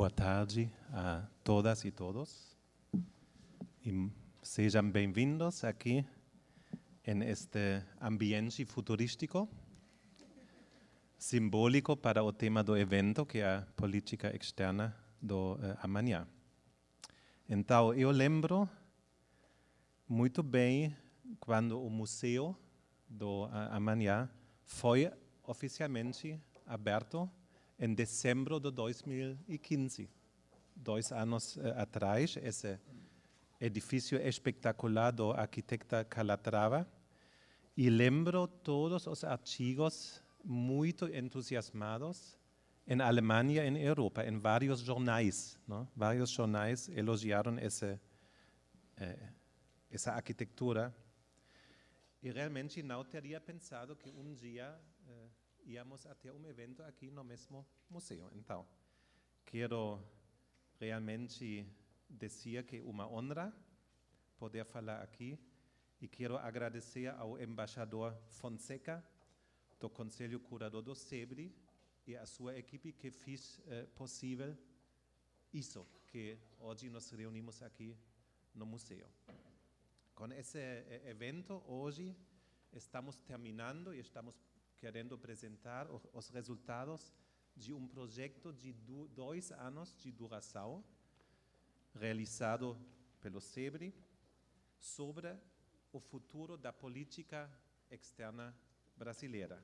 Boa tarde a todas e todos. E sejam bem-vindos aqui em este ambiente futurístico, simbólico para o tema do evento, que é a política externa do uh, amanhã. Então, eu lembro muito bem quando o museu do uh, amanhã foi oficialmente aberto em dezembro de 2015. Dois anos atrás, esse edifício espetacular do arquitecta Calatrava. E lembro todos os artigos muito entusiasmados em Alemanha em Europa, em vários jornais. Não? Vários jornais elogiaram esse, eh, essa arquitetura. E realmente não teria pensado que um dia eh, íamos a ter um evento aqui no mesmo museu. Então, quero realmente dizer que é uma honra poder falar aqui e quero agradecer ao embaixador Fonseca do Conselho Curador do SEBRE e a sua equipe que fez eh, possível isso que hoje nos reunimos aqui no museu. Com esse eh, evento hoje estamos terminando e estamos querendo apresentar os resultados de um projeto de dois anos de duração realizado pelo SEBRE sobre o futuro da política externa brasileira.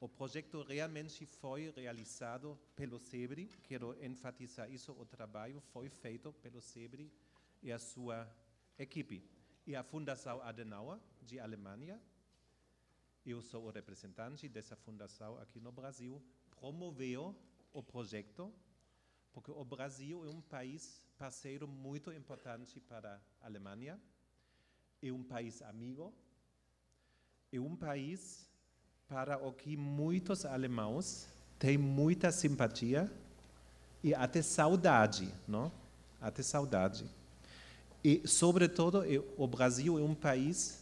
O projeto realmente foi realizado pelo SEBRE, quero enfatizar isso, o trabalho foi feito pelo SEBRE e a sua equipe. E a Fundação Adenauer, de Alemanha, eu sou o representante dessa fundação aqui no Brasil, promoveu o projeto porque o Brasil é um país parceiro muito importante para a Alemanha, é um país amigo, é um país para o que muitos alemães têm muita simpatia e até saudade, não? Até saudade. E, sobretudo, o Brasil é um país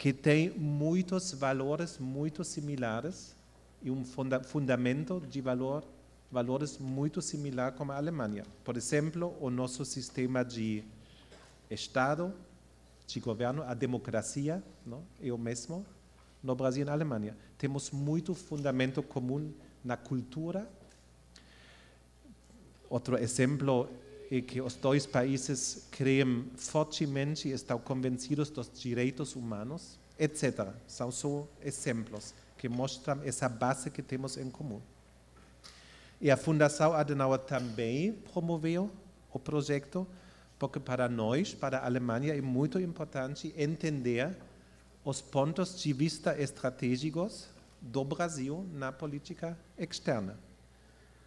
que tem muitos valores muito similares e um funda fundamento de valor valores muito similares com a Alemanha. Por exemplo, o nosso sistema de Estado, de governo, a democracia, não? é o mesmo no Brasil e na Alemanha. Temos muito fundamento comum na cultura. Outro exemplo é que os dois países creem fortemente e estão convencidos dos direitos humanos, etc. São só exemplos que mostram essa base que temos em comum. E a Fundação Adenauer também promoveu o projeto, porque para nós, para a Alemanha, é muito importante entender os pontos de vista estratégicos do Brasil na política externa.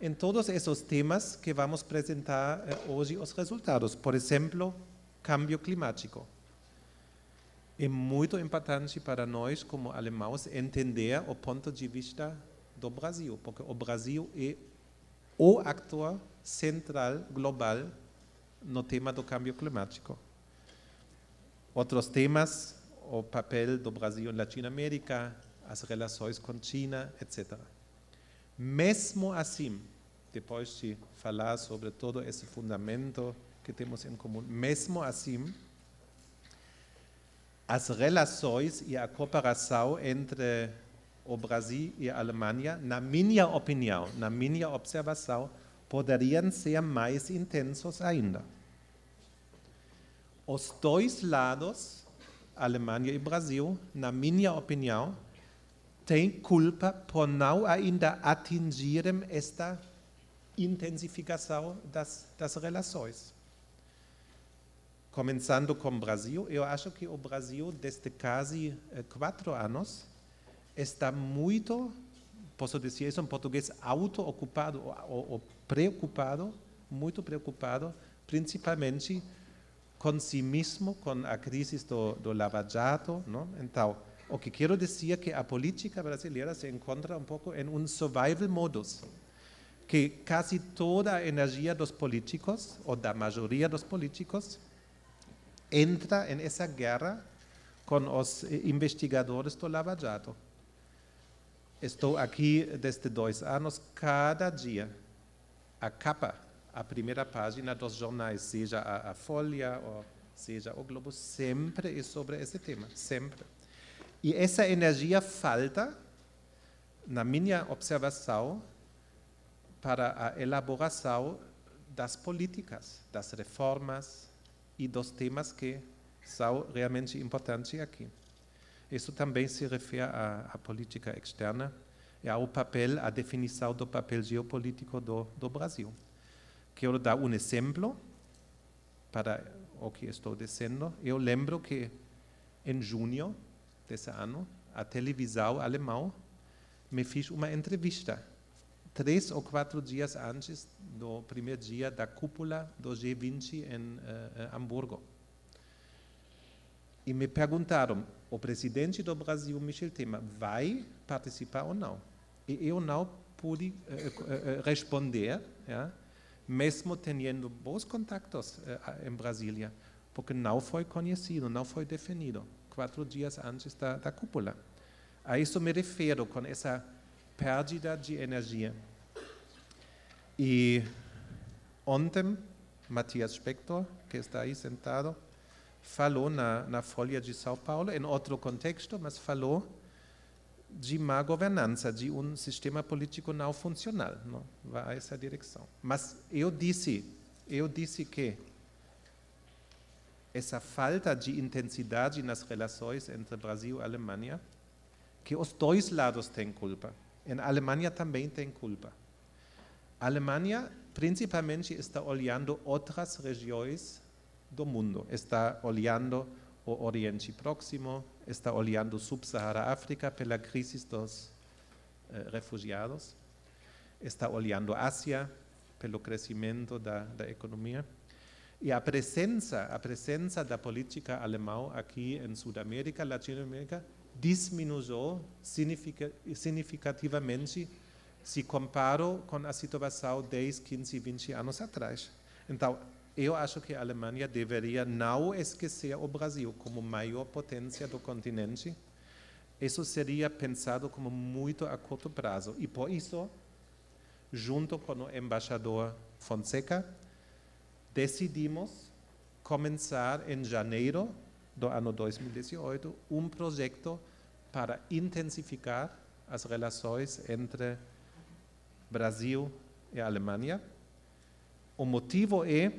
Em todos esses temas que vamos apresentar eh, hoje os resultados, por exemplo, câmbio climático. É muito importante para nós, como alemães, entender o ponto de vista do Brasil, porque o Brasil é o actor central global no tema do câmbio climático. Outros temas, o papel do Brasil em Latinoamérica, as relações com China, etc. Mesmo assim, depois de falar sobre todo esse fundamento que temos em comum, mesmo assim, as relações e a cooperação entre o Brasil e a Alemanha, na minha opinião, na minha observação, poderiam ser mais intensos ainda. Os dois lados, Alemanha e Brasil, na minha opinião, têm culpa por não ainda atingirem esta intensificação das, das relações. Começando com o Brasil, eu acho que o Brasil, desde quase eh, quatro anos, está muito, posso dizer isso em português, auto-ocupado ou, ou preocupado, muito preocupado, principalmente com si mesmo, com a crise do, do Lava Jato. Não? Então, o que quero dizer é que a política brasileira se encontra um pouco em um survival modus, que quase toda a energia dos políticos, ou da maioria dos políticos, entra em essa guerra com os investigadores do Lava Jato. Estou aqui desde dois anos, cada dia a capa, a primeira página dos jornais, seja a, a Folha ou seja o Globo, sempre é sobre esse tema, sempre. E essa energia falta, na minha observação, para a elaboração das políticas, das reformas e dos temas que são realmente importantes aqui. Isso também se refere à, à política externa e ao papel, à definição do papel geopolítico do, do Brasil. Quero dar um exemplo para o que estou dizendo. Eu lembro que em junho desse ano, a televisão alemã me fez uma entrevista, três ou quatro dias antes do primeiro dia da cúpula do G20 em uh, Hamburgo e me perguntaram, o presidente do Brasil, Michel Temer, vai participar ou não? E eu não pude uh, uh, responder, ja, mesmo tendo bons contatos em Brasília, porque não foi conhecido, não foi definido, quatro dias antes da, da cúpula. A isso me refiro com essa perda de energia. E ontem, Matias Spector, que está aí sentado, falou na, na Folha de São Paulo, em outro contexto, mas falou de má governança, de um sistema político não funcional, não vai essa direção. Mas eu disse, eu disse que essa falta de intensidade nas relações entre Brasil e Alemanha, que os dois lados têm culpa. Em Alemanha também tem culpa. A Alemanha principalmente está olhando outras regiões do mundo. Está olhando o Oriente Próximo, está olhando Sub-Sahara África pela crise dos eh, refugiados, está olhando Ásia pelo crescimento da, da economia. E a presença, a presença da política alemã aqui em Sudamérica, Latinoamérica, diminuiu significativamente se comparo com a situação 10, 15, 20 anos atrás. Então, eu acho que a Alemanha deveria não esquecer o Brasil como maior potência do continente. Isso seria pensado como muito a curto prazo. E por isso, junto com o embaixador Fonseca, decidimos começar em janeiro do ano 2018 um projeto para intensificar as relações entre Brasil e Alemanha. O motivo é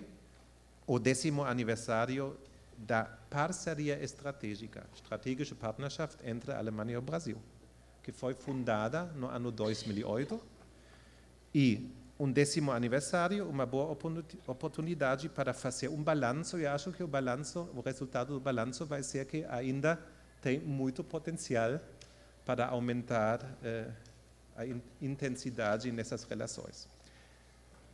o décimo aniversário da parceria estratégica, estratégische Partnerschaft entre a Alemanha e o Brasil, que foi fundada no ano 2008 e um décimo aniversário, uma boa oportunidade para fazer um balanço. E acho que o balanço, o resultado do balanço vai ser que ainda tem muito potencial para aumentar eh, a intensidade nessas relações.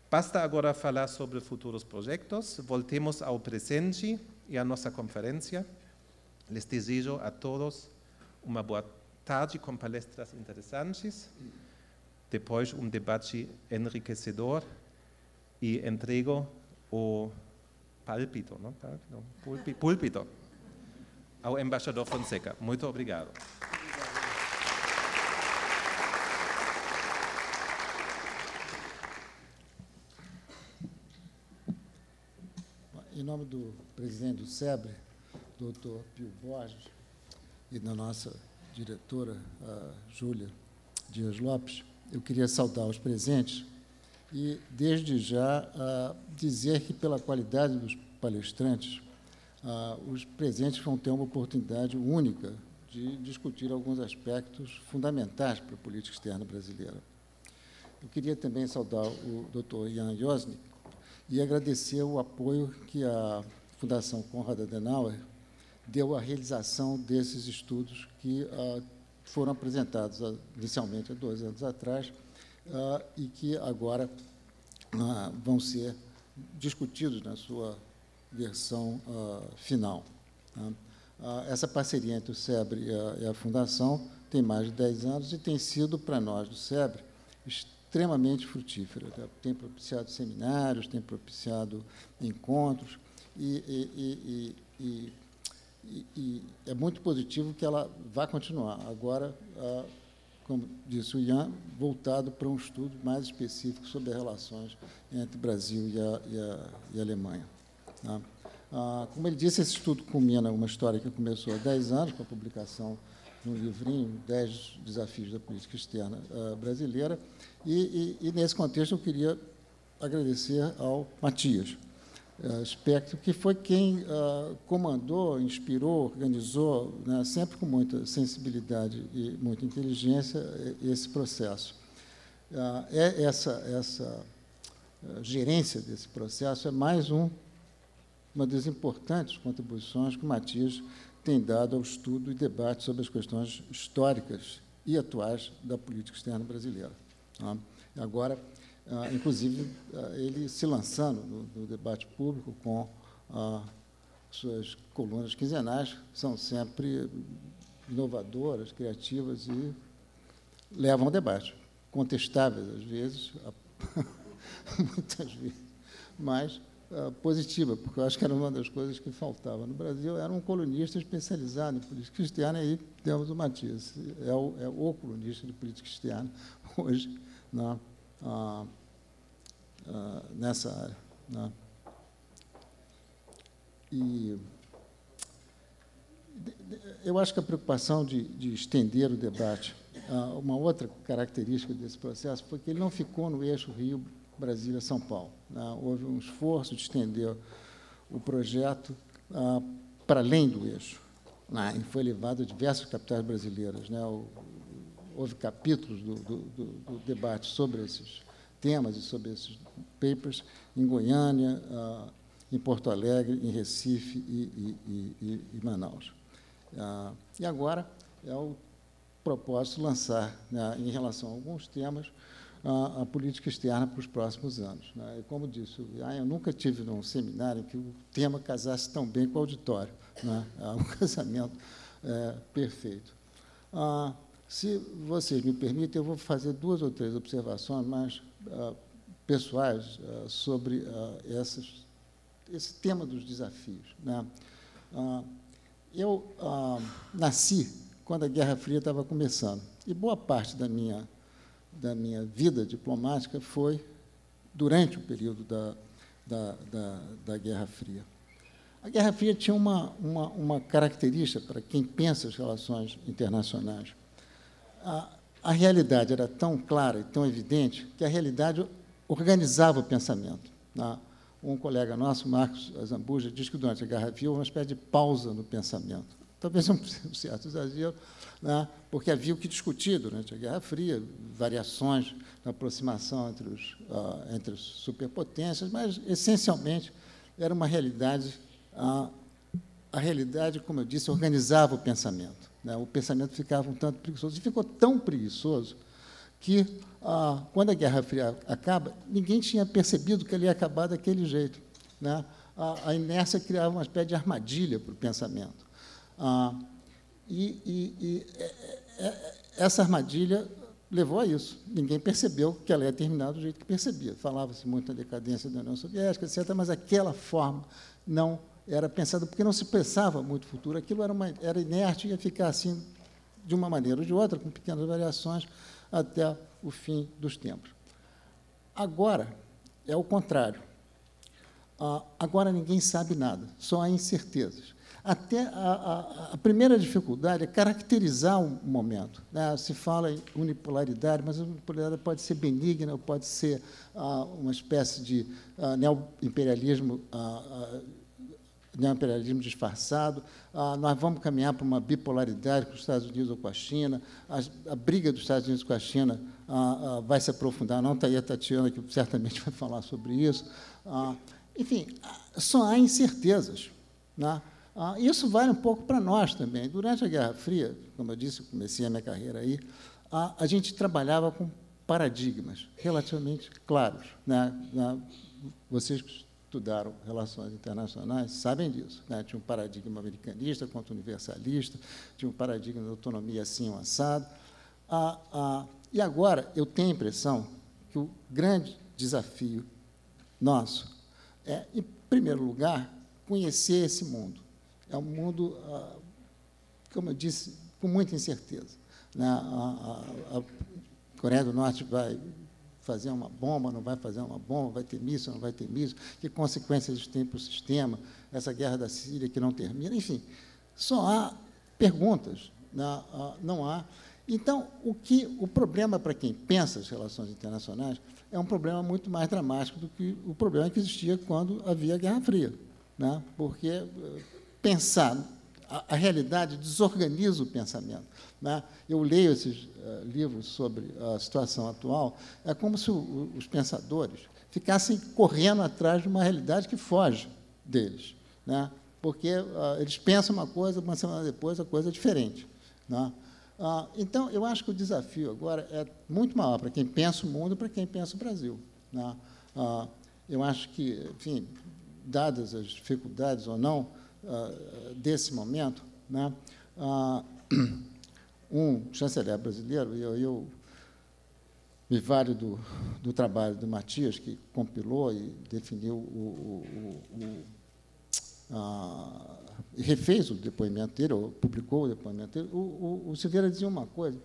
Basta agora falar sobre futuros projetos. Voltemos ao presente e à nossa conferência. Les desejo a todos uma boa tarde com palestras interessantes. Depois, um debate enriquecedor e entrego o pálpito, não? púlpito ao embaixador Fonseca. Muito obrigado. Em nome do presidente do SEBRE, doutor Pio Borges, e da nossa diretora, Júlia Dias Lopes, eu queria saudar os presentes e, desde já, dizer que, pela qualidade dos palestrantes, os presentes vão ter uma oportunidade única de discutir alguns aspectos fundamentais para a política externa brasileira. Eu queria também saudar o doutor Ian Josnik, e agradecer o apoio que a Fundação Konrad Adenauer deu à realização desses estudos que foram apresentados uh, inicialmente há dois anos atrás uh, e que agora vão ser discutidos na sua versão final. Tá? essa parceria entre o SEBRE e a, e a Fundação tem mais de 10 anos e tem sido, para nós do SEBRE, extremamente frutífera. Tá? Tem propiciado seminários, tem propiciado encontros, e, e, e, e, é muito positivo que ela vá continuar. Agora, como disse o Ian, voltado para um estudo mais específico sobre as relações entre Brasil e a, e a, e a Alemanha. Tá? Ah, como ele disse, esse estudo culmina uma história que começou há 10 anos, com a publicação de um livrinho, 10 Desafios da Política Externa uh, Brasileira, e, e, nesse contexto eu queria agradecer ao Matias uh, Spectro, que foi quem uh, comandou, inspirou, organizou, né, sempre com muita sensibilidade e muita inteligência, esse processo. é essa, essa gerência desse processo é mais um uma das importantes contribuições que o Matias tem dado ao estudo e debate sobre as questões históricas e atuais da política externa brasileira. Tá? Agora, inclusive, ah, ele se lançando no, debate público com ah, suas colunas quinzenais, são sempre inovadoras, criativas e levam ao debate, contestáveis às vezes, muitas vezes, mas uh, positiva, porque eu acho que era uma das coisas que faltava. No Brasil, era um colunista especializado em política externa, e aí temos o Matias, é o, é o colunista de política externa hoje na, uh, nessa área. Né? E eu acho que a preocupação de, de estender o debate, uma outra característica desse processo foi que ele não ficou no eixo Rio Brasília-São Paulo. Né? Houve um esforço de estender o projeto ah, para além do eixo. Né? E foi levado a diversas capitais brasileiras. Né? houve capítulos do, do, do, debate sobre esses temas e sobre esses papers em Goiânia, ah, em Porto Alegre, em Recife e, e, e, e Manaus. Ah, e agora é o propósito lançar, né, em relação a alguns temas, a, a, política externa para os próximos anos. Né? E como disse, ah, eu nunca tive num seminário que o tema casasse tão bem com o auditório. Né? É um casamento é, perfeito. Ah, se vocês me permitem, eu vou fazer duas ou três observações mais ah, pessoais ah, sobre ah, essas, esse tema dos desafios. Né? Eu nasci quando a Guerra Fria estava começando, e boa parte da minha da minha vida diplomática foi durante o período da, da, da, da Guerra Fria. A Guerra Fria tinha uma, uma, uma característica para quem pensa as relações internacionais. A, a realidade era tão clara e tão evidente que a realidade organizava o pensamento. Né? Um colega nosso, Marcos Azambuja, diz que durante a Guerra Fria houve uma espécie de pausa no pensamento. Talvez um certo exagero, né? porque havia o que discutir durante a Guerra Fria, variações na aproximação entre, os, uh, entre as superpotências, mas, essencialmente, era uma realidade. Uh, a realidade, como eu disse, organizava o pensamento. Né? O pensamento ficava um tanto preguiçoso. E ficou tão preguiçoso que, uh, quando a Guerra Fria acaba, ninguém tinha percebido que ele ia acabar daquele jeito. Né? A, a inércia criava uma espécie de armadilha para o pensamento. Ah, e, e, e é, é, é, essa armadilha levou a isso. Ninguém percebeu que ela ia terminar do jeito que percebia. Falava-se muito na decadência da União Soviética, etc., mas aquela forma não era pensada, porque não se pensava muito futuro. Aquilo era, uma, era inerte e ia ficar assim, de uma maneira ou de outra, com pequenas variações, até o fim dos tempos. Agora, é o contrário. Ah, agora ninguém sabe nada, só há incertezas. Até a, a, a, primeira dificuldade é caracterizar um momento. Né? Se fala em unipolaridade, mas a unipolaridade pode ser benigna, pode ser ah, uma espécie de ah, neoimperialismo, ah, ah, neoimperialismo disfarçado. Ah, nós vamos caminhar para uma bipolaridade com os Estados Unidos ou com a China. A, a briga dos Estados Unidos com a China ah, ah, vai se aprofundar. Não está aí a Tatiana, que certamente vai falar sobre isso. Ah, enfim, só há incertezas. Né? Ah, isso vale um pouco para nós também. Durante a Guerra Fria, como eu disse, comecei a minha carreira aí, a, gente trabalhava com paradigmas relativamente claros. Né? Vocês estudaram relações internacionais sabem disso. Né? Tinha um paradigma americanista contra universalista, tinha um paradigma de autonomia assim, um assado. Ah, ah, e agora eu tenho a impressão que o grande desafio nosso é, em primeiro lugar, conhecer esse mundo é um mundo, ah, como eu disse, com muita incerteza. Né? A, a, a Coreia do Norte vai fazer uma bomba, não vai fazer uma bomba, vai ter míssil, não vai ter míssil, que consequências isso tem para o sistema, essa guerra da Síria que não termina, enfim, só há perguntas, não, né? não há. Então, o que o problema para quem pensa as relações internacionais é um problema muito mais dramático do que o problema que existia quando havia a Guerra Fria, né? porque eh, pensar a, realidade desorganiza o pensamento. Né? Eu leio esses uh, livros sobre a situação atual, é como se o, os pensadores ficassem correndo atrás de uma realidade que foge deles, né? porque uh, eles pensam uma coisa, uma semana depois a coisa é diferente. Né? Uh, então, eu acho que o desafio agora é muito maior para quem pensa o mundo para quem pensa o Brasil. Né? eu acho que, enfim, dadas as dificuldades ou não desse momento, né? um chanceler brasileiro, e eu, eu me vale do, do trabalho do Matias, que compilou e definiu o, o, o a, e refez o depoimento dele, ou publicou o depoimento dele, o, o, o Silveira dizia uma coisa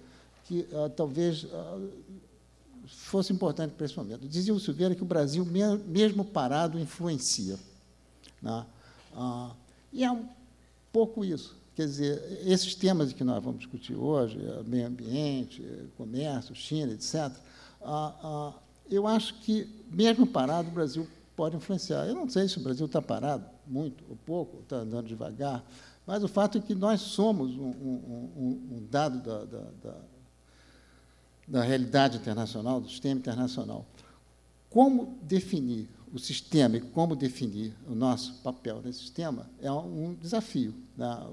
que uh, talvez uh, fosse importante para esse momento. Dizia o Silveira que o Brasil, mesmo parado, influencia. Né? Uh, e é um pouco isso. Quer dizer, esses temas que nós vamos discutir hoje, é meio ambiente, é comércio, China, etc., ah, ah, eu acho que, mesmo parado, o Brasil pode influenciar. Eu não sei se o Brasil está parado, muito ou pouco, está andando devagar, mas o fato é que nós somos um, um, um, um dado da, da, da, da realidade internacional, do sistema internacional. Como definir o sistema e como definir o nosso papel nesse sistema é um desafio. Né?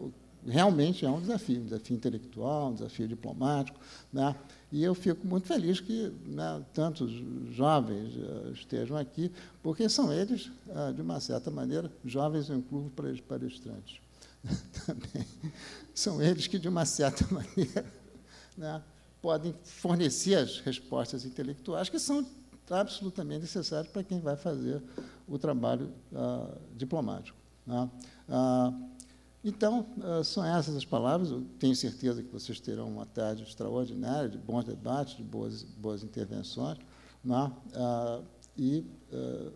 realmente é um desafio, um desafio intelectual, um desafio diplomático. Né? E eu fico muito feliz que né, tantos jovens uh, estejam aqui, porque são eles, uh, de uma certa maneira, jovens eu incluo palestrantes. São eles que, de uma certa maneira, né, podem fornecer as respostas intelectuais que são absolutamente necessárias para quem vai fazer o trabalho uh, diplomático. Né? Então, ah, são essas as palavras. Eu tenho certeza que vocês terão uma tarde extraordinária, de bons debates, de boas, boas intervenções. Né? E ah,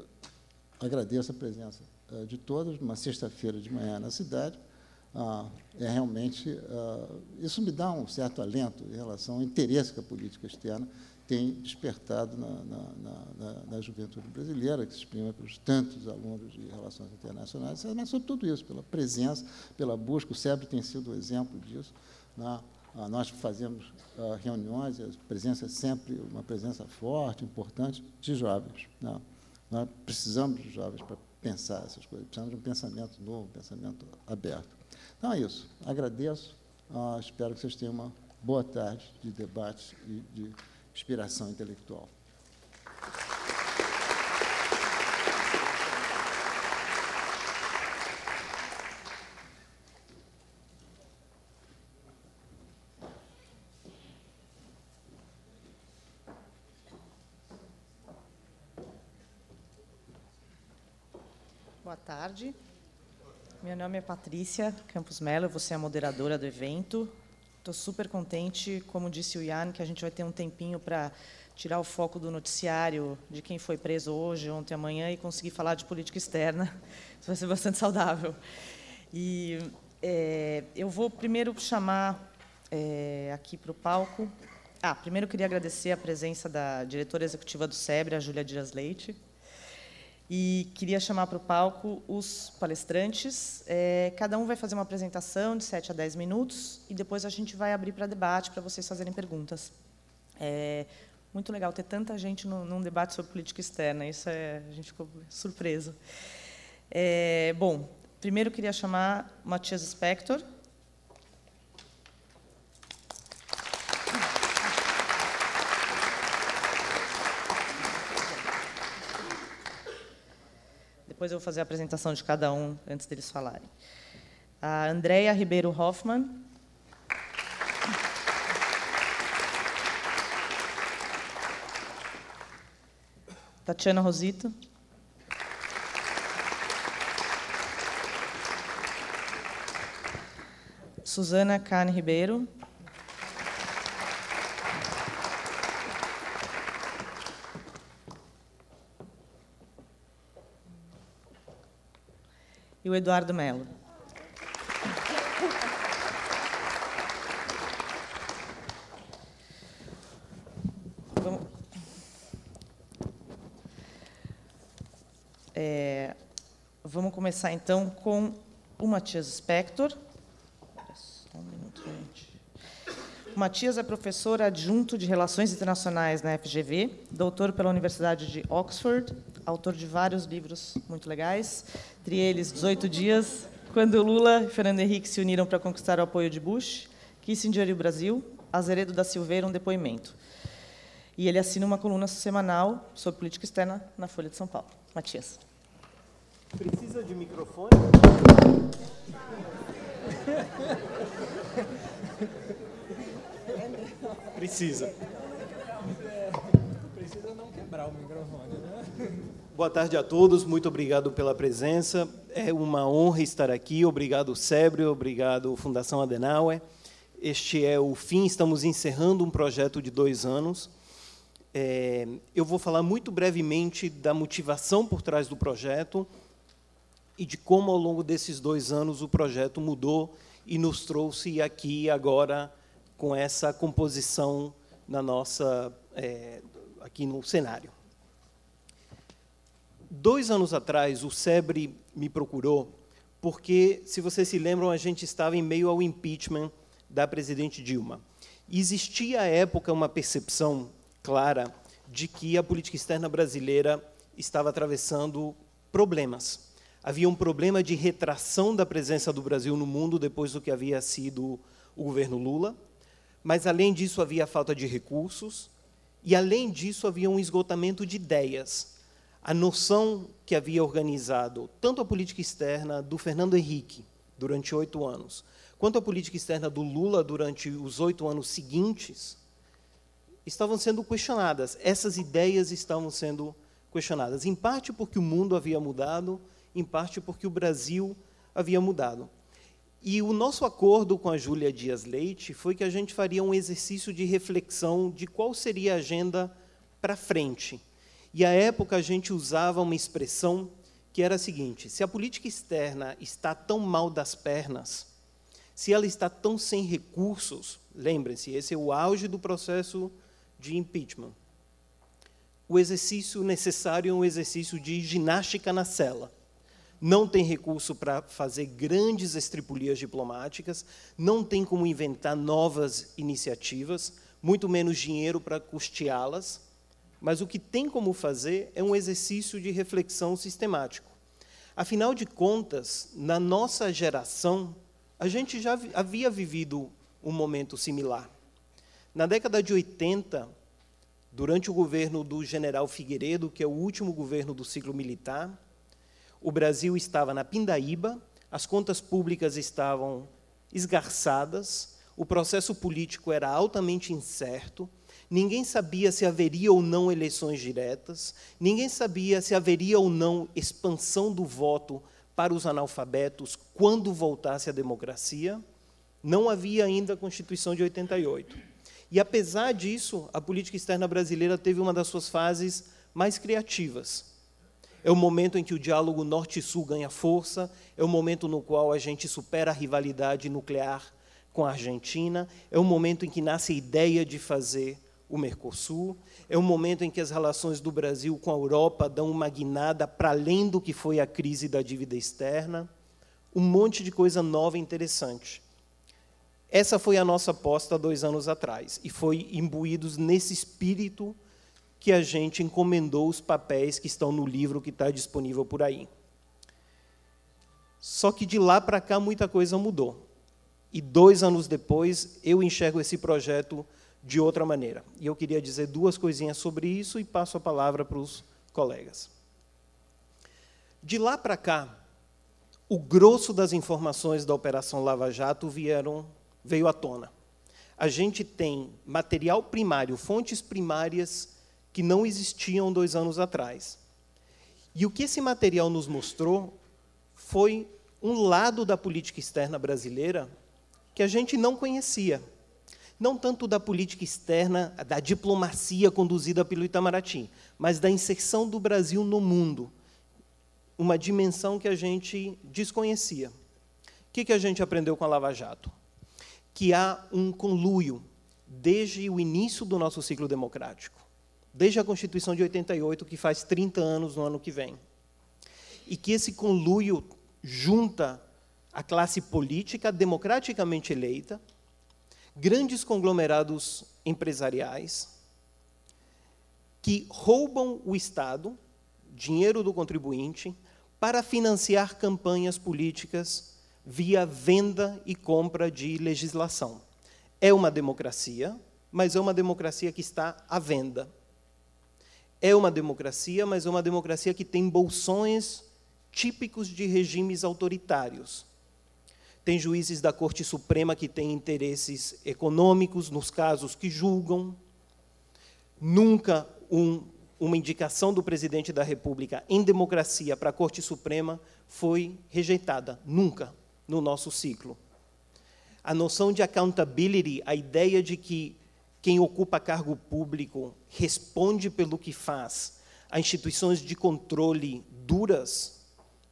agradeço a presença de todos, numa sexta-feira de manhã na cidade. É realmente. Isso me dá um certo alento em relação ao interesse que a política externa tem despertado na, na, na, na, juventude brasileira, que se exprime pelos tantos alunos de relações internacionais, mas, sobretudo isso, pela presença, pela busca. O SEBRE tem sido um exemplo disso. Né? Nós fazemos uh, reuniões, a presença é sempre uma presença forte, importante, de jovens. Né? Nós precisamos de jovens para pensar essas coisas, precisamos de um pensamento novo, um pensamento aberto. Então é isso. Agradeço, uh, espero que vocês tenham uma boa tarde de debate e de inspiração intelectual. Boa tarde. Meu nome é Patrícia Campos Mello, você é a moderadora do evento. Estou super contente, como disse o Ian, que a gente vai ter um tempinho para tirar o foco do noticiário de quem foi preso hoje, ontem, amanhã e conseguir falar de política externa. Isso vai ser bastante saudável. E é, eu vou primeiro chamar é, aqui para o palco. Ah, primeiro eu queria agradecer a presença da diretora executiva do SEBRE, a Júlia Dias Leite, e queria chamar para o palco os palestrantes. É, cada um vai fazer uma apresentação de 7 a 10 minutos e depois a gente vai abrir para debate para vocês fazerem perguntas. É muito legal ter tanta gente no, num debate sobre política externa. Isso é, a gente ficou surpreso. É, bom, primeiro queria chamar Matias Spector, Depois eu vou fazer a apresentação de cada um antes deles falarem. A Andrea Ribeiro Hoffman. Tatiana Rosito. Suzana Cane Ribeiro. E o Eduardo Melo. É, vamos começar então com o Matias Spector. Só um minuto, gente. O Matias é professor adjunto de Relações Internacionais na FGV, doutor pela Universidade de Oxford, autor de vários livros muito legais, entre eles 18 Dias, Quando Lula e Fernando Henrique se uniram para conquistar o apoio de Bush, Kissinger e o Brasil, Azeredo da Silveira, um depoimento. E ele assina uma coluna semanal sobre política externa na Folha de São Paulo. Matias. Precisa de microfone? Precisa. Precisa não quebrar o microfone, né? Boa tarde a todos, muito obrigado pela presença. É uma honra estar aqui. Obrigado, Sébrio, obrigado, Fundação Adenauer. Este é o fim, estamos encerrando um projeto de dois anos. É, eu vou falar muito brevemente da motivação por trás do projeto e de como, ao longo desses dois anos, o projeto mudou e nos trouxe aqui agora com essa composição na nossa é, aqui no cenário. Dois anos atrás, o SEBRE me procurou porque, se vocês se lembram, a gente estava em meio ao impeachment da presidente Dilma. existia à época uma percepção clara de que a política externa brasileira estava atravessando problemas. Havia um problema de retração da presença do Brasil no mundo depois do que havia sido o governo Lula, mas além disso havia falta de recursos e além disso havia um esgotamento de ideias. A noção que havia organizado tanto a política externa do Fernando Henrique durante oito anos, quanto a política externa do Lula durante os oito anos seguintes, estavam sendo questionadas. Essas ideias estavam sendo questionadas, em parte porque o mundo havia mudado, em parte porque o Brasil havia mudado. E o nosso acordo com a Júlia Dias Leite foi que a gente faria um exercício de reflexão de qual seria a agenda para frente. E à época a gente usava uma expressão que era a seguinte: se a política externa está tão mal das pernas, se ela está tão sem recursos, lembrem-se, esse é o auge do processo de impeachment. O exercício necessário é um exercício de ginástica na cela não tem recurso para fazer grandes estripulias diplomáticas, não tem como inventar novas iniciativas, muito menos dinheiro para custeá-las, mas o que tem como fazer é um exercício de reflexão sistemático. Afinal de contas, na nossa geração, a gente já havia vivido um momento similar. Na década de 80, durante o governo do general Figueiredo, que é o último governo do ciclo militar, o Brasil estava na pindaíba, as contas públicas estavam esgarçadas, o processo político era altamente incerto, ninguém sabia se haveria ou não eleições diretas, ninguém sabia se haveria ou não expansão do voto para os analfabetos quando voltasse a democracia. Não havia ainda a Constituição de 88. E, apesar disso, a política externa brasileira teve uma das suas fases mais criativas. É o momento em que o diálogo norte-sul ganha força, é o momento no qual a gente supera a rivalidade nuclear com a Argentina, é o momento em que nasce a ideia de fazer o Mercosul, é o momento em que as relações do Brasil com a Europa dão uma guinada para além do que foi a crise da dívida externa, um monte de coisa nova e interessante. Essa foi a nossa aposta dois anos atrás, e foi imbuídos nesse espírito que a gente encomendou os papéis que estão no livro que está disponível por aí. Só que de lá para cá muita coisa mudou. E dois anos depois eu enxergo esse projeto de outra maneira. E eu queria dizer duas coisinhas sobre isso e passo a palavra para os colegas. De lá para cá, o grosso das informações da Operação Lava Jato vieram, veio à tona. A gente tem material primário, fontes primárias que não existiam dois anos atrás. E o que esse material nos mostrou foi um lado da política externa brasileira que a gente não conhecia. Não tanto da política externa, da diplomacia conduzida pelo Itamaraty, mas da inserção do Brasil no mundo. uma dimensão que a gente desconhecia. O que, a gente aprendeu com a Lava Jato? Que há um conluio desde o início do nosso ciclo democrático, desde a Constituição de 88, que faz 30 anos no ano que vem. E que esse conluio junta a classe política democraticamente eleita, grandes conglomerados empresariais, que roubam o Estado, dinheiro do contribuinte, para financiar campanhas políticas via venda e compra de legislação. É uma democracia, mas é uma democracia que está à venda. É uma democracia, mas é uma democracia que tem bolsões típicos de regimes autoritários. Tem juízes da Corte Suprema que têm interesses econômicos nos casos que julgam. Nunca um, uma indicação do presidente da República em democracia para a Corte Suprema foi rejeitada. Nunca no nosso ciclo. A noção de accountability, a ideia de que quem ocupa cargo público responde pelo que faz, a instituições de controle duras,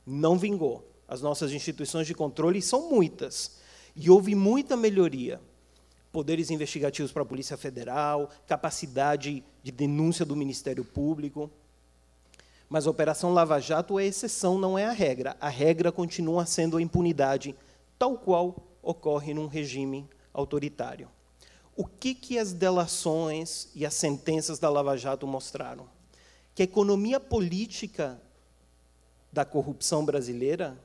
não vingou. As nossas instituições de controle são muitas. E houve muita melhoria. Poderes investigativos para a Polícia Federal, capacidade de denúncia do Ministério Público. Mas a Operação Lava Jato é exceção, não é a regra. A regra continua sendo a impunidade, tal qual ocorre num regime autoritário. O que, que as delações e as sentenças da Lava Jato mostraram? Que a economia política da corrupção brasileira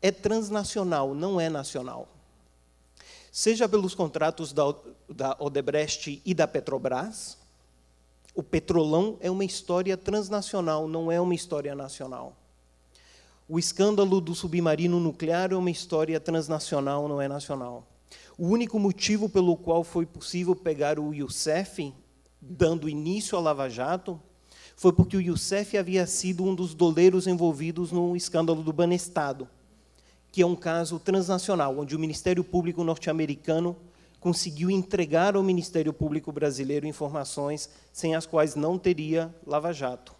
é transnacional, não é nacional. Seja pelos contratos da, da Odebrecht e da Petrobras, o petrolão é uma história transnacional, não é uma história nacional. O escândalo do submarino nuclear é uma história transnacional, não é nacional. O único motivo pelo qual foi possível pegar o Youssef, dando início à Lava Jato, foi porque o Youssef havia sido um dos doleiros envolvidos no escândalo do Banestado, que é um caso transnacional, onde o Ministério Público norte-americano conseguiu entregar ao Ministério Público brasileiro informações sem as quais não teria Lava Jato.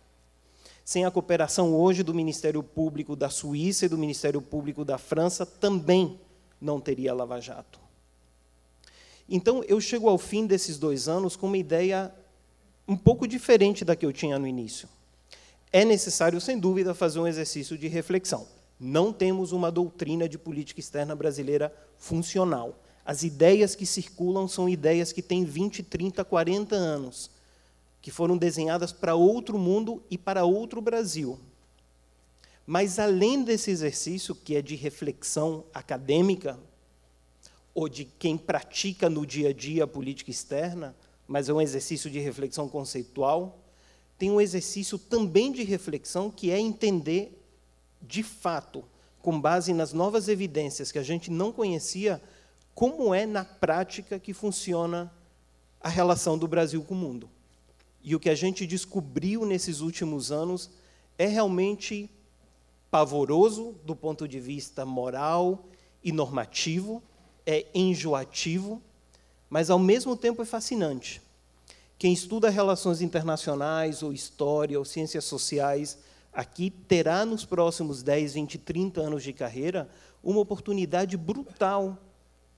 Sem a cooperação hoje do Ministério Público da Suíça e do Ministério Público da França, também não teria Lava Jato. Então, eu chego ao fim desses dois anos com uma ideia um pouco diferente da que eu tinha no início. É necessário, sem dúvida, fazer um exercício de reflexão. Não temos uma doutrina de política externa brasileira funcional. As ideias que circulam são ideias que têm 20, 30, 40 anos, que foram desenhadas para outro mundo e para outro Brasil. Mas, além desse exercício, que é de reflexão acadêmica, ou de quem pratica no dia a dia a política externa, mas é um exercício de reflexão conceitual, tem um exercício também de reflexão que é entender, de fato, com base nas novas evidências que a gente não conhecia, como é na prática que funciona a relação do Brasil com o mundo. E o que a gente descobriu nesses últimos anos é realmente pavoroso do ponto de vista moral e normativo, é enjoativo, mas ao mesmo tempo é fascinante. Quem estuda relações internacionais, ou história, ou ciências sociais, aqui terá nos próximos 10, 20, 30 anos de carreira uma oportunidade brutal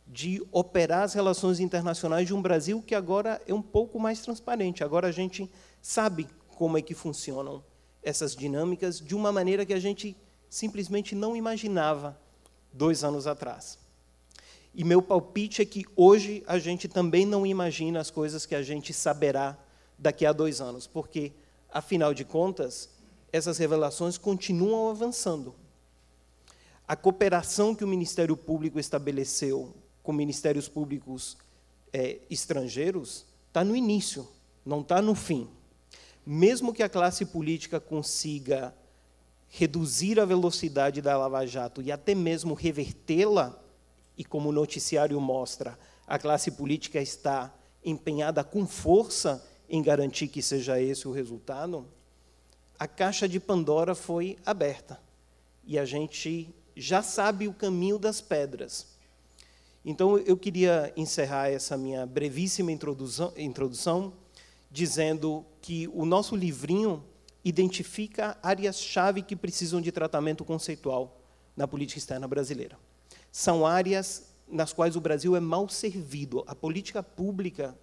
de operar as relações internacionais de um Brasil que agora é um pouco mais transparente. Agora a gente sabe como é que funcionam essas dinâmicas de uma maneira que a gente simplesmente não imaginava dois anos atrás. E meu palpite é que hoje a gente também não imagina as coisas que a gente saberá daqui a dois anos, porque, afinal de contas, essas revelações continuam avançando. A cooperação que o Ministério Público estabeleceu com ministérios públicos é, estrangeiros está no início, não está no fim. Mesmo que a classe política consiga reduzir a velocidade da Lava Jato e até mesmo revertê-la, e como o noticiário mostra, a classe política está empenhada com força em garantir que seja esse o resultado, a caixa de Pandora foi aberta. E a gente já sabe o caminho das pedras. Então, eu queria encerrar essa minha brevíssima introdução, introdução dizendo que o nosso livrinho identifica áreas-chave que precisam de tratamento conceitual na política externa brasileira. São áreas nas quais o Brasil é mal servido. A política pública,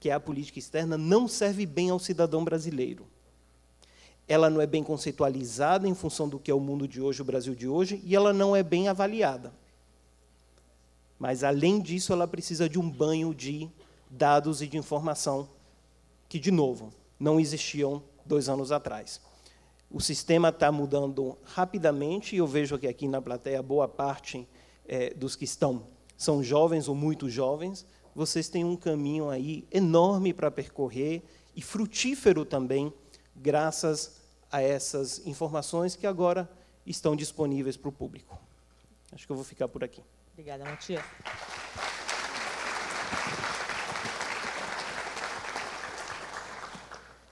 que é a política externa, não serve bem ao cidadão brasileiro. Ela não é bem conceitualizada em função do que é o mundo de hoje, o Brasil de hoje, e ela não é bem avaliada. Mas, além disso, ela precisa de um banho de dados e de informação que, de novo, não existiam dois anos atrás. O sistema está mudando rapidamente, e eu vejo que aqui na plateia boa parte é, dos que estão são jovens ou muito jovens. Vocês têm um caminho aí enorme para percorrer e frutífero também, graças a essas informações que agora estão disponíveis para o público. Acho que eu vou ficar por aqui. Obrigada, Matias.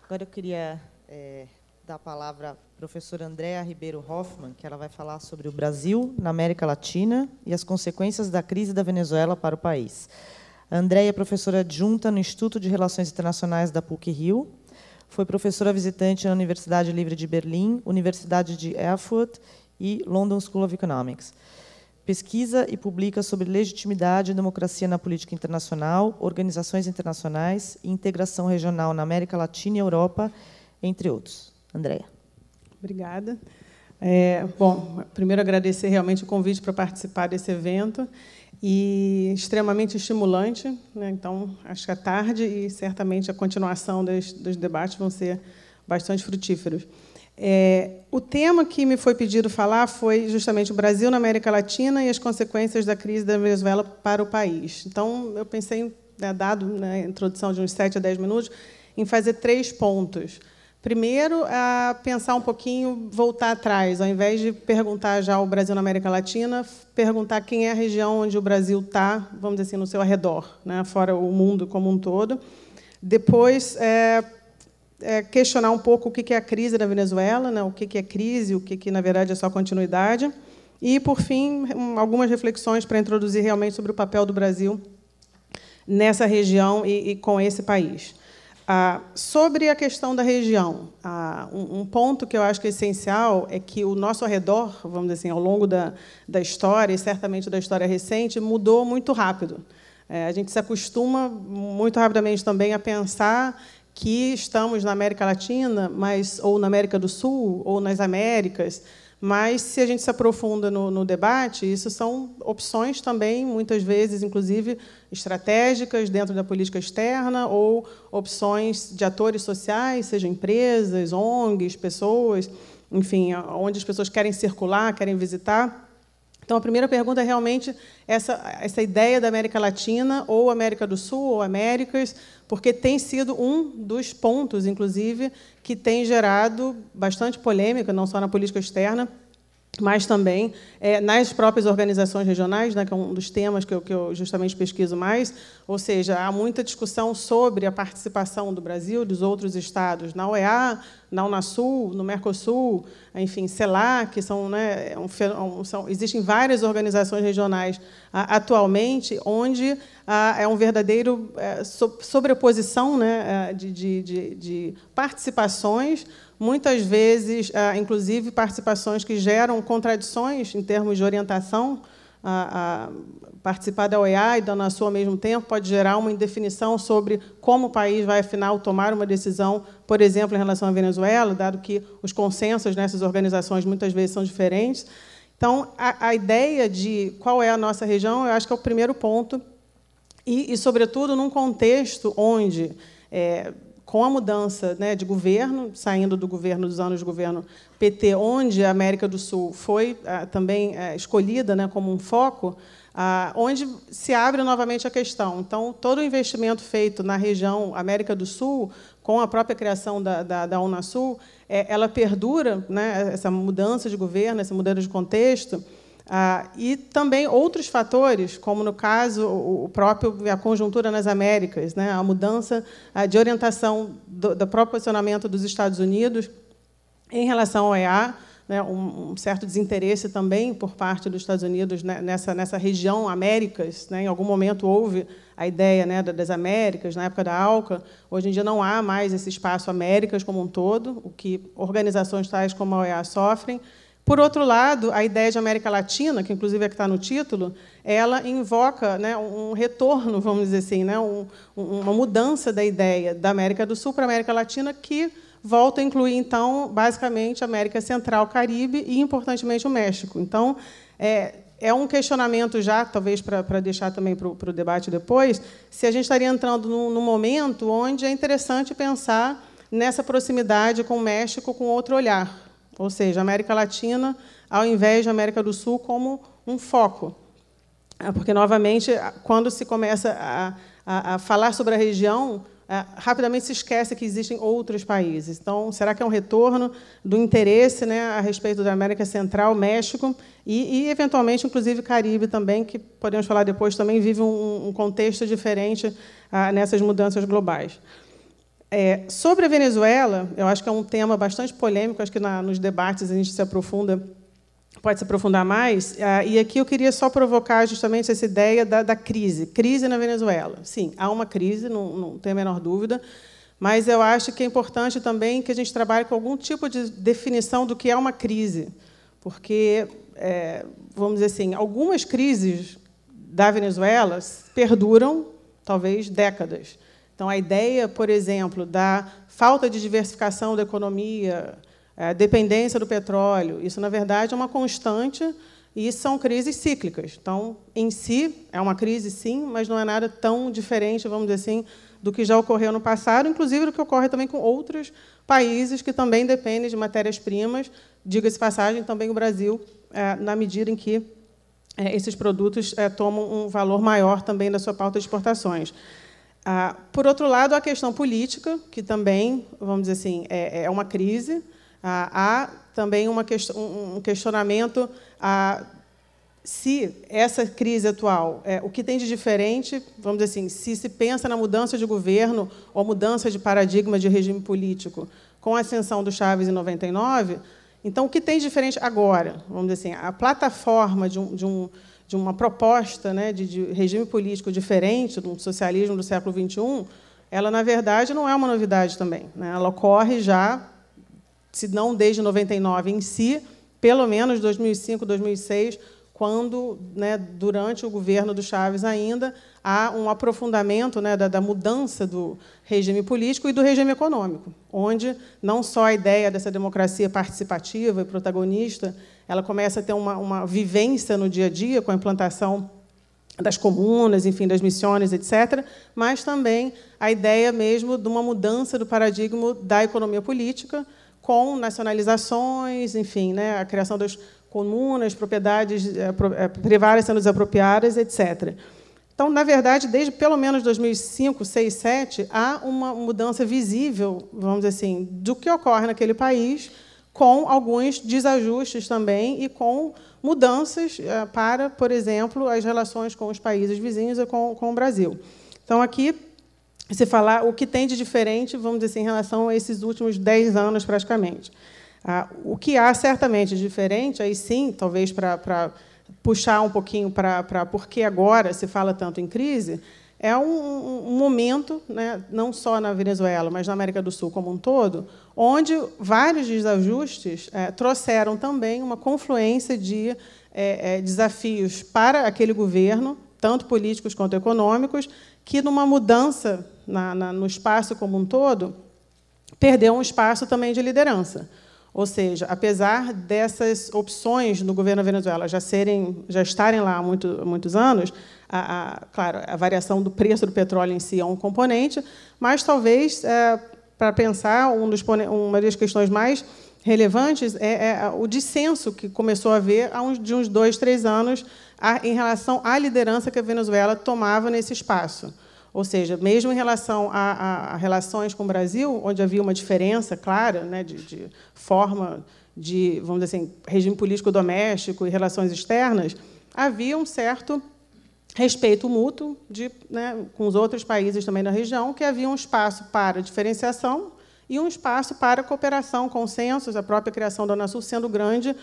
Agora eu queria é, dar a palavra à professora Andréa Ribeiro Hoffman, que ela vai falar sobre o Brasil na América Latina e as consequências da crise da Venezuela para o país. A Andréia é professora adjunta no Instituto de Relações Internacionais da PUC-Rio, foi professora visitante na Universidade Livre de Berlim, Universidade de Erfurt e London School of Economics. Pesquisa e publica sobre legitimidade e democracia na política internacional, organizações internacionais e integração regional na América Latina e Europa, entre outros. Andréia. Obrigada. É, bom, primeiro agradecer realmente o convite para participar desse evento e extremamente estimulante. Né? Então, acho que a tarde e certamente a continuação dos, dos debates vão ser bastante frutíferos. É, o tema que me foi pedido falar foi justamente o Brasil na América Latina e as consequências da crise da Venezuela para o país. Então, eu pensei, né, dado na né, introdução de uns 7 a 10 minutos, em fazer três pontos. Primeiro, a pensar um pouquinho, voltar atrás, ao invés de perguntar já o Brasil na América Latina, perguntar quem é a região onde o Brasil está, vamos dizer assim, no seu arredor, né, fora o mundo como um todo. Depois, é, é, questionar um pouco o que é a crise da Venezuela, né, o que é crise, o que, na verdade, é só continuidade. E, por fim, algumas reflexões para introduzir realmente sobre o papel do Brasil nessa região e, e com esse país. Ah, sobre a questão da região, ah, um, um, ponto que eu acho que é essencial é que o nosso arredor, vamos dizer assim, ao longo da, da história, e certamente da história recente, mudou muito rápido. É, a gente se acostuma muito rapidamente também a pensar que estamos na América Latina, mas ou na América do Sul, ou nas Américas, mas se a gente se aprofunda no, no, debate, isso são opções também, muitas vezes, inclusive, estratégicas dentro da política externa, ou opções de atores sociais, seja empresas, ONGs, pessoas, enfim, onde as pessoas querem circular, querem visitar. Então, a primeira pergunta é realmente essa, essa ideia da América Latina, ou América do Sul, ou Américas, porque tem sido um dos pontos, inclusive, que tem gerado bastante polêmica, não só na política externa, mas também é, nas próprias organizações regionais, né, que é um dos temas que eu, que eu, justamente pesquiso mais, ou seja, há muita discussão sobre a participação do Brasil, dos outros estados, na OEA, na Unasul, no Mercosul, enfim, CELAC, que são, né, é um, são, existem várias organizações regionais atualmente onde é um verdadeiro é, sobreposição né, é, de, de, de, de participações muitas vezes, ah, inclusive, participações que geram contradições em termos de orientação. A, participar da OEA e da UNASU ao mesmo tempo pode gerar uma indefinição sobre como o país vai, afinal, tomar uma decisão, por exemplo, em relação à Venezuela, dado que os consensos nessas organizações muitas vezes são diferentes. Então, a, a ideia de qual é a nossa região, eu acho que é o primeiro ponto, e, e sobretudo, num contexto onde é, com a mudança né, de governo, saindo do governo dos anos de governo PT, onde a América do Sul foi ah, também ah, escolhida né, como um foco, ah, onde se abre novamente a questão. Então, todo o investimento feito na região América do Sul, com a própria criação da, da, da Unasul, é, ela perdura, né, essa mudança de governo, essa mudança de contexto, ah, e também outros fatores, como no caso o próprio a conjuntura nas Américas, né, a mudança ah, de orientação do, do, próprio posicionamento dos Estados Unidos em relação ao EA, né, um, um, certo desinteresse também por parte dos Estados Unidos né, nessa nessa região Américas. Né, em algum momento houve a ideia né, das Américas, na época da ALCA. Hoje em dia não há mais esse espaço Américas como um todo, o que organizações tais como a OEA sofrem. Por outro lado, a ideia de América Latina, que inclusive é que está no título, ela invoca né, um retorno, vamos dizer assim, né, um, uma mudança da ideia da América do Sul para a América Latina, que volta a incluir, então, basicamente, América Central, Caribe e, importantemente, o México. Então, é, é um questionamento já, talvez para deixar também para o debate depois, se a gente estaria entrando num, num, momento onde é interessante pensar nessa proximidade com o México com outro olhar, ou seja, América Latina ao invés de América do Sul como um foco. Ah, porque, novamente, quando se começa a, a, a falar sobre a região, é, rapidamente se esquece que existem outros países. Então, será que é um retorno do interesse né, a respeito da América Central, México e, e eventualmente, inclusive, Caribe também, que podemos falar depois, também vive um, um contexto diferente ah, nessas mudanças globais. É, sobre a Venezuela, eu acho que é um tema bastante polêmico, acho que na, nos debates a gente se aprofunda pode se aprofundar mais. Ah, e aqui eu queria só provocar justamente essa ideia da, da crise. Crise na Venezuela. Sim, há uma crise, não, não tem a menor dúvida, mas eu acho que é importante também que a gente trabalhe com algum tipo de definição do que é uma crise. Porque, é, vamos dizer assim, algumas crises da Venezuela perduram, talvez, décadas. Então, a ideia, por exemplo, da falta de diversificação da economia, a dependência do petróleo, isso, na verdade, é uma constante e são crises cíclicas. Então, em si, é uma crise, sim, mas não é nada tão diferente, vamos dizer assim, do que já ocorreu no passado, inclusive do que ocorre também com outros países que também dependem de matérias-primas. Diga-se passagem, também o Brasil, é, na medida em que é, esses produtos é, tomam um valor maior também da sua pauta de exportações. Ah, por outro lado, a questão política, que também, vamos dizer assim, é uma crise, ah, há também uma um questionamento ah, se essa crise atual, é, o que tem de diferente, vamos dizer assim, se se pensa na mudança de governo ou mudança de paradigma de regime político com a ascensão do Chaves em 99, então o que tem de diferente agora? Vamos dizer assim, a plataforma de, um, de, um, de uma proposta né, de, de regime político diferente do socialismo do século XXI, ela, na verdade, não é uma novidade também. Né? Ela ocorre já se não desde 99 em si, pelo menos 2005, 2006, quando, né, durante o governo do Chaves ainda, há um aprofundamento né, da, da, mudança do regime político e do regime econômico, onde não só a ideia dessa democracia participativa e protagonista, ela começa a ter uma, uma vivência no dia a dia com a implantação das comunas, enfim, das missões, etc., mas também a ideia mesmo de uma mudança do paradigma da economia política, com nacionalizações, enfim, né, a criação das comunas, propriedades é, privadas sendo desapropriadas, etc. Então, na verdade, desde pelo menos 2005, 6, 7, há uma mudança visível, vamos dizer assim, do que ocorre naquele país, com alguns desajustes também e com mudanças é, para, por exemplo, as relações com os países vizinhos e com, com o Brasil. Então, aqui se falar o que tem de diferente, vamos dizer assim, em relação a esses últimos dez anos, praticamente. Ah, o que há certamente de diferente, aí sim, talvez para puxar um pouquinho para, para por que agora se fala tanto em crise, é um, um, momento, né, não só na Venezuela, mas na América do Sul como um todo, onde vários desajustes é, trouxeram também uma confluência de é, é, desafios para aquele governo, tanto políticos quanto econômicos, que, numa mudança na, na, no espaço como um todo, perdeu um espaço também de liderança. Ou seja, apesar dessas opções no governo da Venezuela já serem, já estarem lá há, muito, muitos anos, a, a, claro, a variação do preço do petróleo em si é um componente, mas talvez é, para pensar um dos, uma das questões mais relevantes é, é, o dissenso que começou a haver há uns, de uns dois, três anos a, em relação à liderança que a Venezuela tomava nesse espaço. Ou seja, mesmo em relação a, a, a relações com o Brasil, onde havia uma diferença clara né, de, de, forma de, vamos dizer assim, regime político doméstico e relações externas, havia um certo respeito mútuo de, né, com os outros países também da região, que havia um espaço para diferenciação e um espaço para cooperação, consensos, a própria criação da Unasul sendo grande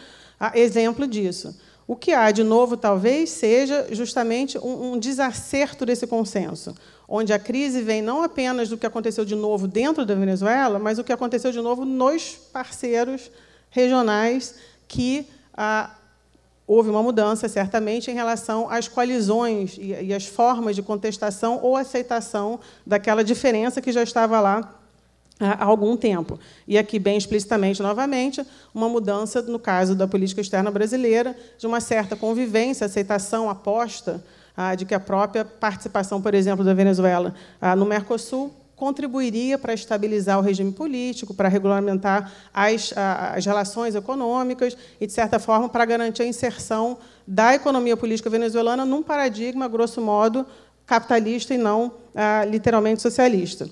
exemplo disso. O que há de novo, talvez, seja justamente um, um desacerto desse consenso, onde a crise vem não apenas do que aconteceu de novo dentro da Venezuela, mas o que aconteceu de novo nos parceiros regionais que ah, houve uma mudança, certamente, em relação às coalizões e, e às formas de contestação ou aceitação daquela diferença que já estava lá há algum tempo. E aqui, bem explicitamente, novamente, uma mudança, no caso da política externa brasileira, de uma certa convivência, aceitação, aposta ah, de que a própria participação, por exemplo, da Venezuela ah, no Mercosul contribuiria para estabilizar o regime político, para regulamentar as, as relações econômicas e, de certa forma, para garantir a inserção da economia política venezuelana num paradigma, grosso modo, capitalista e não ah, literalmente socialista.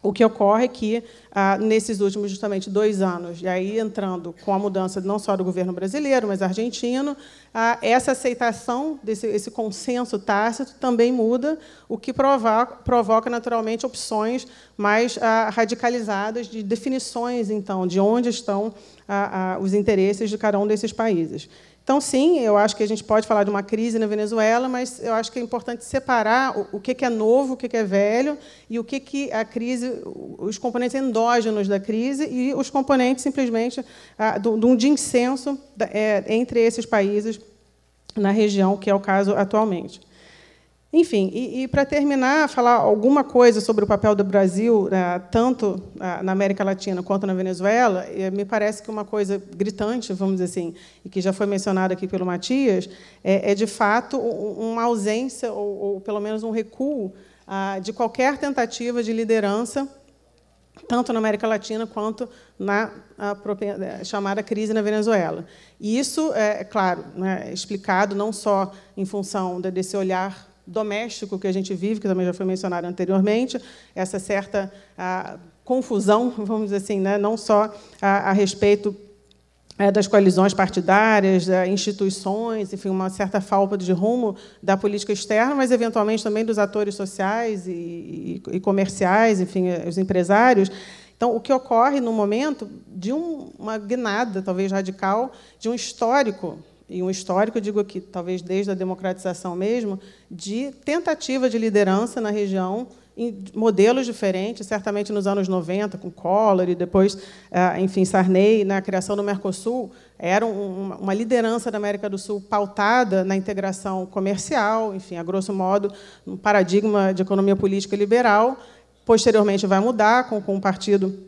O que ocorre é que, ah, nesses últimos, justamente, dois anos, e aí entrando com a mudança não só do governo brasileiro, mas argentino, ah, essa aceitação, desse, esse consenso tácito, também muda, o que provoca, provoca naturalmente, opções mais ah, radicalizadas de definições, então, de onde estão os interesses de cada um desses países. Então, sim, eu acho que a gente pode falar de uma crise na Venezuela, mas eu acho que é importante separar o que é novo, o que é velho, e o que a crise, os componentes endógenos da crise e os componentes simplesmente de um dissenso é, entre esses países na região, que é o caso atualmente. Enfim, e, e para terminar, falar alguma coisa sobre o papel do Brasil, né, tanto ah, na América Latina quanto na Venezuela, me parece que uma coisa gritante, vamos dizer assim, e que já foi mencionada aqui pelo Matias, é, é de fato uma ausência, ou, ou pelo menos um recuo, ah, de qualquer tentativa de liderança, tanto na América Latina quanto na própria, chamada crise na Venezuela. E isso é, claro, né, explicado não só em função desse olhar doméstico que a gente vive, que também já foi mencionado anteriormente, essa certa confusão, vamos dizer assim, né, não só a, a respeito é, das coalizões partidárias, das instituições, enfim, uma certa falta de rumo da política externa, mas eventualmente também dos atores sociais e, e, e comerciais, enfim, os empresários. Então, o que ocorre no momento de um, uma guinada, talvez radical, de um histórico e um histórico, digo aqui, talvez desde a democratização mesmo, de tentativa de liderança na região em modelos diferentes, certamente nos anos 90, com Collor, e depois, ah, enfim, Sarney, na criação do Mercosul, era uma liderança da América do Sul pautada na integração comercial, enfim, a grosso modo, um paradigma de economia política liberal. Posteriormente vai mudar com, com o partido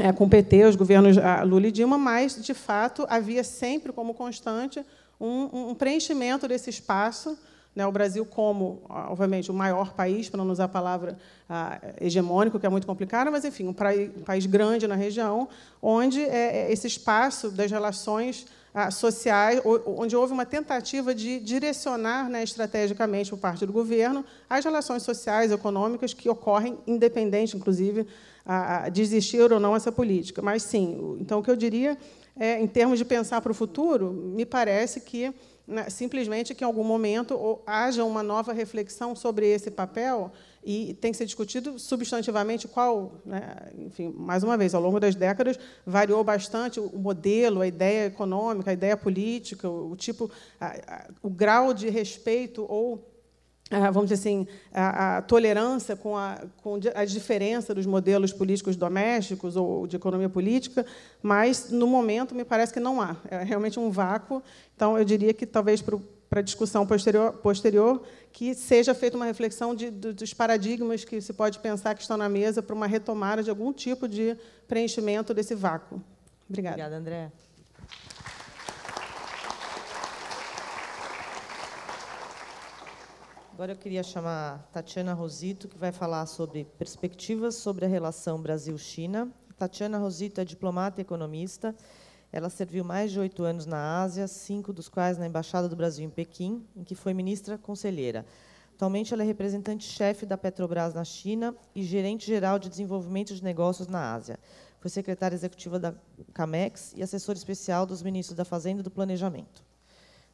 é, com o PT, os governos Lula e Dilma, mas, de fato, havia sempre como constante um, um preenchimento desse espaço. Né, o Brasil, como, obviamente, o maior país, para não usar a palavra ah, hegemônico, que é muito complicada, mas, enfim, um, país grande na região, onde é, é esse espaço das relações ah, sociais, onde houve uma tentativa de direcionar né, estrategicamente por parte do governo as relações sociais, econômicas que ocorrem independente, inclusive, a, desistir ou não essa política. Mas, sim, então, o que eu diria, é, em termos de pensar para o futuro, me parece que né, simplesmente que, em algum momento, haja uma nova reflexão sobre esse papel e tem que ser discutido substantivamente qual, né, enfim, mais uma vez, ao longo das décadas variou bastante o modelo, a ideia econômica, a ideia política, o tipo, a, a, o grau de respeito ou vamos dizer assim, a, a tolerância com a, com a diferença dos modelos políticos domésticos ou de economia política, mas, no momento, me parece que não há. É realmente um vácuo. Então, eu diria que, talvez, para para a discussão posterior, posterior, que seja feita uma reflexão de, de, dos paradigmas que se pode pensar que estão na mesa para uma retomada de algum tipo de preenchimento desse vácuo. Obrigada. Obrigada, André. Agora eu queria chamar Tatiana Rosito, que vai falar sobre perspectivas sobre a relação Brasil-China. Tatiana Rosito é diplomata e economista. Ela serviu mais de oito anos na Ásia, cinco dos quais na Embaixada do Brasil em Pequim, em que foi ministra conselheira. Atualmente, ela é representante-chefe da Petrobras na China e gerente-geral de desenvolvimento de negócios na Ásia. Foi secretária executiva da CAMEX e assessora especial dos ministros da Fazenda e do Planejamento.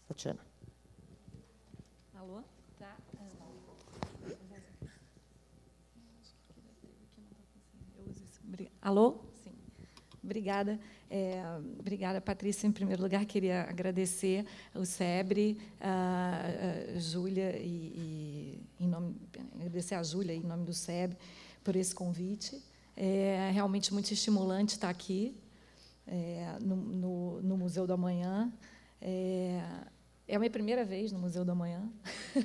Tatiana. Alô? Sim. Obrigada. É, obrigada, Patrícia. Em primeiro lugar, queria agradecer o SEBRE, a, a Júlia, e, e, em nome, agradecer a Júlia, em nome do SEBRE, por esse convite. É realmente muito estimulante estar aqui, é, no, no, no, Museu do Amanhã. É, é a minha primeira vez no Museu da Manhã.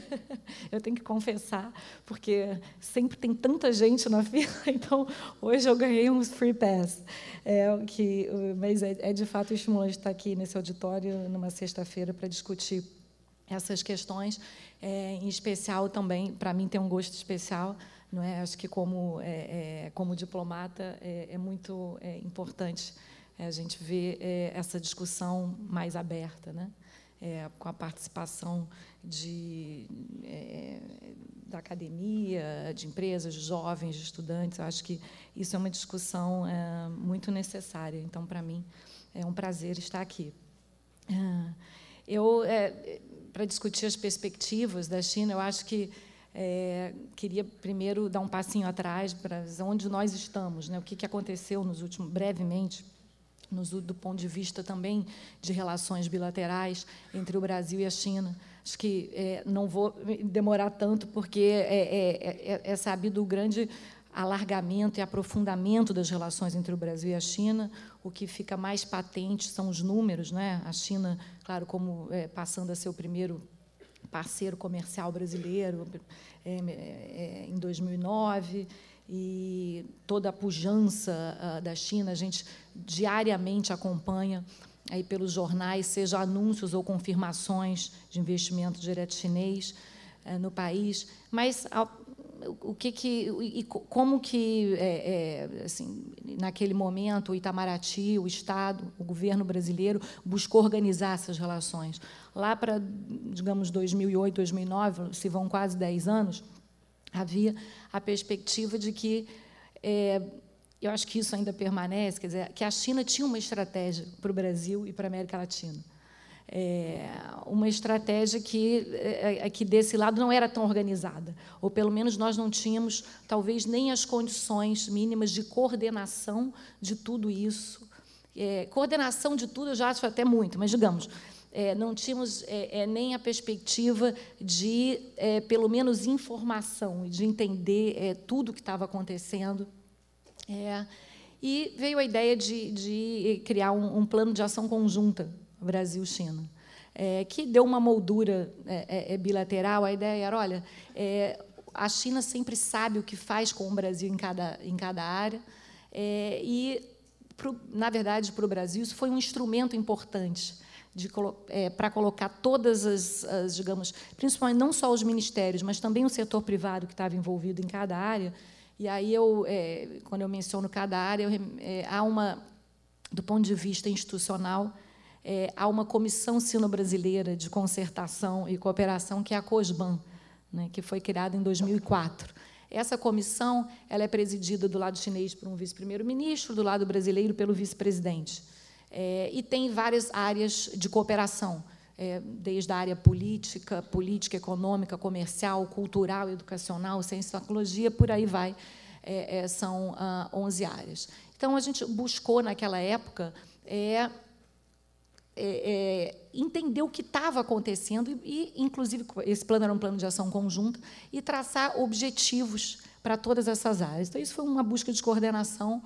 eu tenho que confessar, porque sempre tem tanta gente na fila, então hoje eu ganhei uns free pass. É, que, mas é, é de fato estimulante estar aqui nesse auditório numa sexta-feira para discutir essas questões. É, em especial também, para mim tem um gosto especial. Não é? Acho que como é, é como diplomata é, é muito é, importante a gente ver essa discussão mais aberta, né? É, com a participação de, é, da academia, de empresas, de jovens, de estudantes. Eu acho que isso é uma discussão é, muito necessária. Então, para mim, é um prazer estar aqui. É, eu, é, para discutir as perspectivas da China, eu acho que é, queria primeiro dar um passinho atrás para onde nós estamos, né? o que, que aconteceu nos últimos, brevemente, do ponto de vista também de relações bilaterais entre o Brasil e a China. Acho que é, não vou demorar tanto, porque é, é, é, é sabido o grande alargamento e aprofundamento das relações entre o Brasil e a China. O que fica mais patente são os números. Né? A China, claro, como é, passando a ser o primeiro parceiro comercial brasileiro é, é, em 2009 e toda a pujança uh, da China, a gente diariamente acompanha aí pelos jornais, seja anúncios ou confirmações de investimento direto chinês uh, no país, mas o que que e como que é, é, assim naquele momento o Itamaraty, o Estado, o governo brasileiro buscou organizar essas relações? Lá para digamos 2008, 2009, se vão quase 10 anos havia a perspectiva de que é, eu acho que isso ainda permanece, quer dizer, que a China tinha uma estratégia para o Brasil e para a América Latina. É, uma estratégia que, é, é, que desse lado não era tão organizada, ou pelo menos nós não tínhamos, talvez, nem as condições mínimas de coordenação de tudo isso. É, coordenação de tudo eu já acho até muito, mas digamos, é, não tínhamos é, é, nem a perspectiva de, é, pelo menos, informação, de entender é, tudo o que estava acontecendo. É, e veio a ideia de, de criar um, um, plano de ação conjunta Brasil-China, que deu uma moldura bilateral. A ideia era, olha, a China sempre sabe o que faz com o Brasil em cada, em cada área, e, pro, na verdade, para o Brasil, isso foi um instrumento importante é, para colocar todas as, as, digamos, principalmente não só os ministérios, mas também o setor privado que estava envolvido em cada área. E aí eu, é, quando eu menciono cada área, eu, é, há uma, do ponto de vista institucional, é, há uma comissão sino-brasileira de concertação e cooperação que é a COSBAN, né, que foi criada em 2004. Essa comissão ela é presidida do lado chinês por um vice-primeiro-ministro, do lado brasileiro pelo vice-presidente. É, e tem várias áreas de cooperação, é, desde a área política, política, econômica, comercial, cultural, educacional, ciência e tecnologia, por aí vai, é, é são ah, 11 áreas. Então, a gente buscou, naquela época, é, é, entender o que estava acontecendo, e, inclusive, esse plano era um plano de ação conjunta, e traçar objetivos para todas essas áreas. Então, isso foi uma busca de coordenação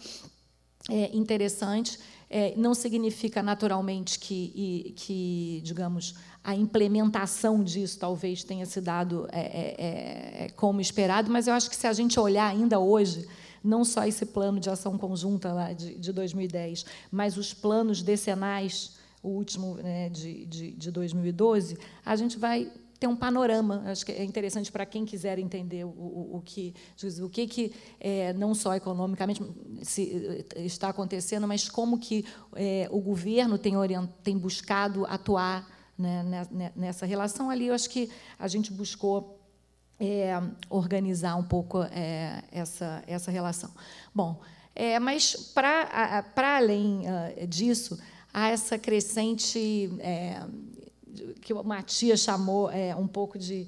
interessante, é, não significa naturalmente que, que, digamos, a implementação disso talvez tenha se dado é, é, é, é, como esperado, mas eu acho que se a gente olhar ainda hoje, não só esse plano de ação conjunta lá de, de 2010, mas os planos decenais, o último né, de, de, de 2012, a gente vai ter um panorama. Acho que é interessante para quem quiser entender o, o, o que, o que, que é, não só economicamente se, eh, está acontecendo, mas como que é, o governo tem, orient, tem buscado atuar né, nessa relação. Ali, eu acho que a gente buscou é, organizar um pouco essa, essa relação. Bom, mas para além uh, disso, há essa crescente que o Matias chamou é, um pouco de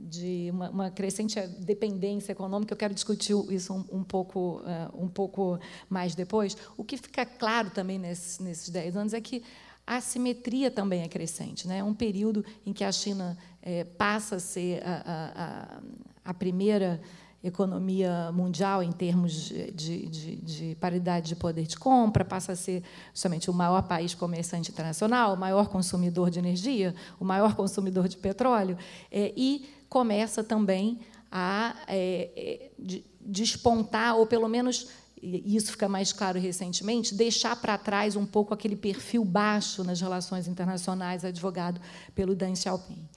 de uma, uma, crescente dependência econômica. Eu quero discutir isso um, um pouco, uh, um pouco mais depois. O que fica claro também nesses, nesses dez anos é que a assimetria também é crescente. Né? É um período em que a China é, passa a ser a, a, a primeira economia mundial em termos de, de, de, paridade de poder de compra, passa a ser justamente o maior país comerciante internacional, o maior consumidor de energia, o maior consumidor de petróleo, é, e começa também a é, é despontar, ou pelo menos isso fica mais claro recentemente, deixar para trás um pouco aquele perfil baixo nas relações internacionais advogado pelo Deng Xiaoping.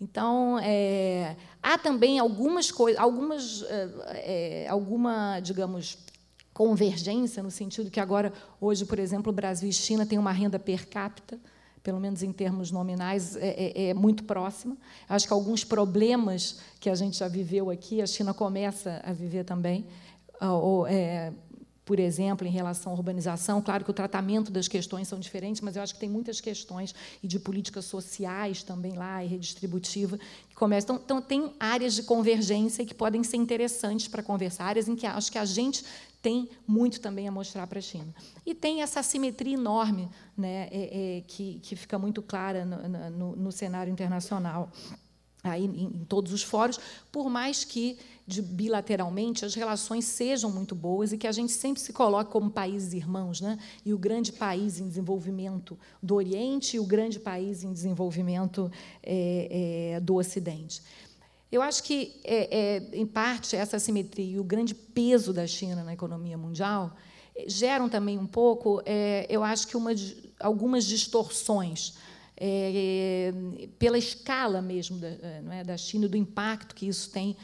Então, é, há também algumas coisas, algumas, é, é, alguma, digamos, convergência no sentido que agora, hoje, por exemplo, Brasil e China têm uma renda per capita, pelo menos em termos nominais, é, é, é muito próxima. Acho que alguns problemas que a gente já viveu aqui, a China começa a viver também. Ou, é, por exemplo, em relação à urbanização. Claro que o tratamento das questões são diferentes, mas eu acho que tem muitas questões e de políticas sociais também lá e redistributiva que começam. Então, então tem áreas de convergência que podem ser interessantes para conversar, áreas em que acho que a gente tem muito também a mostrar para a China. E tem essa assimetria enorme né, é, é, que, que fica muito clara no, no, no cenário internacional aí em, todos os fóruns, por mais que de, bilateralmente as relações sejam muito boas e que a gente sempre se coloque como países irmãos, né? E o grande país em desenvolvimento do Oriente e o grande país em desenvolvimento é, é, do Ocidente. Eu acho que, é, é em parte, essa assimetria e o grande peso da China na economia mundial é, geram também um pouco, é, eu acho que uma, algumas distorções é, pela escala mesmo da, não é, da China, do impacto que isso tem,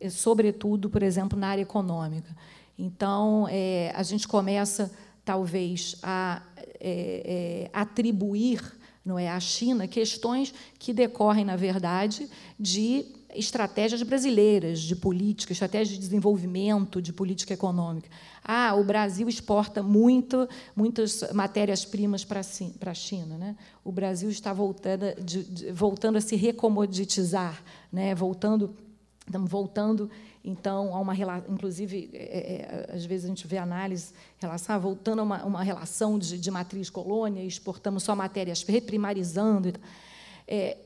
é, sobretudo, por exemplo, na área econômica. Então, é, a gente começa, talvez, a é, é, atribuir não é, à China questões que decorrem, na verdade, de estratégias brasileiras de política, estratégias de desenvolvimento, de política econômica. Ah, o Brasil exporta muito, muitas matérias-primas para a China. Né? O Brasil está voltando, de, de, voltando a se recomoditizar, né? voltando, estamos voltando então a uma relação, inclusive, é, é, às vezes a gente vê análise relação, ah, voltando a uma, uma relação de, de matriz colônia, exportamos só matérias, reprimarizando. É,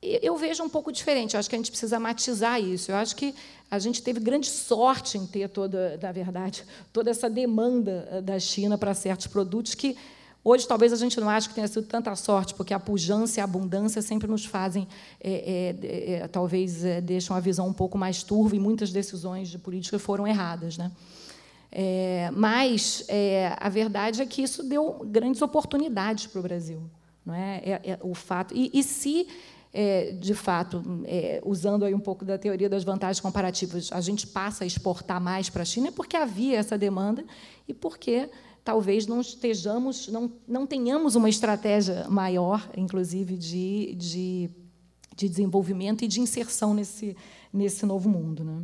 eu vejo um pouco diferente. Eu acho que a gente precisa matizar isso. Eu acho que a gente teve grande sorte em ter toda, na verdade, toda essa demanda eh, da China para certos produtos que hoje talvez a gente não ache que tenha sido tanta sorte, porque a pujança e a abundância sempre nos fazem, é, é, é, talvez é, deixam a visão um pouco mais turva e muitas decisões de política foram erradas, né? É, mas é, a verdade é que isso deu grandes oportunidades para o Brasil, não é? o fato e, e se é, de fato, é, usando aí um pouco da teoria das vantagens comparativas, a gente passa a exportar mais para a China porque havia essa demanda e porque talvez não estejamos, não, não tenhamos uma estratégia maior, inclusive, de, de, de desenvolvimento e de inserção nesse, nesse novo mundo. Né?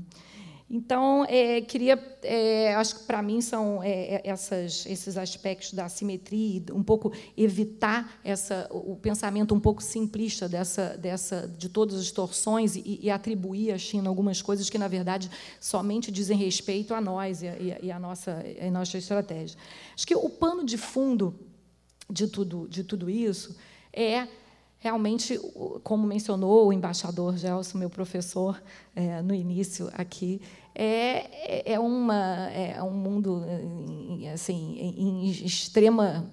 Então, é, queria, é, acho que para mim são é, é, essas, esses aspectos da simetria, um pouco evitar essa, o pensamento um pouco simplista dessa, dessa, de todas as torções e, e atribuir à China algumas coisas que, na verdade, somente dizem respeito a nós e a, e a nossa, a nossa estratégia. Acho que o pano de fundo de tudo, de tudo isso é realmente, como mencionou o embaixador Gelson, meu professor, é, no início aqui, é, é, uma, é um mundo assim, em extrema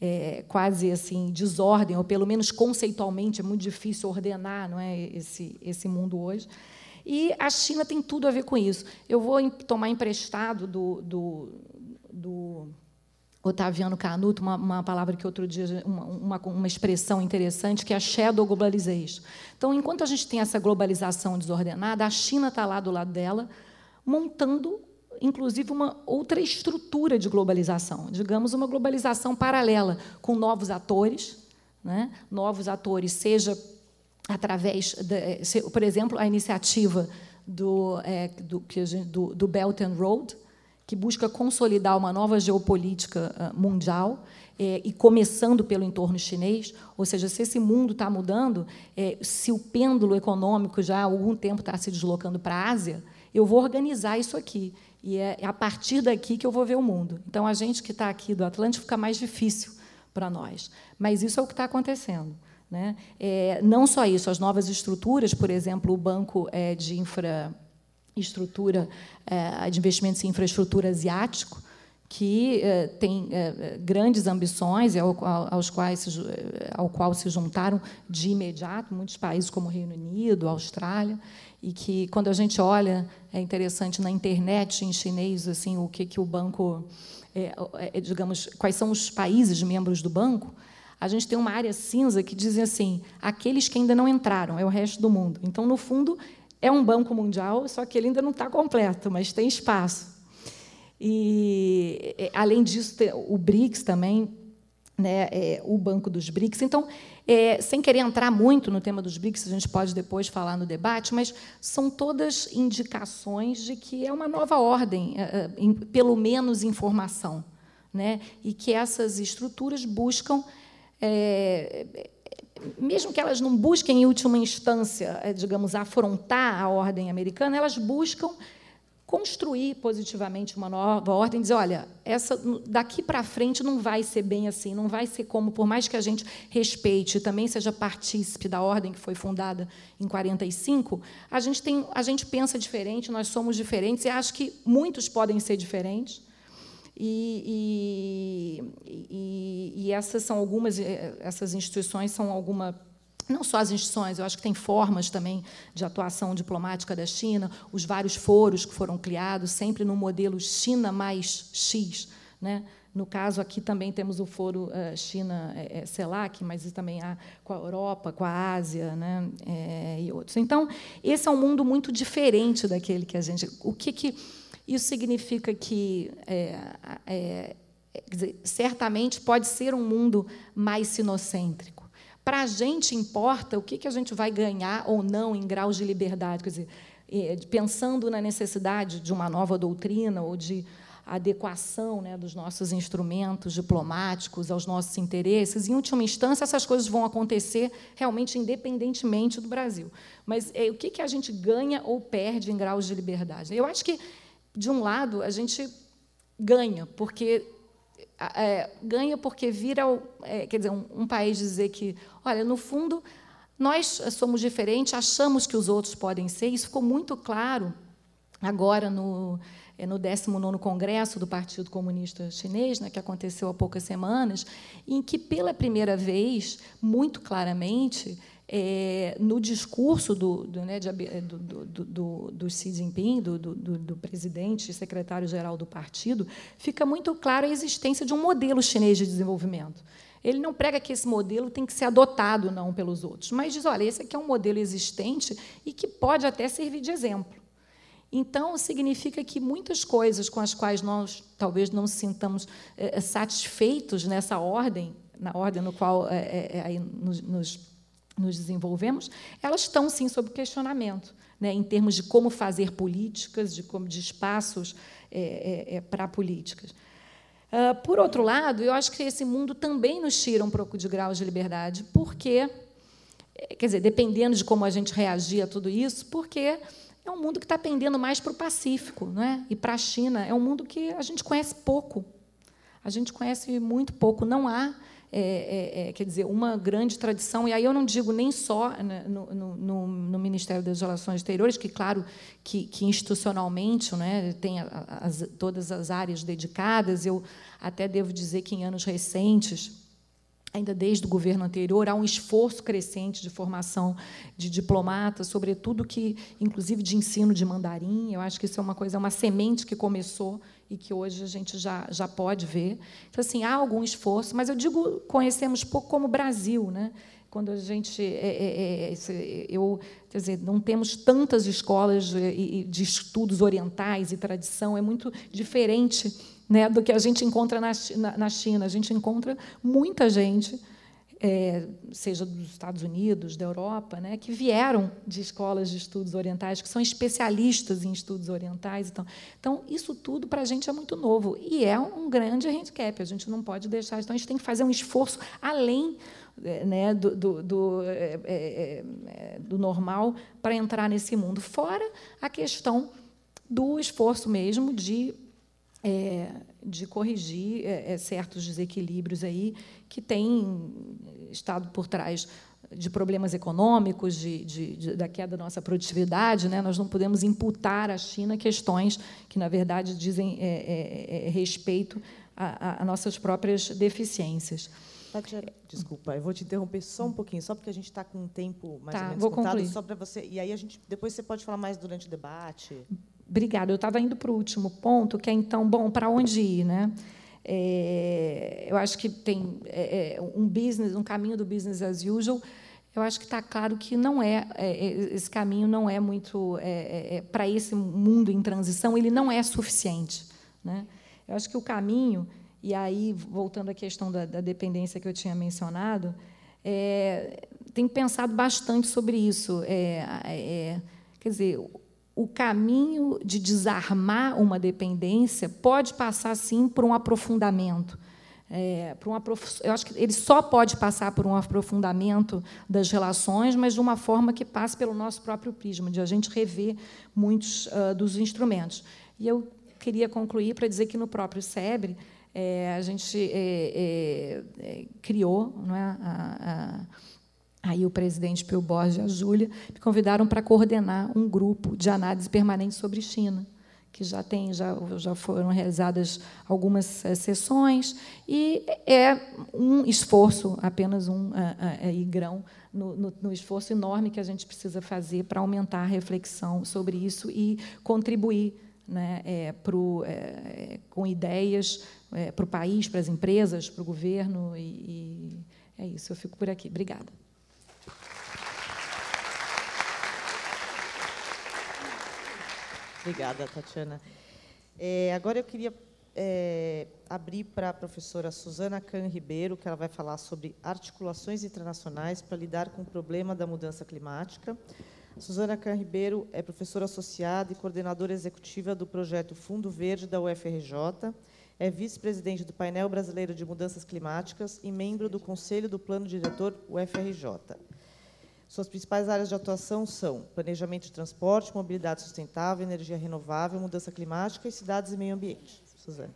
é, quase assim desordem, ou pelo menos conceitualmente é muito difícil ordenar não é, esse, esse mundo hoje. E a China tem tudo a ver com isso. Eu vou tomar emprestado do, do, do Otaviano Canuto, uma, uma, palavra que outro dia, uma, uma, uma, expressão interessante, que é a shadow globalization. Então, enquanto a gente tem essa globalização desordenada, a China está lá do lado dela, montando, inclusive, uma outra estrutura de globalização, digamos, uma globalização paralela, com novos atores, né? novos atores, seja através, de, por exemplo, a iniciativa do, é, do, do, do Belt and Road, que busca consolidar uma nova geopolítica ah, mundial, é, e começando pelo entorno chinês, ou seja, se esse mundo está mudando, é, se o pêndulo econômico já há algum tempo está se deslocando para a Ásia, eu vou organizar isso aqui. E é, é a partir daqui que eu vou ver o mundo. Então, a gente que está aqui do Atlântico fica mais difícil para nós. Mas isso é o que está acontecendo. Né? É, não só isso, as novas estruturas, por exemplo, o Banco é, de Infraestrutura, é, de Investimentos em Infraestrutura Asiático, que é, tem é, grandes ambições ao, aos quais ao qual se juntaram de imediato muitos países como o Reino Unido, Austrália, e que quando a gente olha é interessante na internet em chinês assim o que que o banco é, é, digamos quais são os países membros do banco a gente tem uma área cinza que dizem assim aqueles que ainda não entraram é o resto do mundo. Então no fundo é um banco mundial só que ele ainda não está completo mas tem espaço e é, além disso o BRICS também né, é, o Banco dos BRICS. Então, é, sem querer entrar muito no tema dos BRICS, a gente pode depois falar no debate, mas são todas indicações de que é uma nova ordem, é, é em, pelo menos informação, né, e que essas estruturas buscam. É, mesmo que elas não busquem, em última instância, digamos, afrontar a ordem americana, elas buscam construir positivamente uma nova ordem, dizer, olha, essa daqui para frente não vai ser bem assim, não vai ser como, por mais que a gente respeite e também seja partícipe da ordem que foi fundada em 45, a gente tem, a gente pensa diferente, nós somos diferentes e acho que muitos podem ser diferentes. E, e, e, e essas são algumas, eh, essas instituições são alguma não só as instituições, eu acho que tem formas também de atuação diplomática da China, os vários foros que foram criados, sempre no modelo China mais X. Né? No caso aqui também temos o foro uh, China é, CELAC, mas também há com a Europa, com a Ásia né? É, e outros. Então, esse é um mundo muito diferente daquele que a gente. O que, que isso significa que é, é, dizer, certamente pode ser um mundo mais sinocêntrico para a gente importa o que, que a gente vai ganhar ou não em graus de liberdade. Quer dizer, pensando na necessidade de uma nova doutrina ou de adequação né, dos nossos instrumentos diplomáticos aos nossos interesses. Em última instância, essas coisas vão acontecer realmente independentemente do Brasil. Mas é, o que, que a gente ganha ou perde em graus de liberdade? Eu acho que, de um lado, a gente ganha, porque é, ganha porque vira, é, quer dizer, um, um, país dizer que, olha, no fundo, nós somos diferentes, achamos que os outros podem ser. Isso ficou muito claro agora no, é, no 19º Congresso do Partido Comunista Chinês, né, que aconteceu há poucas semanas, em que, pela primeira vez, muito claramente, é, no discurso do, do, né, de, do, do, do, Xi Jinping, do, do, presidente e secretário-geral do partido, fica muito clara a existência de um modelo chinês de desenvolvimento. Ele não prega que esse modelo tem que ser adotado não pelos outros, mas diz, olha, esse aqui é um modelo existente e que pode até servir de exemplo. Então, significa que muitas coisas com as quais nós talvez não nos sintamos é, satisfeitos nessa ordem, na ordem no qual é, é, nos, nos nos desenvolvemos, elas estão sim sob questionamento, né, em termos de como fazer políticas, de como de espaços é, é, é para políticas. Uh, por outro lado, eu acho que esse mundo também nos tira um pouco de grau de liberdade, porque, é, quer dizer, dependendo de como a gente reagir a tudo isso, porque é um mundo que está pendendo mais para o Pacífico, não é? E para a China é um mundo que a gente conhece pouco. A gente conhece muito pouco. Não há é, é, é, quer dizer, uma grande tradição, e aí eu não digo nem só né, no, no, no, Ministério das Relações Exteriores, que, claro, que, que institucionalmente né, tem as, todas as áreas dedicadas, eu até devo dizer que, em anos recentes, ainda desde o governo anterior, há um esforço crescente de formação de diplomatas, sobretudo que, inclusive, de ensino de mandarim. Eu acho que isso é uma coisa, é uma semente que começou e que hoje a gente já, já pode ver. Então, assim, há algum esforço, mas eu digo, conhecemos pouco como Brasil, né? quando a gente é, é, é, eu quer dizer não temos tantas escolas de, de, estudos orientais e tradição é muito diferente né, do que a gente encontra na, na, na China a gente encontra muita gente é, seja dos Estados Unidos, da Europa, né, que vieram de escolas de estudos orientais, que são especialistas em estudos orientais. Então, então isso tudo para a gente é muito novo e é um grande handicap. A gente não pode deixar. Então, a gente tem que fazer um esforço além é, né, do, do, do, é, é, é, do normal para entrar nesse mundo. Fora a questão do esforço mesmo de é, de corrigir certos desequilíbrios aí que têm estado por trás de problemas econômicos, de, de, de, da queda da nossa produtividade. Né? Nós não podemos imputar à China questões que, na verdade, dizem é, é, é respeito a, a, nossas próprias deficiências. Desculpa, eu vou te interromper só um pouquinho, só porque a gente está com um tempo mais tá, ou menos vou contado, concluir. só para você. E aí a gente depois você pode falar mais durante o debate. Obrigada. Eu estava indo para o último ponto, que é então, bom, para onde ir, né? É, eu acho que tem é, é, um business, um caminho do business as usual. Eu acho que está claro que não é, é, é, esse caminho não é muito é, para esse mundo em transição, ele não é suficiente, né? Eu acho que o caminho e aí voltando à questão da, da dependência que eu tinha mencionado, tem pensado bastante sobre isso. quer dizer, o caminho de desarmar uma dependência pode passar, sim, por um aprofundamento. É, por um aprof... Eu acho que ele só pode passar por um aprofundamento das relações, mas de uma forma que passe pelo nosso próprio prisma, de a gente rever muitos uh, dos instrumentos. E eu queria concluir para dizer que no próprio SEBRE é, a gente é, é, é criou não é, a, a Aí o presidente Pio Borges e a Júlia me convidaram para coordenar um grupo de análise permanente sobre China, que já tem já, já foram realizadas algumas é, sessões e é um esforço, apenas um é, é, grão no, no, no, esforço enorme que a gente precisa fazer para aumentar a reflexão sobre isso e contribuir né, é, pro, com ideias para o país, para as empresas, para o governo. E, e é isso, eu fico por aqui. Obrigada. Obrigada, Tatiana. É, agora eu queria é, abrir para a professora Suzana Can Ribeiro, que ela vai falar sobre articulações internacionais para lidar com o problema da mudança climática. Suzana Can Ribeiro é professora associada e coordenadora executiva do projeto Fundo Verde da UFRJ, é vice-presidente do Painel Brasileiro de Mudanças Climáticas e membro do Conselho do Plano Diretor UFRJ. Suas principais áreas de atuação são planejamento de transporte, mobilidade sustentável, energia renovável, mudança climática e cidades e meio ambiente. Suzane.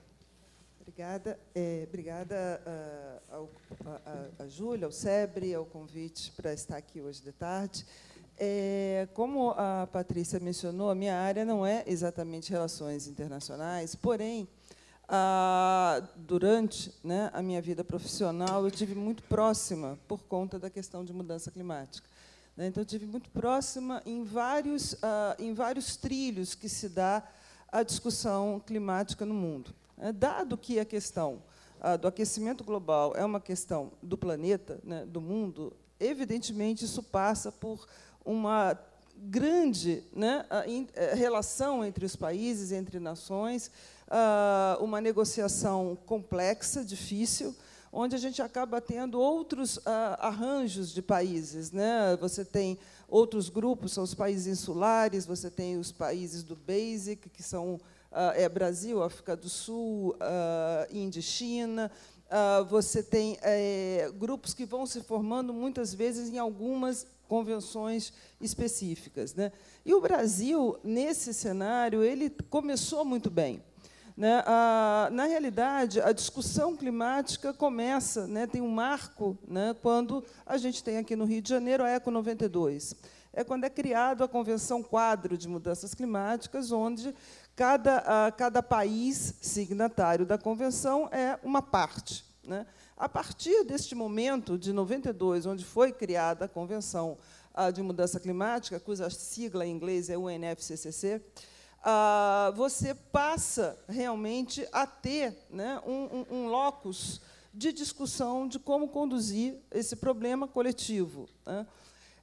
Obrigada. É, obrigada uh, ao, a, a, a Júlia, ao SEBRE, ao convite para estar aqui hoje de tarde. É, como a Patrícia mencionou, a minha área não é exatamente relações internacionais, porém, ah, durante né, a minha vida profissional, eu tive muito próxima por conta da questão de mudança climática. Né? Então, tive muito próxima em vários, ah, em vários trilhos que se dá a discussão climática no mundo. Né? Dado que a questão ah, do aquecimento global é uma questão do planeta, né, do mundo, evidentemente isso passa por uma grande né, eh, relação entre os países, entre nações, ah, uma negociação complexa, difícil, onde a gente acaba tendo outros ah, arranjos de países. Né? Você tem outros grupos, são os países insulares, você tem os países do BASIC, que são ah, é Brasil, África do Sul, ah, Índia e China. Você tem é, grupos que vão se formando muitas vezes em algumas convenções específicas. Né? E o Brasil, nesse cenário, ele começou muito bem. Né? A, na realidade, a discussão climática começa, né, tem um marco né, quando a gente tem aqui no Rio de Janeiro a ECO 92. É quando é criada a Convenção Quadro de Mudanças Climáticas, onde cada, a, cada país signatário da convenção é uma parte. Né? A partir deste momento, de 92, onde foi criada a Convenção a, de Mudança Climática, cuja sigla em inglês é UNFCCC, ah, você passa realmente a ter né, um, um, um locus de discussão de como conduzir esse problema coletivo. Né.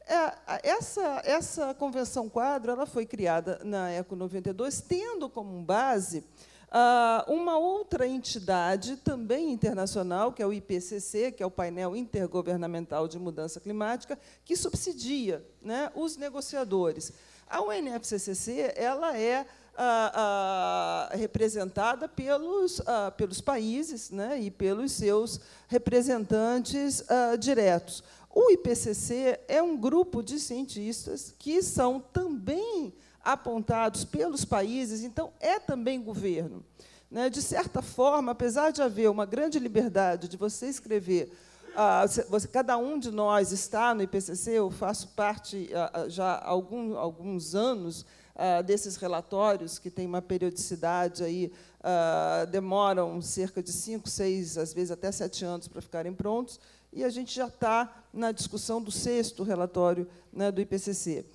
É, essa, essa convenção quadro ela foi criada na ECO 92, tendo como base ah, uma outra entidade, também internacional, que é o IPCC, que é o Painel Intergovernamental de Mudança Climática, que subsidia né, os negociadores. A UNFCCC ela é ah, ah, representada pelos, ah, pelos países né, e pelos seus representantes ah, diretos. O IPCC é um grupo de cientistas que são também apontados pelos países, então é também governo. Né? De certa forma, apesar de haver uma grande liberdade de você escrever, ah, você, cada um de nós está no IPCC, eu faço parte ah, já há algum, alguns anos ah, desses relatórios, que têm uma periodicidade aí, ah, demoram cerca de cinco, seis, às vezes até sete anos para ficarem prontos, e a gente já está na discussão do sexto relatório né, do IPCC.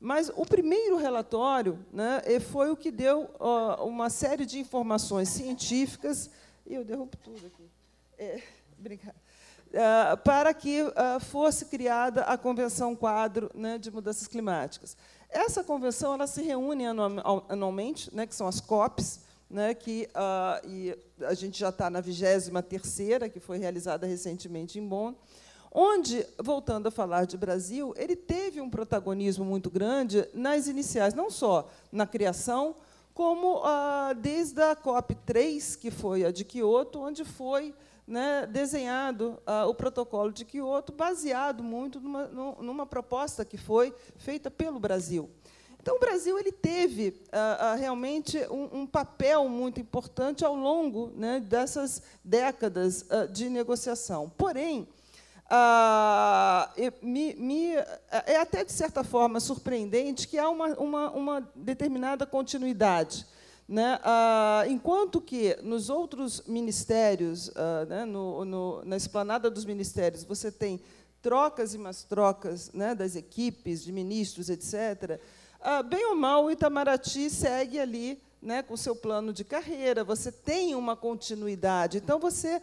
Mas o primeiro relatório né, foi o que deu uma série de informações científicas. E eu derrubo tudo aqui. É, Uh, para que uh, fosse criada a Convenção Quadro né, de Mudanças Climáticas. Essa convenção ela se reúne anualmente, né, que são as COPs, né, que uh, e a gente já está na 23 terceira, que foi realizada recentemente em Bonn, onde, voltando a falar de Brasil, ele teve um protagonismo muito grande nas iniciais, não só na criação, como ah, desde a COP3, que foi a de Quioto, onde foi né, desenhado ah, o protocolo de Quioto, baseado muito numa, numa, proposta que foi feita pelo Brasil. Então, o Brasil ele teve ah, ah realmente um, um, papel muito importante ao longo né, dessas décadas de negociação. Porém, me, me, é até, de certa forma, surpreendente que há uma, uma, uma determinada continuidade. Né? Ah, enquanto que nos outros ministérios, ah, né, no, no, na esplanada dos ministérios, você tem trocas e mais trocas né, das equipes, de ministros, etc., ah, bem ou mal, o Itamaraty segue ali né, com o seu plano de carreira, você tem uma continuidade. Então, você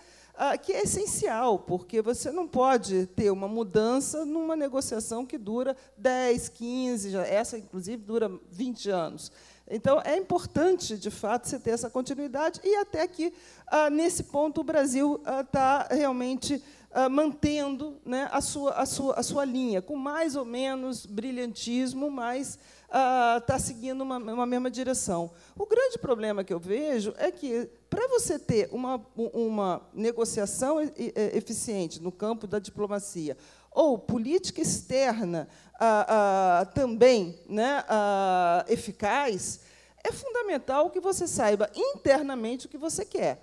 que é essencial, porque você não pode ter uma mudança numa negociação que dura 10, 15, já, essa, inclusive, dura 20 anos. Então, é importante, de fato, você ter essa continuidade, e até que, ah, nesse ponto, o Brasil está ah, realmente ah, mantendo né, a, sua, a, sua, a sua linha, com mais ou menos brilhantismo, mas está ah, seguindo uma, uma mesma direção. O grande problema que eu vejo é que, para você ter uma, uma negociação eficiente no campo da diplomacia, ou política externa ah, ah, também né, ah, eficaz, é fundamental que você saiba internamente o que você quer.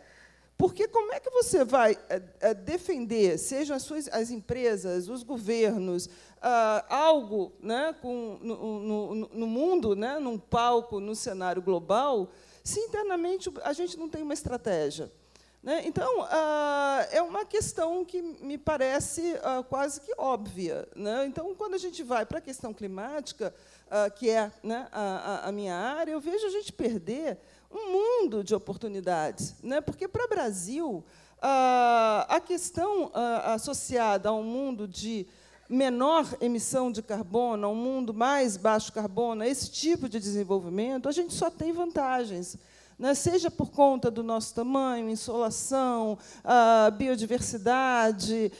Porque como é que você vai eh, eh, defender, sejam as, suas, as empresas, os governos, ah, algo né, com, no, no, no, mundo, né, num palco, no cenário global, se internamente a gente não tem uma estratégia? Né? Então, ah, é uma questão que me parece ah, quase que óbvia. Né? Então, quando a gente vai para a questão climática, ah, que é né, a, minha área, eu vejo a gente perder um mundo de oportunidades. Porque, para o Brasil, a questão associada a um mundo de menor emissão de carbono, a um mundo mais baixo carbono, esse tipo de desenvolvimento, a gente só tem vantagens. Né? seja por conta do nosso tamanho, insolação, biodiversidade,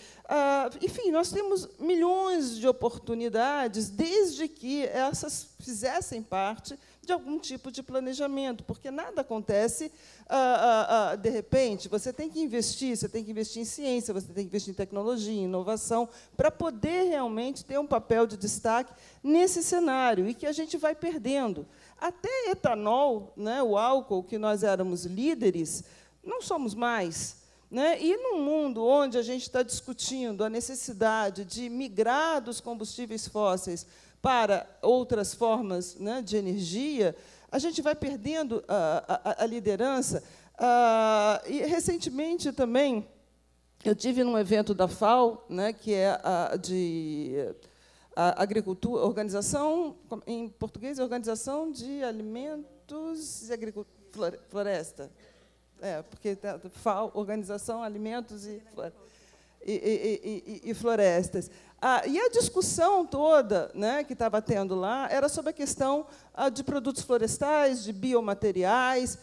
enfim, nós temos milhões de oportunidades, desde que essas fizessem parte de algum tipo de planejamento, porque nada acontece ah, ah, ah, de repente. Você tem que investir, você tem que investir em ciência, você tem que investir em tecnologia, em inovação, para poder realmente ter um papel de destaque nesse cenário e que a gente vai perdendo. Até etanol, né, o álcool, que nós éramos líderes, não somos mais. Né? E num mundo onde a gente está discutindo a necessidade de migrar dos combustíveis fósseis para outras formas né, de energia, a gente vai perdendo a, a, a liderança. Ah, e, recentemente, também, eu tive num evento da FAO, né, que é a, de a agricultura, organização, em português, Organização de Alimentos e Agricultura, Floresta. É, porque tá, FAO, Organização Alimentos e, e, e, e Florestas. Ah, e a discussão toda né, que estava tendo lá era sobre a questão ah, de produtos florestais, de biomateriais.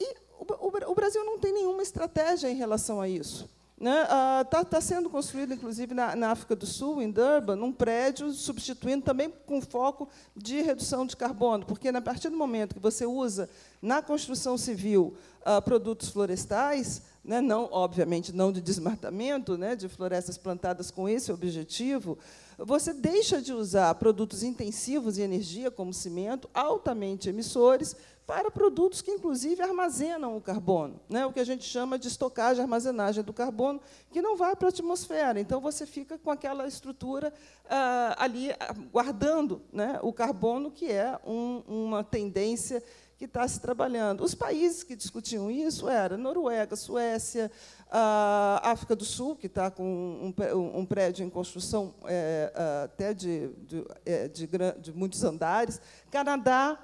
E o Brasil não tem nenhuma estratégia em relação a isso. Está né? tá, tá sendo construído, inclusive, na, na, África do Sul, em Durban, um prédio substituindo também com foco de redução de carbono, porque, a partir do momento que você usa na construção civil uh, produtos florestais, né, não, obviamente, não de desmatamento, né, de florestas plantadas com esse objetivo, você deixa de usar produtos intensivos em energia, como cimento, altamente emissores, para produtos que, inclusive, armazenam o carbono, né? o que a gente chama de estocagem, armazenagem do carbono, que não vai para a atmosfera. Então, você fica com aquela estrutura ah, ali ah, guardando né, o carbono, que é um, uma tendência que está se trabalhando. Os países que discutiam isso eram Noruega, Suécia, a África do Sul, que está com um, um, prédio em construção é, até de, de, é, de, de, muitos andares, Canadá,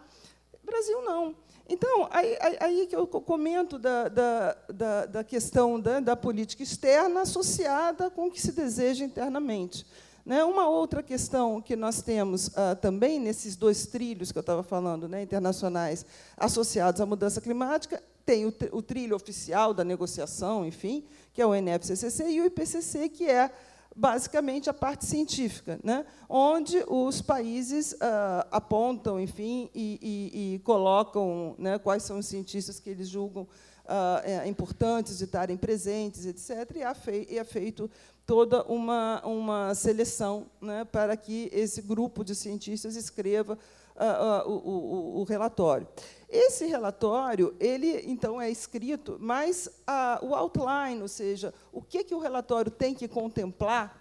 Brasil não. Então, aí, aí que eu comento da, da, da, da questão da, da política externa associada com o que se deseja internamente. Né? Uma outra questão que nós temos uh, também nesses dois trilhos que eu estava falando, né, internacionais, associados à mudança climática, tem o, o, trilho oficial da negociação, enfim, que é o NFCCC, e o IPCC, que é basicamente a parte científica, né, onde os países uh, apontam, enfim, e, e, e colocam né, quais são os cientistas que eles julgam uh, é, importantes de estarem presentes, etc. E fei é feito toda uma, uma seleção né, para que esse grupo de cientistas escreva uh, o, o, o, relatório. Esse relatório, ele então é escrito, mas uh, o outline, ou seja, o que, que o relatório tem que contemplar,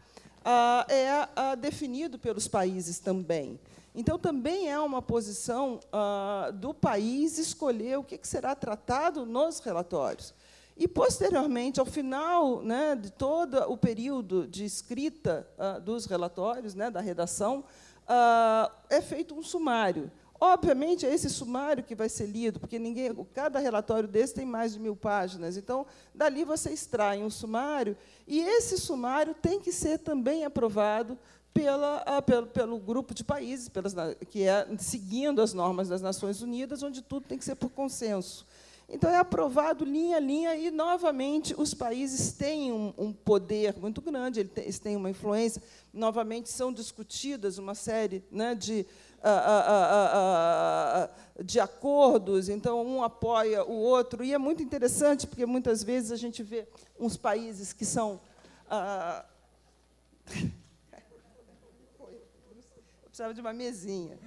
é definido pelos países também. Então, também é uma posição do país escolher o que, que será tratado nos relatórios. E, posteriormente, ao final né, de todo o período de escrita uh, dos relatórios, né, da redação, uh, é feito um sumário. Obviamente, é esse sumário que vai ser lido, porque ninguém, cada relatório desse tem mais de mil páginas. Então, dali você extrai um sumário, e esse sumário tem que ser também aprovado pela, uh, pelo, pelo, grupo de países, pelas, que é seguindo as normas das Nações Unidas, onde tudo tem que ser por consenso. Então, é aprovado linha a linha, e, novamente, os países têm um, um poder muito grande, eles têm uma influência. Novamente, são discutidas uma série né, de, de acordos, então, um apoia o outro. E é muito interessante, porque, muitas vezes, a gente vê uns países que são... Eu precisava de uma mesinha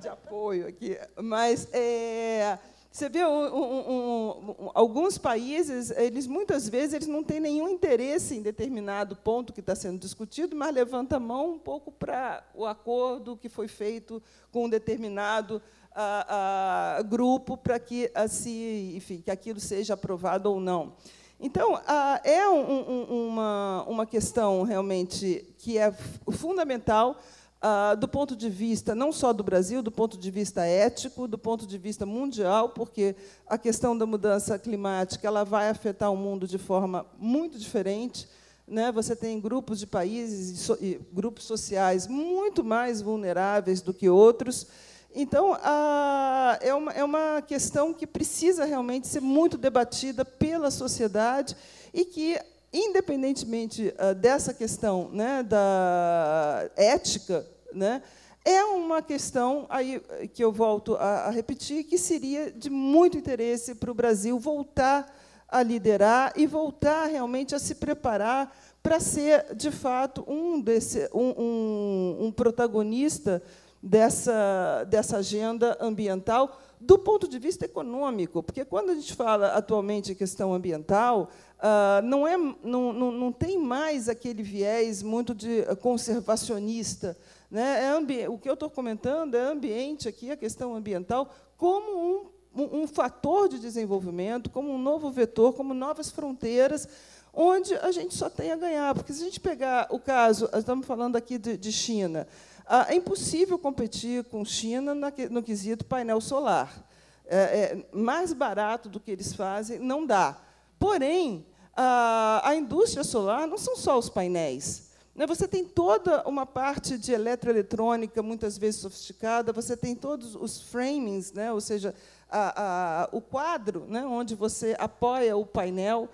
de apoio aqui. Mas... É, você vê um, um, um, alguns países, eles muitas vezes eles não têm nenhum interesse em determinado ponto que está sendo discutido, mas levanta a mão um pouco para o acordo que foi feito com um determinado a, a, grupo para que, assim, que aquilo seja aprovado ou não. Então, é uma, uma questão realmente que é fundamental ah, do ponto de vista não só do Brasil, do ponto de vista ético, do ponto de vista mundial, porque a questão da mudança climática ela vai afetar o mundo de forma muito diferente. Né? Você tem grupos de países e, so, e grupos sociais muito mais vulneráveis do que outros. Então, ah, é, uma, é uma questão que precisa realmente ser muito debatida pela sociedade e que independentemente uh, dessa questão né, da ética né? É uma questão aí que eu volto a, a repetir que seria de muito interesse para o Brasil voltar a liderar e voltar realmente a se preparar para ser, de fato, um, desse, um, um, um protagonista dessa, dessa agenda ambiental do ponto de vista econômico, porque quando a gente fala atualmente em questão ambiental, ah, não, é, não, não, não tem mais aquele viés muito de conservacionista né? É o que eu estou comentando é ambiente aqui, a questão ambiental, como um, um, um fator de desenvolvimento, como um novo vetor, como novas fronteiras, onde a gente só tem a ganhar. Porque se a gente pegar o caso, estamos falando aqui de, de China, ah, é impossível competir com China no quesito painel solar. É, é, mais barato do que eles fazem, não dá. Porém, a, a indústria solar não são só os painéis. Né, você tem toda uma parte de eletroeletrônica, muitas vezes sofisticada, você tem todos os framings, né, ou seja, a, a, o quadro, né, onde você apoia o painel,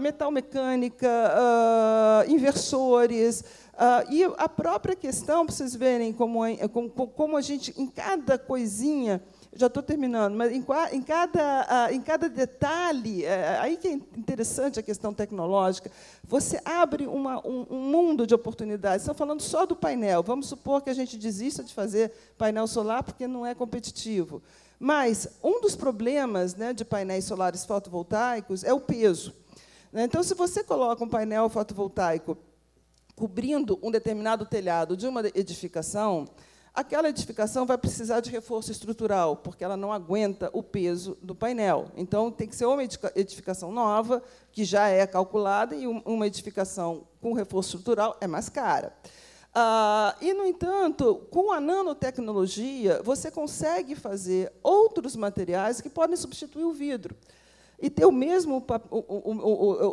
metal mecânica, inversores, e a própria questão, para vocês verem como, é, como, como a gente, em cada coisinha, já estou terminando, mas em, em, cada, em cada detalhe, é, aí que é interessante a questão tecnológica, você abre uma, um, um, mundo de oportunidades. Estão falando só do painel. Vamos supor que a gente desista de fazer painel solar porque não é competitivo. Mas um dos problemas né, de painéis solares fotovoltaicos é o peso. Né? Então, se você coloca um painel fotovoltaico cobrindo um determinado telhado de uma edificação, aquela edificação vai precisar de reforço estrutural, porque ela não aguenta o peso do painel. Então, tem que ser uma edificação nova, que já é calculada, e uma edificação com reforço estrutural é mais cara. Ah, e, no entanto, com a nanotecnologia, você consegue fazer outros materiais que podem substituir o vidro e ter o mesmo,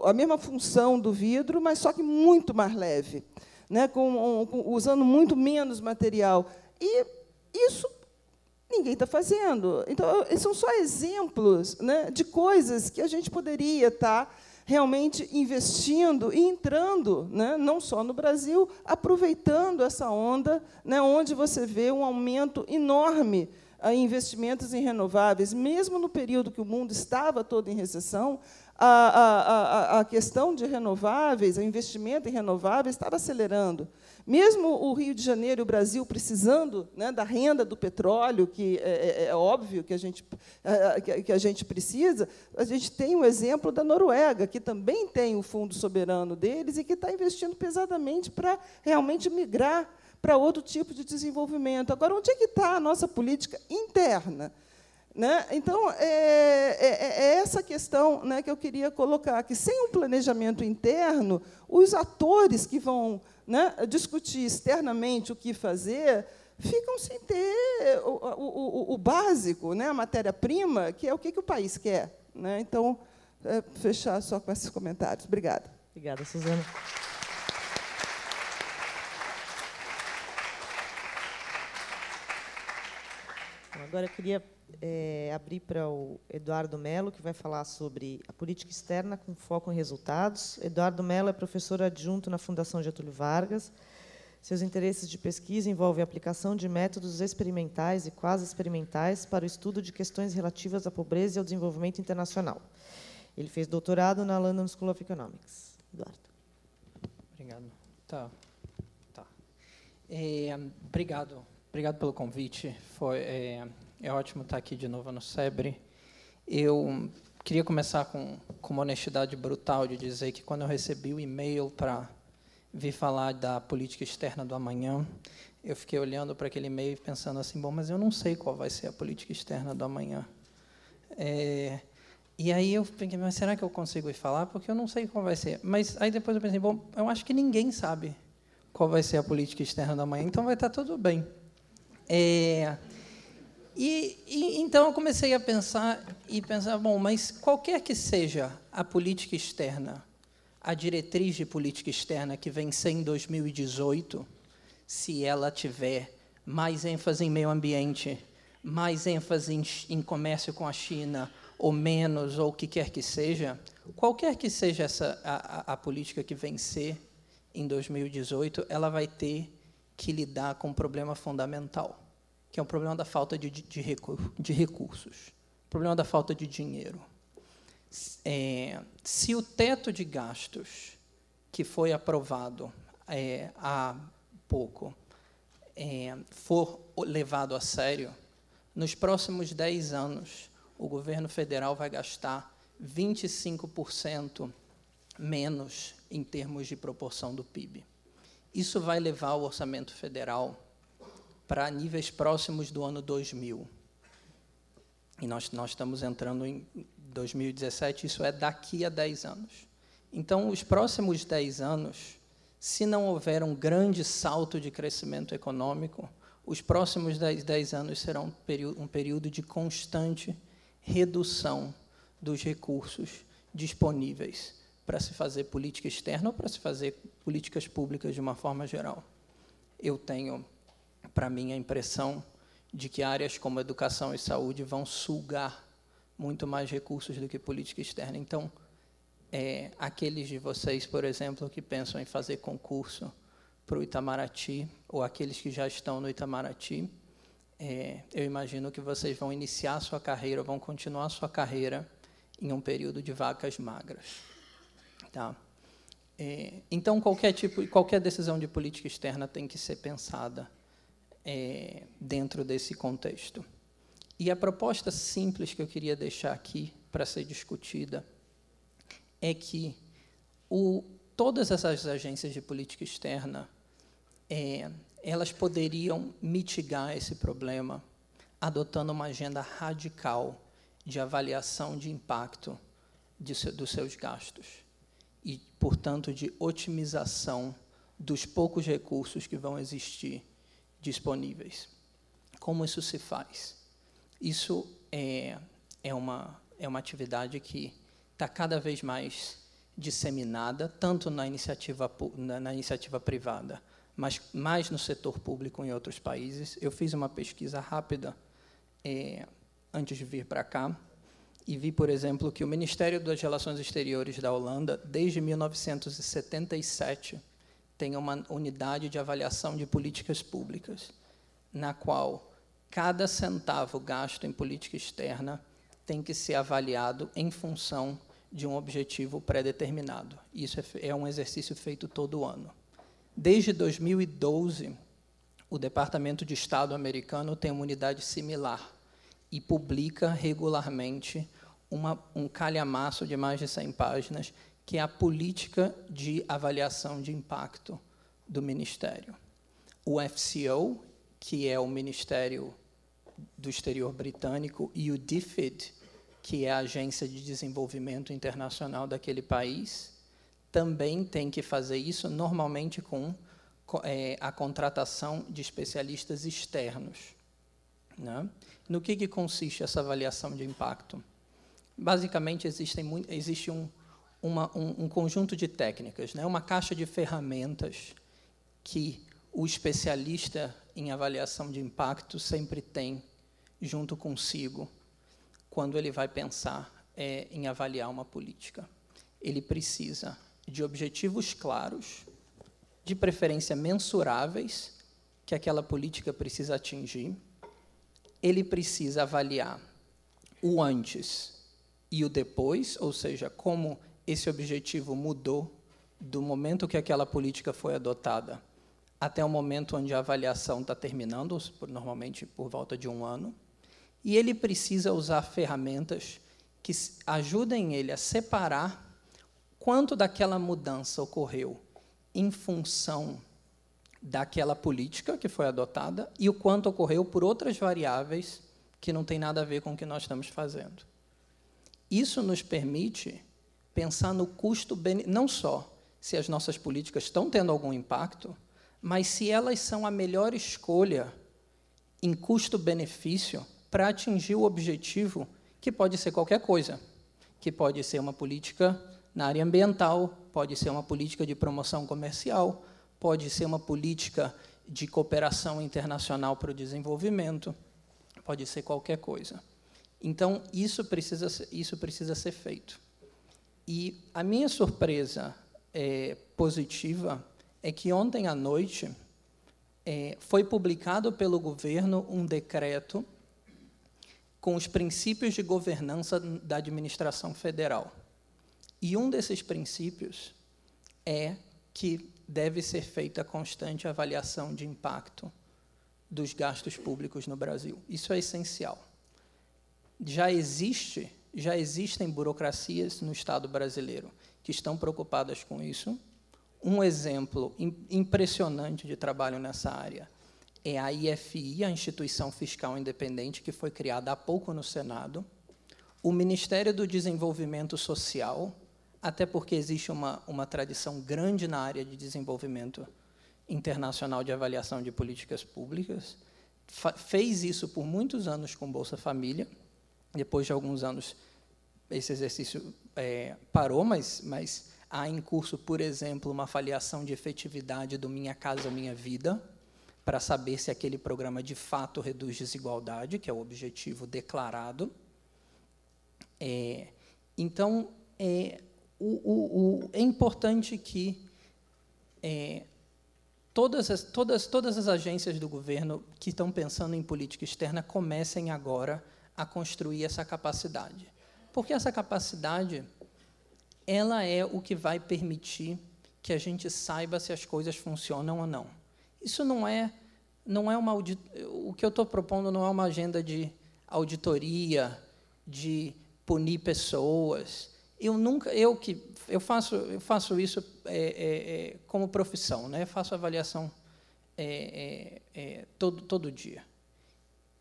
a mesma função do vidro, mas só que muito mais leve, né, com, com, usando muito menos material. E isso ninguém está fazendo. Então, esses são só exemplos né, de coisas que a gente poderia estar tá realmente investindo e entrando, né, não só no Brasil, aproveitando essa onda, né, onde você vê um aumento enorme em investimentos em renováveis, mesmo no período que o mundo estava todo em recessão, a, a, a, a questão de renováveis, o investimento em renováveis estava acelerando. Mesmo o Rio de Janeiro e o Brasil precisando né, da renda do petróleo, que é, é, é óbvio que a, gente, é, que a gente precisa, a gente tem o exemplo da Noruega, que também tem o fundo soberano deles e que está investindo pesadamente para realmente migrar para outro tipo de desenvolvimento. Agora, onde é que está a nossa política interna? Né? Então, é, é, é, essa questão né, que eu queria colocar, que sem um planejamento interno, os atores que vão né, discutir externamente o que fazer, ficam sem ter o, o, o, básico, né, a matéria-prima, que é o que, que o país quer. Né? Então, é, fechar só com esses comentários. Obrigada. Obrigada, Suzana. Agora eu queria é, abrir para o Eduardo Mello, que vai falar sobre a política externa com foco em resultados. Eduardo Mello é professor adjunto na Fundação Getúlio Vargas. Seus interesses de pesquisa envolvem a aplicação de métodos experimentais e quase experimentais para o estudo de questões relativas à pobreza e ao desenvolvimento internacional. Ele fez doutorado na London School of Economics. Eduardo. Obrigado. Tá. tá. É, obrigado. Obrigado pelo convite. Foi é, é ótimo estar aqui de novo no SEBRE. Eu queria começar com, com uma honestidade brutal de dizer que quando eu recebi o e-mail para vir falar da política externa do amanhã, eu fiquei olhando para aquele e-mail pensando assim, bom, mas eu não sei qual vai ser a política externa do amanhã. É, e aí eu pensei, mas será que eu consigo ir falar? Porque eu não sei qual vai ser. Mas aí depois eu pensei, bom, eu acho que ninguém sabe qual vai ser a política externa do amanhã, então vai estar tudo bem. É, e, e, então eu comecei a pensar e pensar, bom, mas qualquer que seja a política externa, a diretriz de política externa que vencer em 2018, se ela tiver mais ênfase em meio ambiente, mais ênfase em, em comércio com a China, ou menos, ou o que quer que seja, qualquer que seja essa a, a, a política que vencer em 2018, ela vai ter que lidar com um problema fundamental que é o problema da falta de, de, de recursos, o problema da falta de dinheiro. É, se o teto de gastos que foi aprovado é, há pouco é, for levado a sério, nos próximos 10 anos, o governo federal vai gastar 25% menos em termos de proporção do PIB. Isso vai levar o orçamento federal para níveis próximos do ano 2000. E nós, nós estamos entrando em 2017, isso é daqui a 10 anos. Então, os próximos 10 anos, se não houver um grande salto de crescimento econômico, os próximos 10, 10 anos serão um período, um período de constante redução dos recursos disponíveis para se fazer política externa ou para se fazer políticas públicas de uma forma geral. Eu tenho para mim, a impressão de que áreas como educação e saúde vão sugar muito mais recursos do que política externa. Então, é, aqueles de vocês, por exemplo, que pensam em fazer concurso para o Itamaraty, ou aqueles que já estão no Itamaraty, é, eu imagino que vocês vão iniciar sua carreira, vão continuar sua carreira em um período de vacas magras. Tá? É, então, qualquer tipo, qualquer decisão de política externa tem que ser pensada é, dentro desse contexto. E a proposta simples que eu queria deixar aqui para ser discutida é que o, todas essas agências de política externa é, elas poderiam mitigar esse problema adotando uma agenda radical de avaliação de impacto de, dos seus gastos e, portanto, de otimização dos poucos recursos que vão existir disponíveis. Como isso se faz? Isso é, é, uma, é uma atividade que está cada vez mais disseminada, tanto na iniciativa, na, na iniciativa privada, mas mais no setor público em outros países. Eu fiz uma pesquisa rápida é, antes de vir para cá e vi, por exemplo, que o Ministério das Relações Exteriores da Holanda, desde 1977, tem uma unidade de avaliação de políticas públicas, na qual cada centavo gasto em política externa tem que ser avaliado em função de um objetivo pré-determinado. Isso é, é um exercício feito todo ano. Desde 2012, o Departamento de Estado americano tem uma unidade similar e publica regularmente uma, um calhamaço de mais de 100 páginas que é a política de avaliação de impacto do Ministério. O FCO, que é o Ministério do Exterior Britânico, e o DFID, que é a Agência de Desenvolvimento Internacional daquele país, também tem que fazer isso, normalmente com é, a contratação de especialistas externos. Né? No que, que consiste essa avaliação de impacto? Basicamente, existem, existe um, uma, um, um conjunto de técnicas, né? uma caixa de ferramentas que o especialista em avaliação de impacto sempre tem junto consigo quando ele vai pensar é, em avaliar uma política. Ele precisa de objetivos claros, de preferência mensuráveis, que aquela política precisa atingir. Ele precisa avaliar o antes e o depois, ou seja, como esse objetivo mudou do momento que aquela política foi adotada até o momento onde a avaliação está terminando, normalmente por volta de um ano, e ele precisa usar ferramentas que ajudem ele a separar quanto daquela mudança ocorreu em função daquela política que foi adotada e o quanto ocorreu por outras variáveis que não tem nada a ver com o que nós estamos fazendo. Isso nos permite pensar no custo, não só se as nossas políticas estão tendo algum impacto, mas se elas são a melhor escolha em custo-benefício para atingir o objetivo, que pode ser qualquer coisa, que pode ser uma política na área ambiental, pode ser uma política de promoção comercial, pode ser uma política de cooperação internacional para o desenvolvimento, pode ser qualquer coisa. Então, isso precisa, isso precisa ser feito. E a minha surpresa é, positiva é que ontem à noite é, foi publicado pelo governo um decreto com os princípios de governança da administração federal. E um desses princípios é que deve ser feita constante avaliação de impacto dos gastos públicos no Brasil. Isso é essencial. Já existe, já existem burocracias no Estado brasileiro que estão preocupadas com isso. Um exemplo impressionante de trabalho nessa área é a IFI, a Instituição Fiscal Independente, que foi criada há pouco no Senado. O Ministério do Desenvolvimento Social, até porque existe uma, uma tradição grande na área de desenvolvimento internacional de avaliação de políticas públicas, fez isso por muitos anos com Bolsa Família. Depois de alguns anos, esse exercício é, parou, mas, mas há em curso, por exemplo, uma avaliação de efetividade do Minha Casa Minha Vida, para saber se aquele programa de fato reduz desigualdade, que é o objetivo declarado. É, então, é, o, o, o, é importante que é, todas, as, todas, todas as agências do governo que estão pensando em política externa comecem agora a construir essa capacidade. Porque essa capacidade ela é o que vai permitir que a gente saiba se as coisas funcionam ou não. Isso não é, não é uma o que eu estou propondo não é uma agenda de auditoria, de punir pessoas. Eu nunca, eu que eu faço, eu faço isso é, é, é como profissão, né? Eu faço avaliação é, é, é, todo todo dia.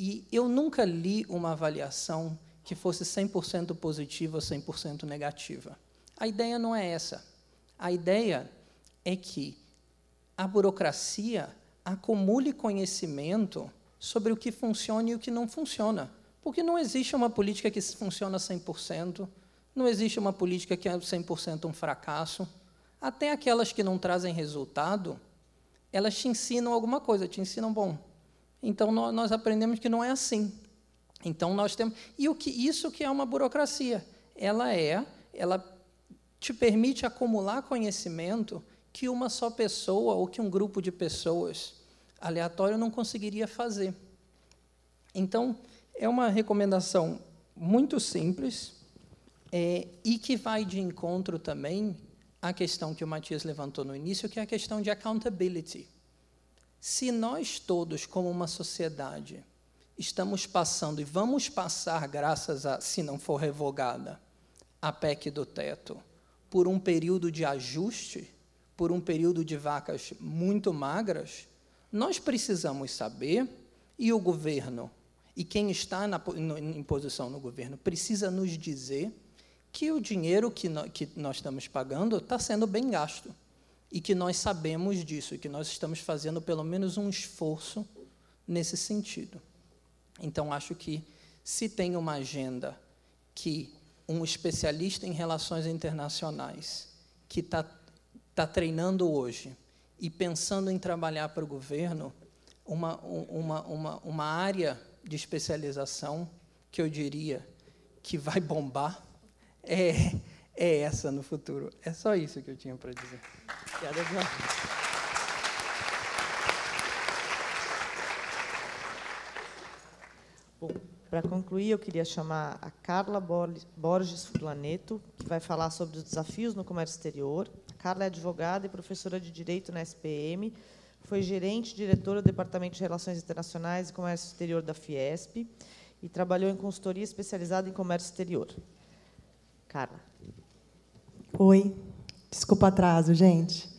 E eu nunca li uma avaliação que fosse 100% positiva ou 100% negativa. A ideia não é essa. A ideia é que a burocracia acumule conhecimento sobre o que funciona e o que não funciona. Porque não existe uma política que funciona 100%, não existe uma política que é 100% um fracasso. Até aquelas que não trazem resultado, elas te ensinam alguma coisa, te ensinam, bom, então nós aprendemos que não é assim. Então nós temos e o que isso que é uma burocracia, ela é, ela te permite acumular conhecimento que uma só pessoa ou que um grupo de pessoas aleatório não conseguiria fazer. Então, é uma recomendação muito simples é, e que vai de encontro também à questão que o Matias levantou no início, que é a questão de accountability. Se nós todos, como uma sociedade, estamos passando e vamos passar, graças a, se não for revogada, a PEC do teto, por um período de ajuste, por um período de vacas muito magras, nós precisamos saber, e o governo, e quem está na, no, em posição no governo, precisa nos dizer que o dinheiro que, no, que nós estamos pagando está sendo bem gasto. E que nós sabemos disso, e que nós estamos fazendo pelo menos um esforço nesse sentido. Então, acho que se tem uma agenda que um especialista em relações internacionais que está tá treinando hoje e pensando em trabalhar para o governo uma, uma, uma, uma área de especialização que eu diria que vai bombar é, é essa no futuro. É só isso que eu tinha para dizer. Obrigada, João. Para concluir, eu queria chamar a Carla Borges Furlaneto, que vai falar sobre os desafios no comércio exterior. A Carla é advogada e professora de Direito na SPM, foi gerente e diretora do Departamento de Relações Internacionais e Comércio Exterior da Fiesp e trabalhou em consultoria especializada em comércio exterior. Carla. Oi, desculpa atraso, gente.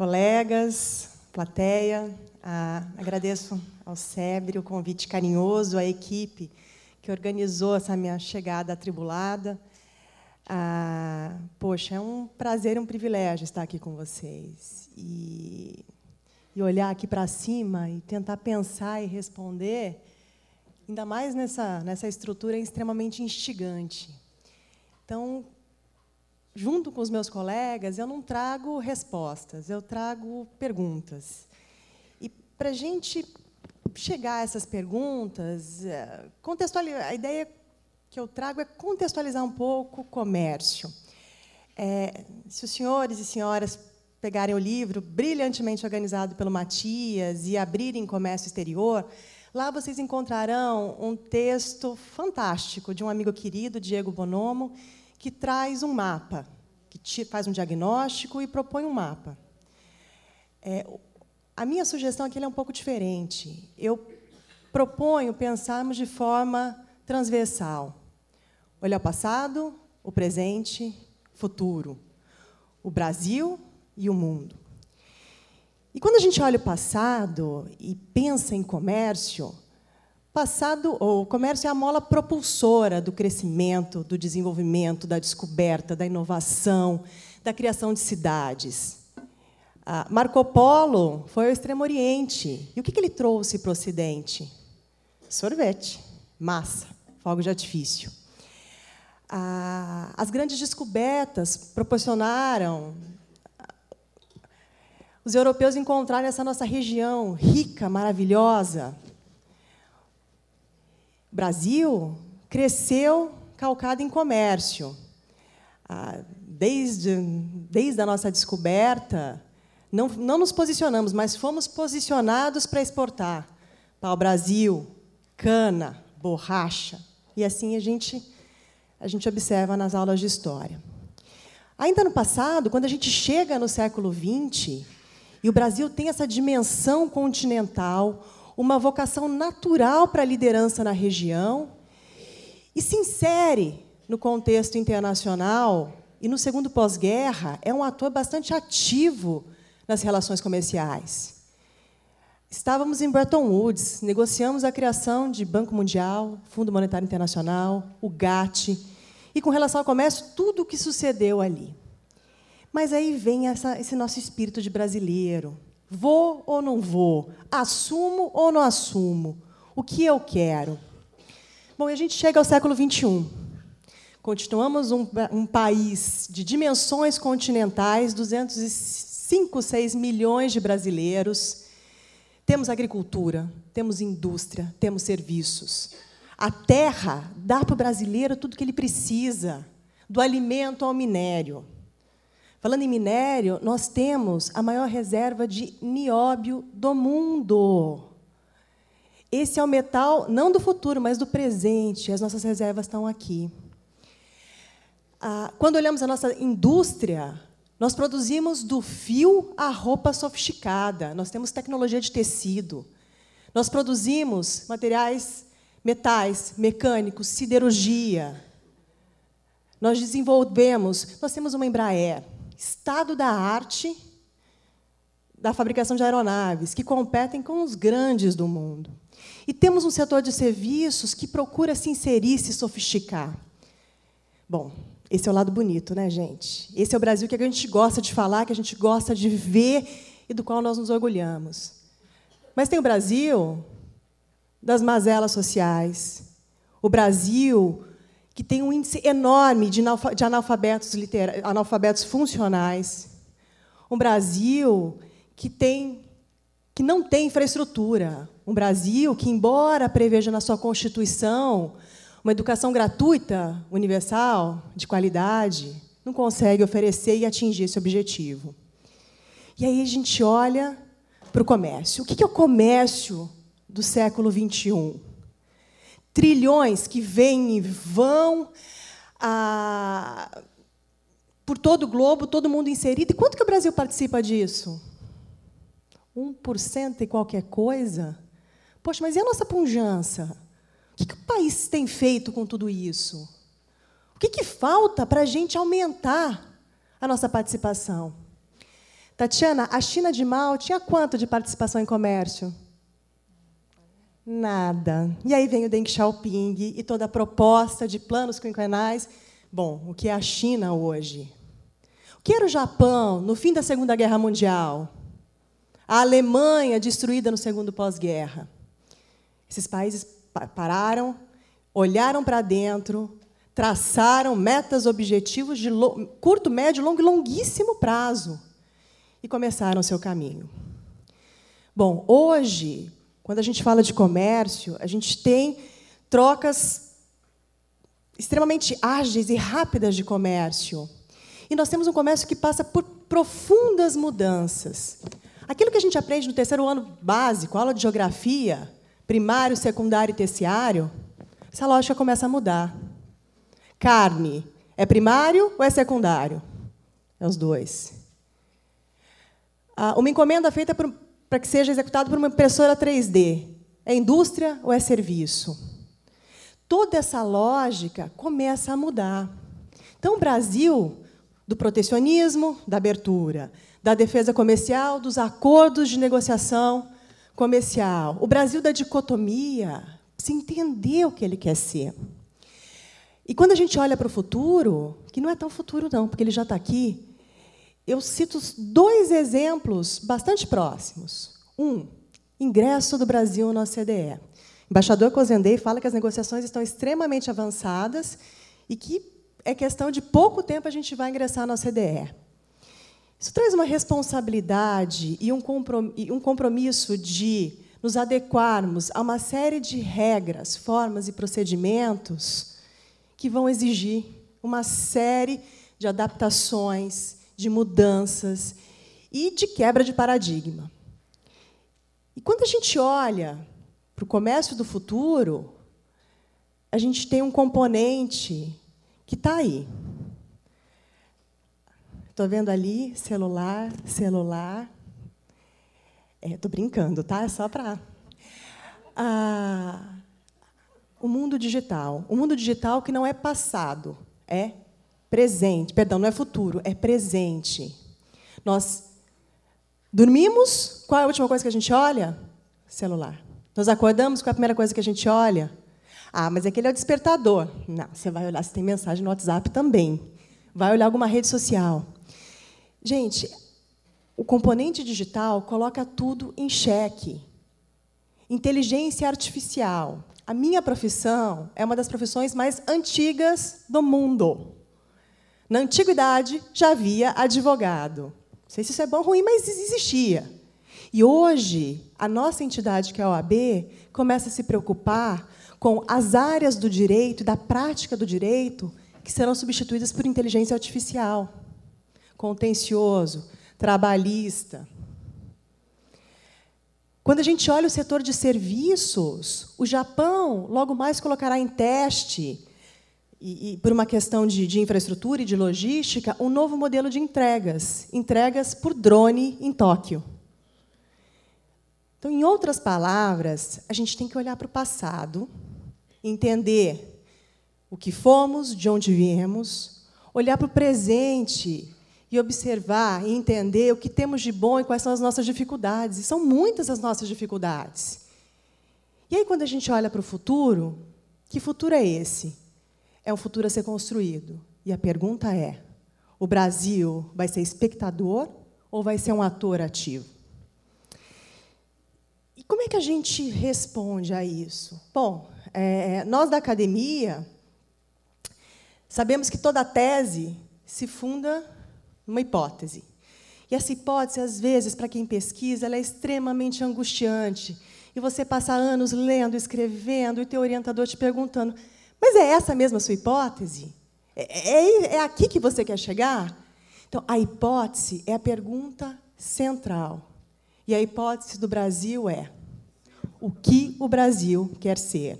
Colegas, plateia, ah, agradeço ao SEBRE o convite carinhoso, à equipe que organizou essa minha chegada atribulada. Ah, poxa, é um prazer um privilégio estar aqui com vocês. E, e olhar aqui para cima e tentar pensar e responder, ainda mais nessa, nessa estrutura extremamente instigante. Então, junto com os meus colegas, eu não trago respostas, eu trago perguntas para a gente chegar a essas perguntas, é, contextualizar, a ideia que eu trago é contextualizar um pouco o comércio. É, se os senhores e senhoras pegarem o livro brilhantemente organizado pelo Matias e abrirem comércio exterior, lá vocês encontrarão um texto fantástico de um amigo querido, Diego Bonomo, que traz um mapa, que faz um diagnóstico e propõe um mapa. É, a minha sugestão aqui é um pouco diferente. Eu proponho pensarmos de forma transversal. Olhar o passado, o presente, o futuro. O Brasil e o mundo. E quando a gente olha o passado e pensa em comércio, passado, o comércio é a mola propulsora do crescimento, do desenvolvimento, da descoberta, da inovação, da criação de cidades. Ah, Marco Polo foi ao Extremo Oriente. E o que ele trouxe para o Ocidente? Sorvete, massa, fogo de artifício. Ah, as grandes descobertas proporcionaram os europeus encontraram essa nossa região rica, maravilhosa. Brasil cresceu calcado em comércio. Ah, desde, desde a nossa descoberta, não, não nos posicionamos, mas fomos posicionados para exportar para o Brasil cana, borracha. E assim a gente, a gente observa nas aulas de história. Ainda no passado, quando a gente chega no século XX, e o Brasil tem essa dimensão continental, uma vocação natural para a liderança na região, e se insere no contexto internacional, e no segundo pós-guerra, é um ator bastante ativo nas relações comerciais. Estávamos em Bretton Woods, negociamos a criação de Banco Mundial, Fundo Monetário Internacional, o GATT, e com relação ao comércio, tudo o que sucedeu ali. Mas aí vem essa, esse nosso espírito de brasileiro. Vou ou não vou? Assumo ou não assumo? O que eu quero? Bom, e a gente chega ao século XXI. Continuamos um, um país de dimensões continentais, 205, 6 milhões de brasileiros. Temos agricultura, temos indústria, temos serviços. A terra dá para o brasileiro tudo que ele precisa, do alimento ao minério. Falando em minério, nós temos a maior reserva de nióbio do mundo. Esse é o metal não do futuro, mas do presente. As nossas reservas estão aqui. Ah, quando olhamos a nossa indústria, nós produzimos do fio à roupa sofisticada. Nós temos tecnologia de tecido. Nós produzimos materiais, metais, mecânicos, siderurgia. Nós desenvolvemos, nós temos uma Embraer, estado da arte da fabricação de aeronaves, que competem com os grandes do mundo. E temos um setor de serviços que procura se inserir, se sofisticar. Bom, esse é o lado bonito, né, gente? Esse é o Brasil que a gente gosta de falar, que a gente gosta de ver e do qual nós nos orgulhamos. Mas tem o Brasil das mazelas sociais, o Brasil que tem um índice enorme de analfabetos, analfabetos funcionais. Um Brasil que, tem, que não tem infraestrutura. Um Brasil que, embora preveja na sua Constituição uma educação gratuita, universal, de qualidade, não consegue oferecer e atingir esse objetivo. E aí a gente olha para o comércio. O que é o comércio do século XXI? Trilhões que vêm e vão por todo o globo, todo mundo inserido. E quanto que o Brasil participa disso? 1% e qualquer coisa? Poxa, mas e a nossa punjança? O que, que o país tem feito com tudo isso? O que, que falta para a gente aumentar a nossa participação? Tatiana, a China de Mao tinha quanto de participação em comércio? Nada. E aí vem o Deng Xiaoping e toda a proposta de planos quinquenais. Bom, o que é a China hoje? O que era o Japão no fim da Segunda Guerra Mundial? A Alemanha destruída no segundo pós-guerra. Esses países pararam, olharam para dentro, traçaram metas, objetivos de curto, médio, longo e longuíssimo prazo e começaram o seu caminho. Bom, hoje quando a gente fala de comércio, a gente tem trocas extremamente ágeis e rápidas de comércio. E nós temos um comércio que passa por profundas mudanças. Aquilo que a gente aprende no terceiro ano básico, aula de geografia, primário, secundário e terciário, essa lógica começa a mudar. Carne é primário ou é secundário? É os dois. Ah, uma encomenda feita por para que seja executado por uma impressora 3D? É indústria ou é serviço? Toda essa lógica começa a mudar. Então, o Brasil, do protecionismo, da abertura, da defesa comercial, dos acordos de negociação comercial. O Brasil da dicotomia, se entender o que ele quer ser. E quando a gente olha para o futuro, que não é tão futuro, não, porque ele já está aqui, eu cito dois exemplos bastante próximos. Um, ingresso do Brasil na OCDE. O embaixador Cozendei fala que as negociações estão extremamente avançadas e que é questão de pouco tempo a gente vai ingressar na OCDE. Isso traz uma responsabilidade e um compromisso de nos adequarmos a uma série de regras, formas e procedimentos que vão exigir uma série de adaptações, de mudanças e de quebra de paradigma. E quando a gente olha para o comércio do futuro, a gente tem um componente que está aí. Estou vendo ali celular, celular. Estou é, brincando, tá? É só para. Ah, o mundo digital. O mundo digital que não é passado, é presente. Perdão, não é futuro, é presente. Nós dormimos, qual é a última coisa que a gente olha? Celular. Nós acordamos, qual é a primeira coisa que a gente olha? Ah, mas aquele é o despertador. Não, você vai olhar se tem mensagem no WhatsApp também. Vai olhar alguma rede social. Gente, o componente digital coloca tudo em xeque. Inteligência artificial. A minha profissão é uma das profissões mais antigas do mundo. Na antiguidade já havia advogado. Não sei se isso é bom ou ruim, mas existia. E hoje, a nossa entidade, que é a OAB, começa a se preocupar com as áreas do direito da prática do direito que serão substituídas por inteligência artificial contencioso, trabalhista. Quando a gente olha o setor de serviços, o Japão logo mais colocará em teste, e, e por uma questão de, de infraestrutura e de logística, um novo modelo de entregas entregas por drone em Tóquio. Então, em outras palavras, a gente tem que olhar para o passado, entender o que fomos, de onde viemos, olhar para o presente e observar e entender o que temos de bom e quais são as nossas dificuldades. E são muitas as nossas dificuldades. E aí, quando a gente olha para o futuro, que futuro é esse? É um futuro a ser construído. E a pergunta é: o Brasil vai ser espectador ou vai ser um ator ativo? E como é que a gente responde a isso? Bom, é, nós da academia sabemos que toda tese se funda uma hipótese. E essa hipótese, às vezes, para quem pesquisa, ela é extremamente angustiante. E você passa anos lendo, escrevendo, e teu orientador te perguntando: mas é essa mesmo a sua hipótese? É, é, é aqui que você quer chegar? Então, a hipótese é a pergunta central. E a hipótese do Brasil é: o que o Brasil quer ser?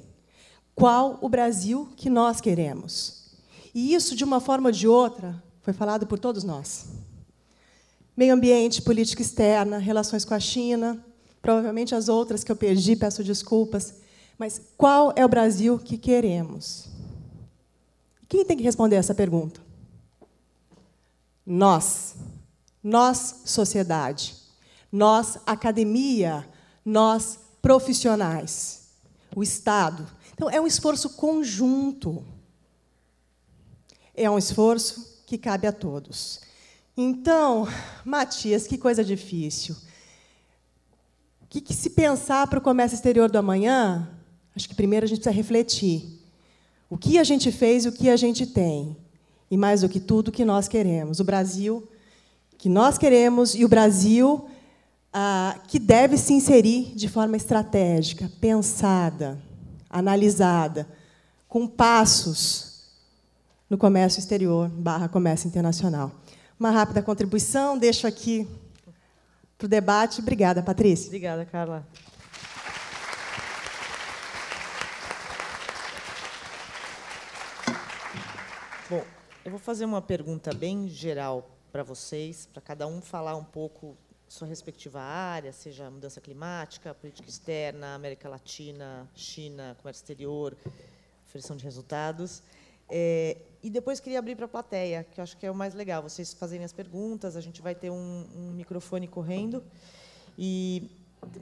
Qual o Brasil que nós queremos? E isso, de uma forma ou de outra, foi falado por todos nós. Meio ambiente, política externa, relações com a China, provavelmente as outras que eu perdi, peço desculpas. Mas qual é o Brasil que queremos? Quem tem que responder essa pergunta? Nós. Nós, sociedade. Nós, academia. Nós, profissionais. O Estado. Então, é um esforço conjunto. É um esforço que cabe a todos. Então, Matias, que coisa difícil. O que, que se pensar para o comércio exterior do amanhã? Acho que primeiro a gente precisa refletir. O que a gente fez e o que a gente tem. E mais do que tudo, o que nós queremos. O Brasil que nós queremos e o Brasil ah, que deve se inserir de forma estratégica, pensada, analisada, com passos no comércio exterior barra comércio internacional. Uma rápida contribuição, deixo aqui para o debate. Obrigada, Patrícia. Obrigada, Carla. Bom, eu vou fazer uma pergunta bem geral para vocês, para cada um falar um pouco sua respectiva área, seja mudança climática, política externa, América Latina, China, comércio exterior, ofereção de resultados. É, e depois queria abrir para a plateia, que eu acho que é o mais legal, vocês fazerem as perguntas, a gente vai ter um, um microfone correndo. E,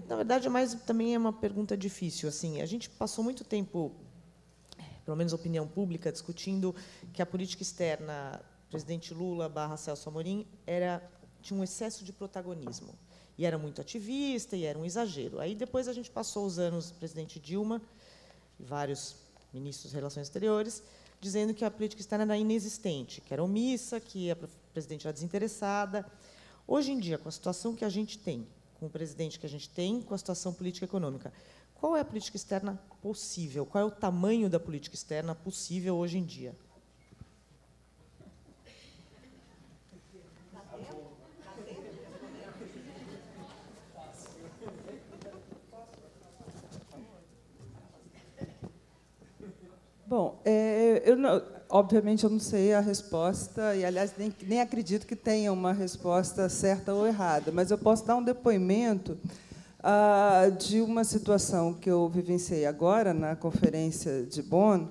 na verdade, é mais, também é uma pergunta difícil. Assim, a gente passou muito tempo, pelo menos opinião pública, discutindo que a política externa, presidente Lula barra Celso Amorim, era, tinha um excesso de protagonismo. E era muito ativista, e era um exagero. Aí, depois, a gente passou os anos, presidente Dilma, e vários ministros de Relações Exteriores, dizendo que a política externa era inexistente, que era omissa, que a presidente era desinteressada. Hoje em dia, com a situação que a gente tem, com o presidente que a gente tem, com a situação política e econômica, qual é a política externa possível? Qual é o tamanho da política externa possível hoje em dia? Bom, é, eu não, obviamente eu não sei a resposta, e aliás nem, nem acredito que tenha uma resposta certa ou errada, mas eu posso dar um depoimento ah, de uma situação que eu vivenciei agora na conferência de Bonn,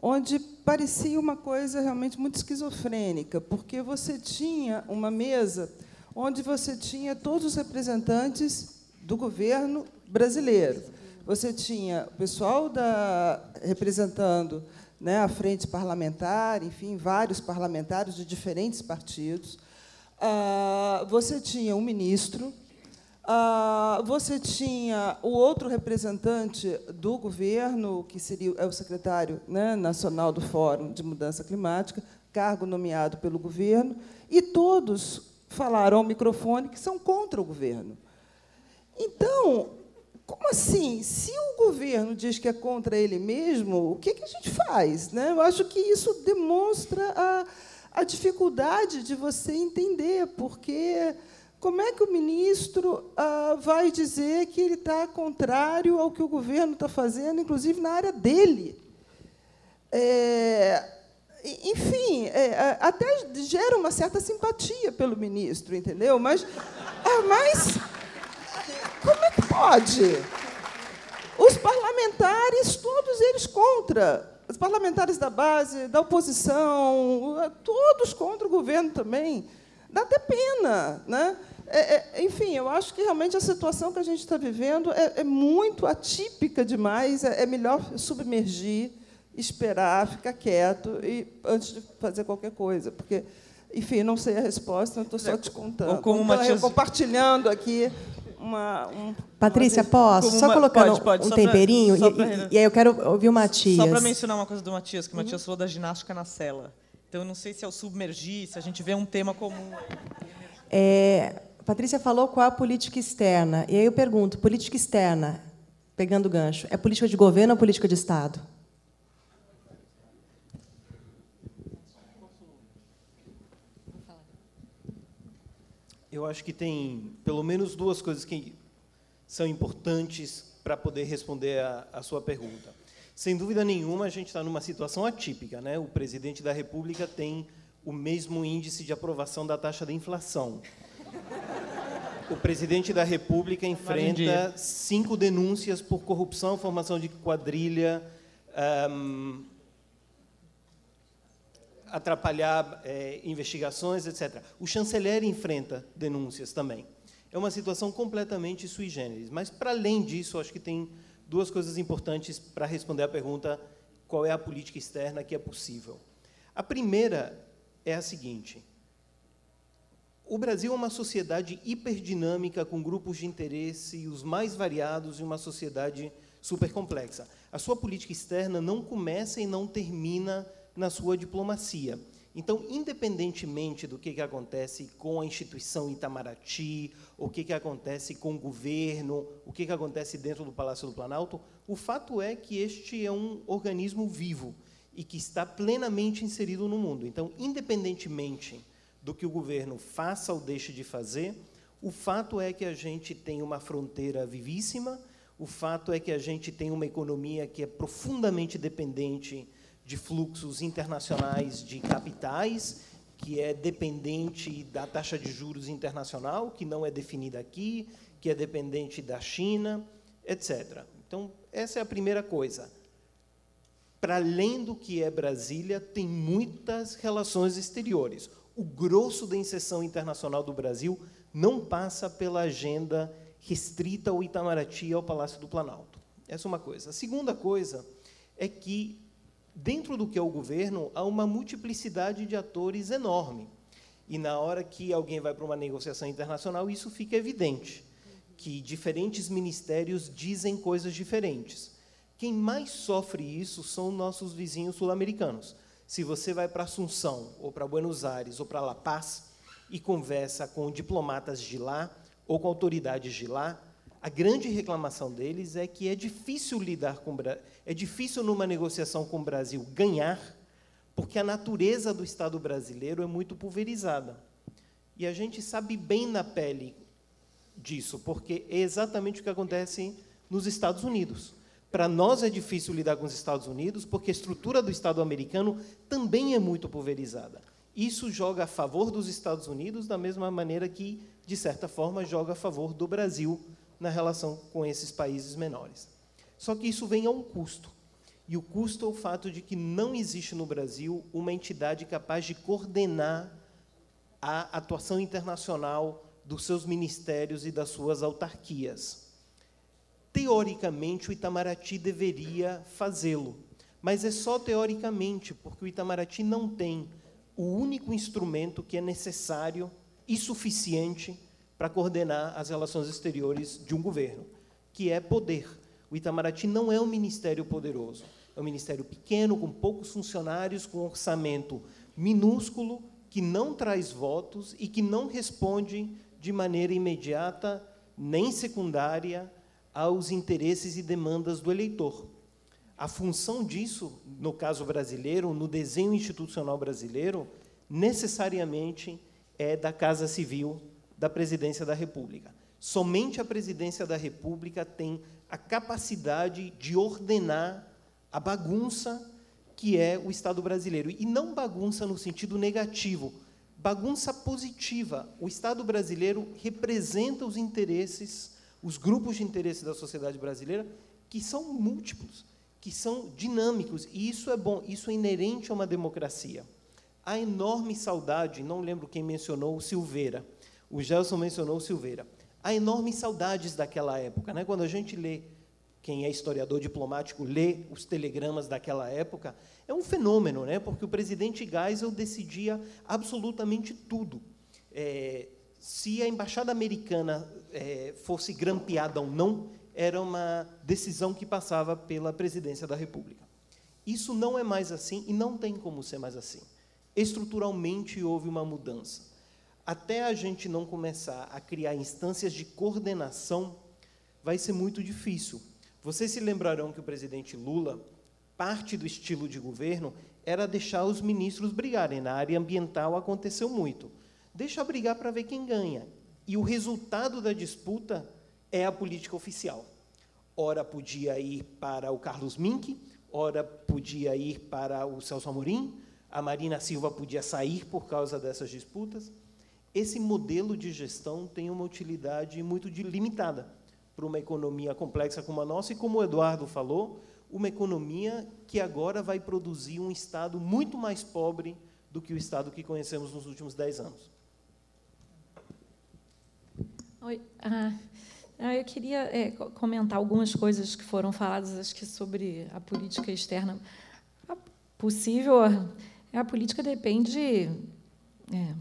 onde parecia uma coisa realmente muito esquizofrênica, porque você tinha uma mesa onde você tinha todos os representantes do governo brasileiro você tinha o pessoal da, representando né, a frente parlamentar, enfim, vários parlamentares de diferentes partidos. Ah, você tinha um ministro, ah, você tinha o outro representante do governo, que seria é o secretário né, nacional do Fórum de Mudança Climática, cargo nomeado pelo governo, e todos falaram ao microfone que são contra o governo. Então, como assim? Se o governo diz que é contra ele mesmo, o que, que a gente faz? Né? Eu acho que isso demonstra a, a dificuldade de você entender, porque como é que o ministro ah, vai dizer que ele está contrário ao que o governo está fazendo, inclusive na área dele? É, enfim, é, até gera uma certa simpatia pelo ministro, entendeu? Mas, é, mas como é que pode? Os parlamentares, todos eles contra. Os parlamentares da base, da oposição, todos contra o governo também. Dá até pena. Né? É, é, enfim, eu acho que realmente a situação que a gente está vivendo é, é muito atípica demais. É, é, melhor submergir, esperar, ficar quieto e, antes de fazer qualquer coisa. Porque, enfim, não sei a resposta, estou só te contando. Ou como Matias... compartilhando aqui uma. Um, Patrícia, uma posso? Só uma, colocando pode, pode, um temperinho? Pra, e, e, aí eu quero ouvir o Matias. Só para mencionar uma coisa do Matias, que o Matias uhum. falou da ginástica na cela. Então, eu não sei se é o submergir, se a gente vê um tema comum. É, Patrícia falou qual é a política externa. E aí eu pergunto: política externa, pegando o gancho, é política de governo ou política de Estado? Eu acho que tem pelo menos duas coisas que são importantes para poder responder a, a sua pergunta. Sem dúvida nenhuma, a gente está numa situação atípica. Né? O presidente da República tem o mesmo índice de aprovação da taxa da inflação. O presidente da República enfrenta cinco denúncias por corrupção, formação de quadrilha, um, atrapalhar é, investigações, etc. O chanceler enfrenta denúncias também. É uma situação completamente sui generis. Mas, para além disso, acho que tem duas coisas importantes para responder à pergunta qual é a política externa que é possível. A primeira é a seguinte. O Brasil é uma sociedade hiperdinâmica, com grupos de interesse os mais variados e uma sociedade super complexa. A sua política externa não começa e não termina na sua diplomacia. Então, independentemente do que, que acontece com a instituição Itamaraty, o que, que acontece com o governo, o que, que acontece dentro do Palácio do Planalto, o fato é que este é um organismo vivo e que está plenamente inserido no mundo. Então, independentemente do que o governo faça ou deixe de fazer, o fato é que a gente tem uma fronteira vivíssima, o fato é que a gente tem uma economia que é profundamente dependente de fluxos internacionais de capitais, que é dependente da taxa de juros internacional, que não é definida aqui, que é dependente da China, etc. Então, essa é a primeira coisa. Para além do que é Brasília, tem muitas relações exteriores. O grosso da inserção internacional do Brasil não passa pela agenda restrita ao Itamaraty e ao Palácio do Planalto. Essa é uma coisa. A segunda coisa é que dentro do que é o governo, há uma multiplicidade de atores enorme. E na hora que alguém vai para uma negociação internacional, isso fica evidente, que diferentes ministérios dizem coisas diferentes. Quem mais sofre isso são nossos vizinhos sul-americanos. Se você vai para Assunção, ou para Buenos Aires, ou para La Paz, e conversa com diplomatas de lá ou com autoridades de lá, a grande reclamação deles é que é difícil lidar com é difícil numa negociação com o Brasil ganhar, porque a natureza do Estado brasileiro é muito pulverizada. E a gente sabe bem na pele disso, porque é exatamente o que acontece nos Estados Unidos. Para nós é difícil lidar com os Estados Unidos, porque a estrutura do Estado americano também é muito pulverizada. Isso joga a favor dos Estados Unidos da mesma maneira que, de certa forma, joga a favor do Brasil na relação com esses países menores. Só que isso vem a um custo. E o custo é o fato de que não existe no Brasil uma entidade capaz de coordenar a atuação internacional dos seus ministérios e das suas autarquias. Teoricamente, o Itamaraty deveria fazê-lo, mas é só teoricamente, porque o Itamaraty não tem o único instrumento que é necessário e suficiente para coordenar as relações exteriores de um governo, que é poder. O Itamaraty não é um ministério poderoso, é um ministério pequeno, com poucos funcionários, com orçamento minúsculo, que não traz votos e que não responde de maneira imediata nem secundária aos interesses e demandas do eleitor. A função disso, no caso brasileiro, no desenho institucional brasileiro, necessariamente é da Casa Civil da Presidência da República. Somente a Presidência da República tem a capacidade de ordenar a bagunça que é o Estado brasileiro. E não bagunça no sentido negativo, bagunça positiva. O Estado brasileiro representa os interesses os grupos de interesse da sociedade brasileira, que são múltiplos, que são dinâmicos, e isso é bom, isso é inerente a uma democracia. A enorme saudade, não lembro quem mencionou o Silveira, o Gelson mencionou Silveira, há enormes saudades daquela época. Né? Quando a gente lê, quem é historiador diplomático, lê os telegramas daquela época, é um fenômeno, né? porque o presidente Geisel decidia absolutamente tudo. É, se a embaixada americana é, fosse grampeada ou não, era uma decisão que passava pela presidência da República. Isso não é mais assim e não tem como ser mais assim. Estruturalmente houve uma mudança. Até a gente não começar a criar instâncias de coordenação, vai ser muito difícil. Vocês se lembrarão que o presidente Lula, parte do estilo de governo era deixar os ministros brigarem. Na área ambiental aconteceu muito. Deixa brigar para ver quem ganha. E o resultado da disputa é a política oficial. Ora podia ir para o Carlos Mink, ora podia ir para o Celso Amorim, a Marina Silva podia sair por causa dessas disputas. Esse modelo de gestão tem uma utilidade muito limitada para uma economia complexa como a nossa e, como o Eduardo falou, uma economia que agora vai produzir um Estado muito mais pobre do que o Estado que conhecemos nos últimos dez anos. Oi. Ah, ah, eu queria é, comentar algumas coisas que foram faladas, acho que sobre a política externa. A possível, a política depende é,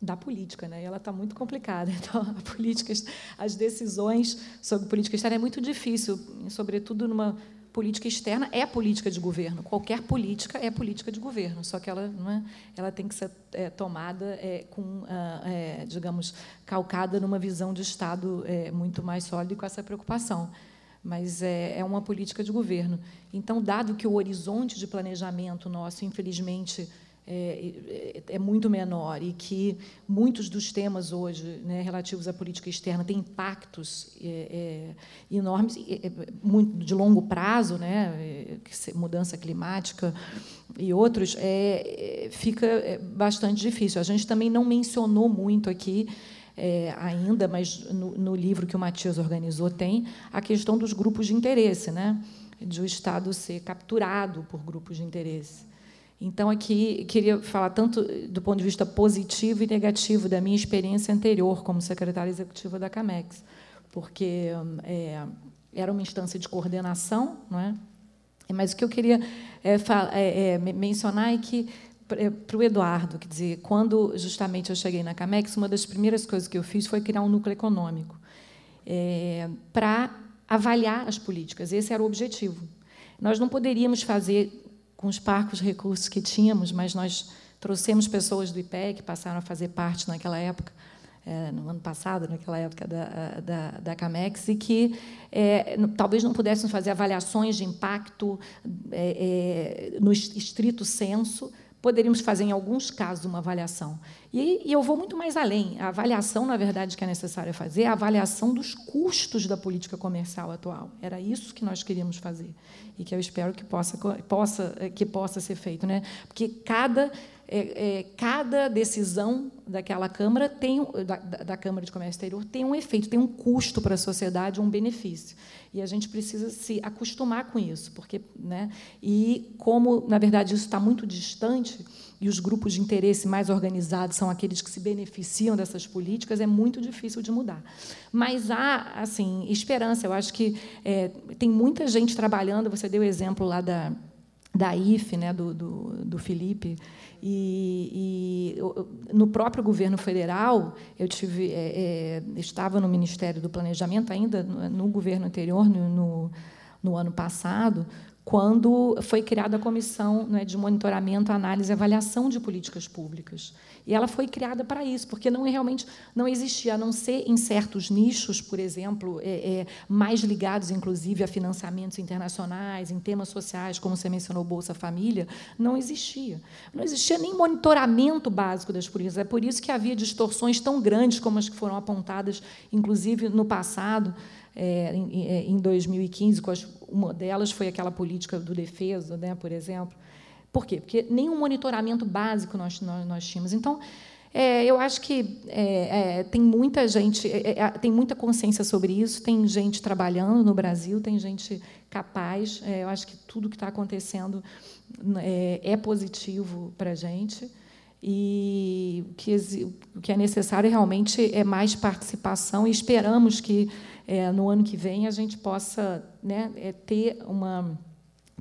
da política, né? E ela está muito complicada. Então, a política, as decisões sobre política externa é muito difícil, sobretudo numa política externa é política de governo. Qualquer política é política de governo, só que ela, é, ela tem que ser é, tomada é, com, ah, é, digamos, calcada numa visão de Estado é, muito mais sólida e com essa preocupação. Mas é, é uma política de governo. Então, dado que o horizonte de planejamento nosso, infelizmente, é, é, é, muito menor e que muitos dos temas hoje né, relativos à política externa têm impactos é, é enormes, é, muito de longo prazo, né, mudança climática e outros, fica bastante difícil. A gente também não mencionou muito aqui é, ainda, mas no, no, livro que o Matias organizou tem a questão dos grupos de interesse, né? de o Estado ser capturado por grupos de interesse. Então, aqui, queria falar tanto do ponto de vista positivo e negativo da minha experiência anterior como secretária executiva da CAMEX, porque é, era uma instância de coordenação, não é? mas o que eu queria é, é, é mencionar é que, para o Eduardo, quer dizer, quando justamente eu cheguei na CAMEX, uma das primeiras coisas que eu fiz foi criar um núcleo econômico é, para avaliar as políticas. Esse era o objetivo. Nós não poderíamos fazer com os parcos recursos que tínhamos, mas nós trouxemos pessoas do IPE que passaram a fazer parte naquela época, é, no ano passado, naquela época da, da, da CAMEX, e que é, talvez não pudéssemos fazer avaliações de impacto é, é no estrito senso, poderíamos fazer, em alguns casos, uma avaliação. E, e, eu vou muito mais além. A avaliação, na verdade, que é necessária fazer é a avaliação dos custos da política comercial atual. Era isso que nós queríamos fazer e que eu espero que possa, possa, que possa ser feito. Né? Porque cada é, é, cada decisão daquela Câmara tem da, da, Câmara de Comércio Exterior tem um efeito, tem um custo para a sociedade, um benefício. E a gente precisa se acostumar com isso, porque, né? E como na verdade isso está muito distante e os grupos de interesse mais organizados são aqueles que se beneficiam dessas políticas, é muito difícil de mudar. Mas há assim esperança. Eu acho que é, tem muita gente trabalhando. Você deu o exemplo lá da da IFE, né, do, do, do Felipe, e, e, no próprio governo federal, eu tive, é, é, estava no Ministério do Planejamento ainda no, no governo anterior, no, no, no ano passado, quando foi criada a comissão né, de monitoramento, análise e avaliação de políticas públicas. E ela foi criada para isso, porque não realmente não existia, a não ser em certos nichos, por exemplo, é, é, mais ligados, inclusive, a financiamentos internacionais, em temas sociais, como você mencionou, Bolsa Família, não existia. Não existia nem monitoramento básico das políticas. É por isso que havia distorções tão grandes como as que foram apontadas, inclusive, no passado, é, em, em 2015, uma delas foi aquela política do defesa, né, por exemplo. Por quê? Porque nenhum monitoramento básico nós, nós, nós tínhamos. Então, é, eu acho que é, é, tem muita gente, é, é, tem muita consciência sobre isso, tem gente trabalhando no Brasil, tem gente capaz. É, eu acho que tudo que está acontecendo é, positivo para a gente. E que, o que é necessário realmente é mais participação, e esperamos que é, no ano que vem a gente possa né, é, ter uma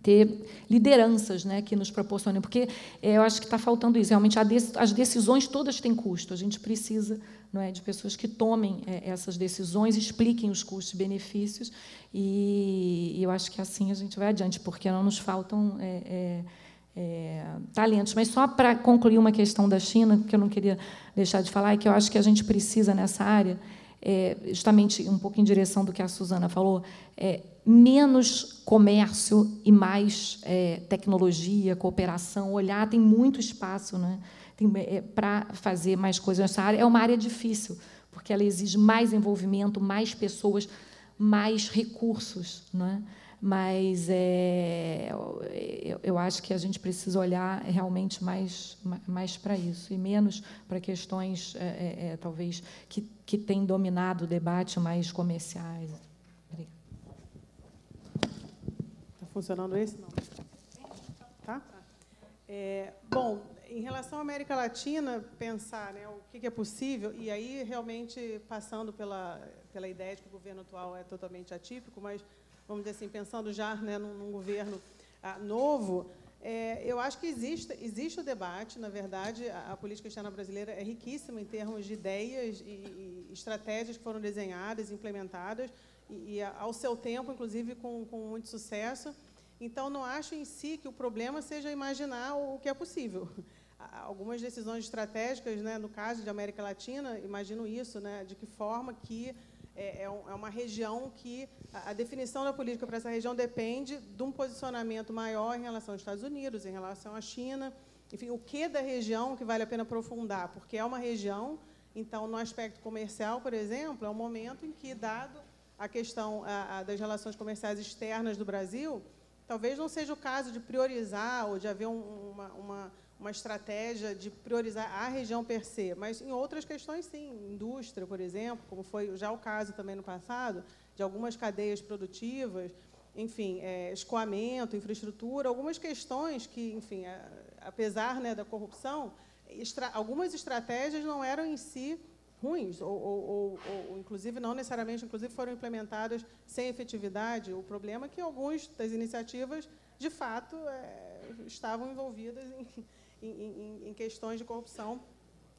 ter lideranças né, que nos proporcionem, porque é, eu acho que está faltando isso. Realmente, as decisões todas têm custo. A gente precisa não é, de pessoas que tomem é, essas decisões, expliquem os custos e benefícios, e, e, eu acho que assim a gente vai adiante, porque não nos faltam é, é, é talentos. Mas só para concluir uma questão da China, que eu não queria deixar de falar, é que eu acho que a gente precisa nessa área é, justamente um pouco em direção do que a Suzana falou, é, menos comércio e mais é, tecnologia, cooperação, olhar, tem muito espaço né, é, para fazer mais coisas nessa área. É uma área difícil, porque ela exige mais envolvimento, mais pessoas, mais recursos. Né? Mas é, eu, eu, acho que a gente precisa olhar realmente mais, mais para isso e menos para questões, é, é, é, talvez, que, que têm dominado o debate mais comerciais. Está funcionando esse? Não. Tá? É, bom, em relação à América Latina, pensar né, o que é possível, e aí realmente passando pela, pela ideia de que o governo atual é totalmente atípico, mas vamos dizer assim, pensando já né, num, num governo ah, novo, é, eu acho que existe, existe o debate, na verdade, a, a, política externa brasileira é riquíssima em termos de ideias e, e estratégias que foram desenhadas, implementadas, e, e, ao seu tempo, inclusive, com, com muito sucesso. Então, não acho em si que o problema seja imaginar o que é possível. Algumas decisões estratégicas, né, no caso de América Latina, imagino isso, né, de que forma que é, é, é, uma região que a, definição da política para essa região depende de um posicionamento maior em relação aos Estados Unidos, em relação à China, enfim, o que da região que vale a pena aprofundar, porque é uma região, então, no aspecto comercial, por exemplo, é um momento em que, dado a questão a, a, das relações comerciais externas do Brasil, talvez não seja o caso de priorizar ou de haver um, uma, uma uma estratégia de priorizar a região per se, mas em outras questões, sim, indústria, por exemplo, como foi já o caso também no passado, de algumas cadeias produtivas, enfim, é, escoamento, infraestrutura, algumas questões que, enfim, é, apesar né, da corrupção, algumas estratégias não eram em si ruins, ou, ou, ou, ou, inclusive não necessariamente, inclusive foram implementadas sem efetividade. O problema é que algumas das iniciativas, de fato, é, estavam envolvidas em em, em, em questões de corrupção,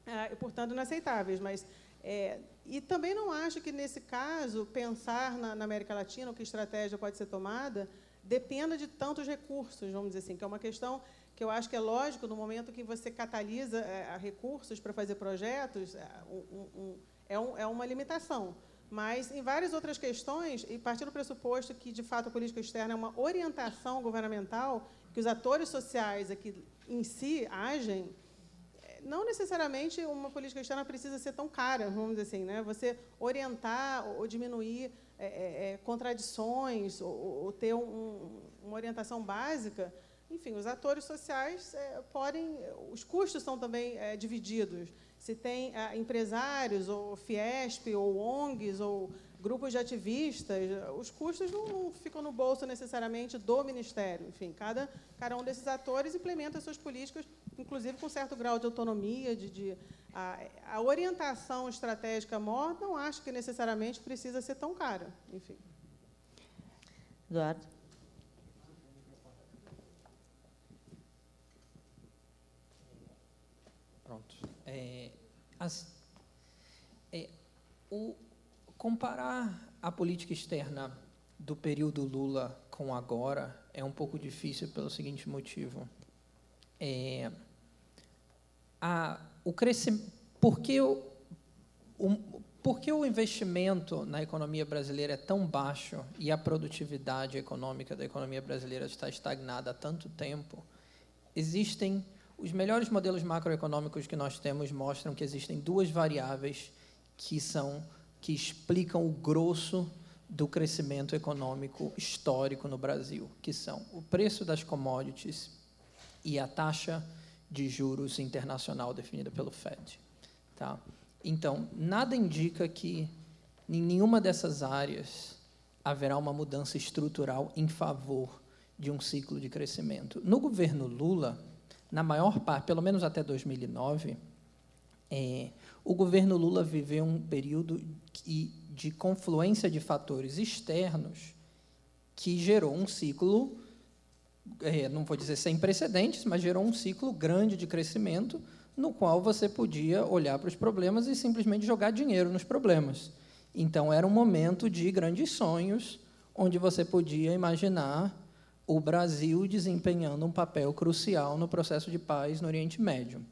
é, portanto, inaceitáveis. Mas, é, e também não acho que, nesse caso, pensar na, na América Latina, o que estratégia pode ser tomada, dependa de tantos recursos, vamos dizer assim, que é uma questão que eu acho que é lógico no momento que você catalisa é, recursos para fazer projetos, é, um, é, um, é uma limitação. Mas, em várias outras questões, e partindo do pressuposto que, de fato, a política externa é uma orientação governamental, que os atores sociais aqui em si agem, não necessariamente uma política externa precisa ser tão cara, vamos dizer assim. Né? Você orientar ou diminuir é, é, é contradições, ou, ou ter um, uma orientação básica, enfim, os atores sociais é, podem, os custos são também é, divididos. Se tem é, empresários, ou Fiesp, ou ONGs, ou grupos de ativistas, os custos não, não, ficam no bolso necessariamente do Ministério. Enfim, cada, cada um desses atores implementa suas políticas, inclusive com certo grau de autonomia, de, de a, a, orientação estratégica maior, não acho que necessariamente precisa ser tão cara. Enfim. Eduardo. Pronto. É, as, é, o, comparar a política externa do período Lula com agora é um pouco difícil pelo seguinte motivo. É, a, o crescimento, porque o, o, porque o investimento na economia brasileira é tão baixo e a produtividade econômica da economia brasileira está estagnada há tanto tempo, existem os melhores modelos macroeconômicos que nós temos mostram que existem duas variáveis que são que explicam o grosso do crescimento econômico histórico no Brasil, que são o preço das commodities e a taxa de juros internacional definida pelo Fed, tá? Então, nada indica que em nenhuma dessas áreas haverá uma mudança estrutural em favor de um ciclo de crescimento. No governo Lula, na maior parte, pelo menos até 2009, é, o governo Lula viveu um período de confluência de fatores externos que gerou um ciclo, é, não vou dizer sem precedentes, mas gerou um ciclo grande de crescimento, no qual você podia olhar para os problemas e simplesmente jogar dinheiro nos problemas. Então, era um momento de grandes sonhos, onde você podia imaginar o Brasil desempenhando um papel crucial no processo de paz no Oriente Médio.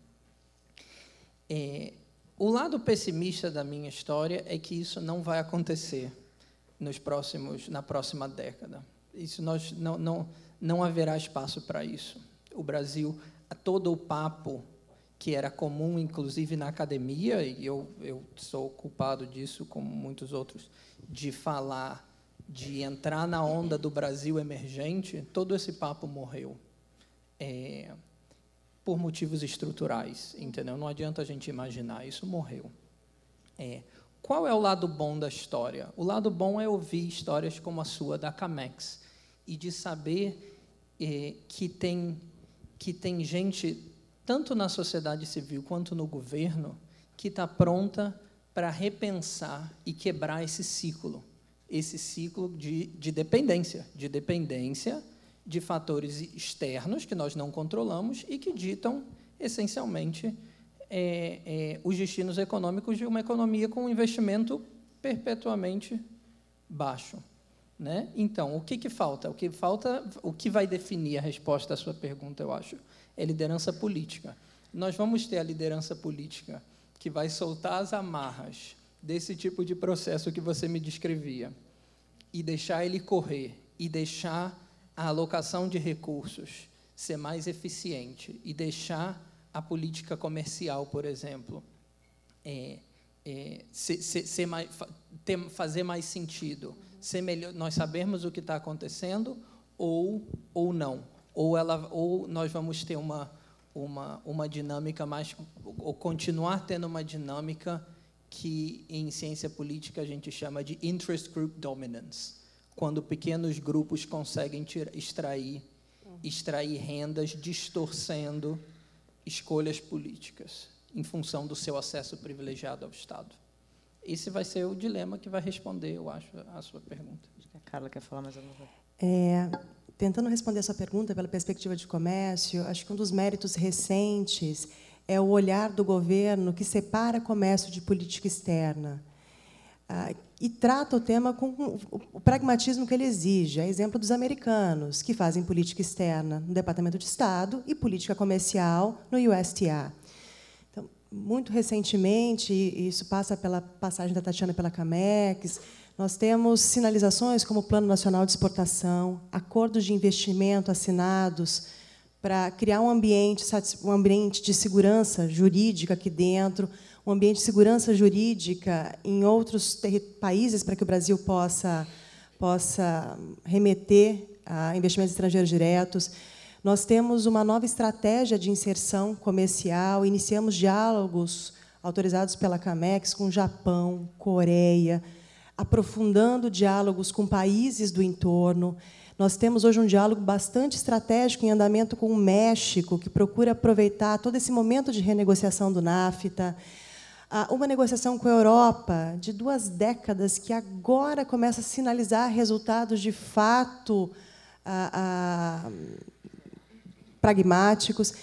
É, o lado pessimista da minha história é que isso não vai acontecer nos próximos, na próxima década. Isso nós não, não, não haverá espaço para isso. O Brasil, todo o papo que era comum, inclusive na academia, e eu, eu sou culpado disso, como muitos outros, de falar de entrar na onda do Brasil emergente, todo esse papo morreu. É, por motivos estruturais, entendeu? Não adianta a gente imaginar, isso morreu. É, qual é o lado bom da história? O lado bom é ouvir histórias como a sua da Camex e de saber é, que tem que tem gente tanto na sociedade civil quanto no governo que está pronta para repensar e quebrar esse ciclo esse ciclo de, de dependência, de dependência de fatores externos que nós não controlamos e que ditam, essencialmente, é, é, os destinos econômicos de uma economia com um investimento perpetuamente baixo. Né? Então, o que, que falta? O que falta, o que vai definir a resposta à sua pergunta, eu acho, é liderança política. Nós vamos ter a liderança política que vai soltar as amarras desse tipo de processo que você me descrevia e deixar ele correr e deixar a alocação de recursos ser mais eficiente e deixar a política comercial, por exemplo, é, é, ser, ser, ser mais, ter, fazer mais sentido, ser melhor, nós sabemos o que está acontecendo ou ou não, ou ela ou nós vamos ter uma uma uma dinâmica mais ou continuar tendo uma dinâmica que em ciência política a gente chama de interest group dominance, quando pequenos grupos conseguem extrair, extrair rendas distorcendo escolhas políticas em função do seu acesso privilegiado ao Estado. Esse vai ser o dilema que vai responder, eu acho, a sua pergunta. Acho que a Carla quer falar mais alguma coisa. É, tentando responder a sua pergunta pela perspectiva de comércio, acho que um dos méritos recentes é o olhar do governo que separa comércio de política externa. Ah, e trata o tema com o pragmatismo que ele exige. É exemplo dos americanos, que fazem política externa no Departamento de Estado e política comercial no USTA. Então, muito recentemente, e isso passa pela passagem da Tatiana pela Camex, nós temos sinalizações como o Plano Nacional de Exportação, acordos de investimento assinados para criar um ambiente, um ambiente de segurança jurídica aqui dentro, um ambiente de segurança jurídica em outros países para que o Brasil possa, possa remeter a investimentos estrangeiros diretos. Nós temos uma nova estratégia de inserção comercial, iniciamos diálogos autorizados pela CAMEX com Japão, Coreia, aprofundando diálogos com países do entorno. Nós temos hoje um diálogo bastante estratégico em andamento com o México, que procura aproveitar todo esse momento de renegociação do NAFTA uma negociação com a Europa de duas décadas que agora começa a sinalizar resultados de fato pragmáticos.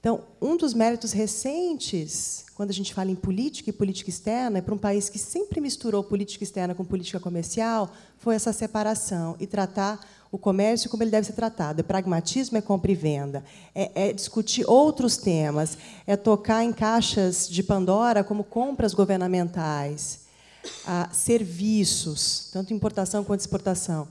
Então, um dos méritos recentes, quando a gente fala em política e política externa, é para um país que sempre misturou política externa com política comercial, foi essa separação e tratar o comércio como ele deve ser tratado. É pragmatismo, é compra e venda. É, é, discutir outros temas. É tocar em caixas de Pandora como compras governamentais, ah, serviços, tanto importação quanto exportação.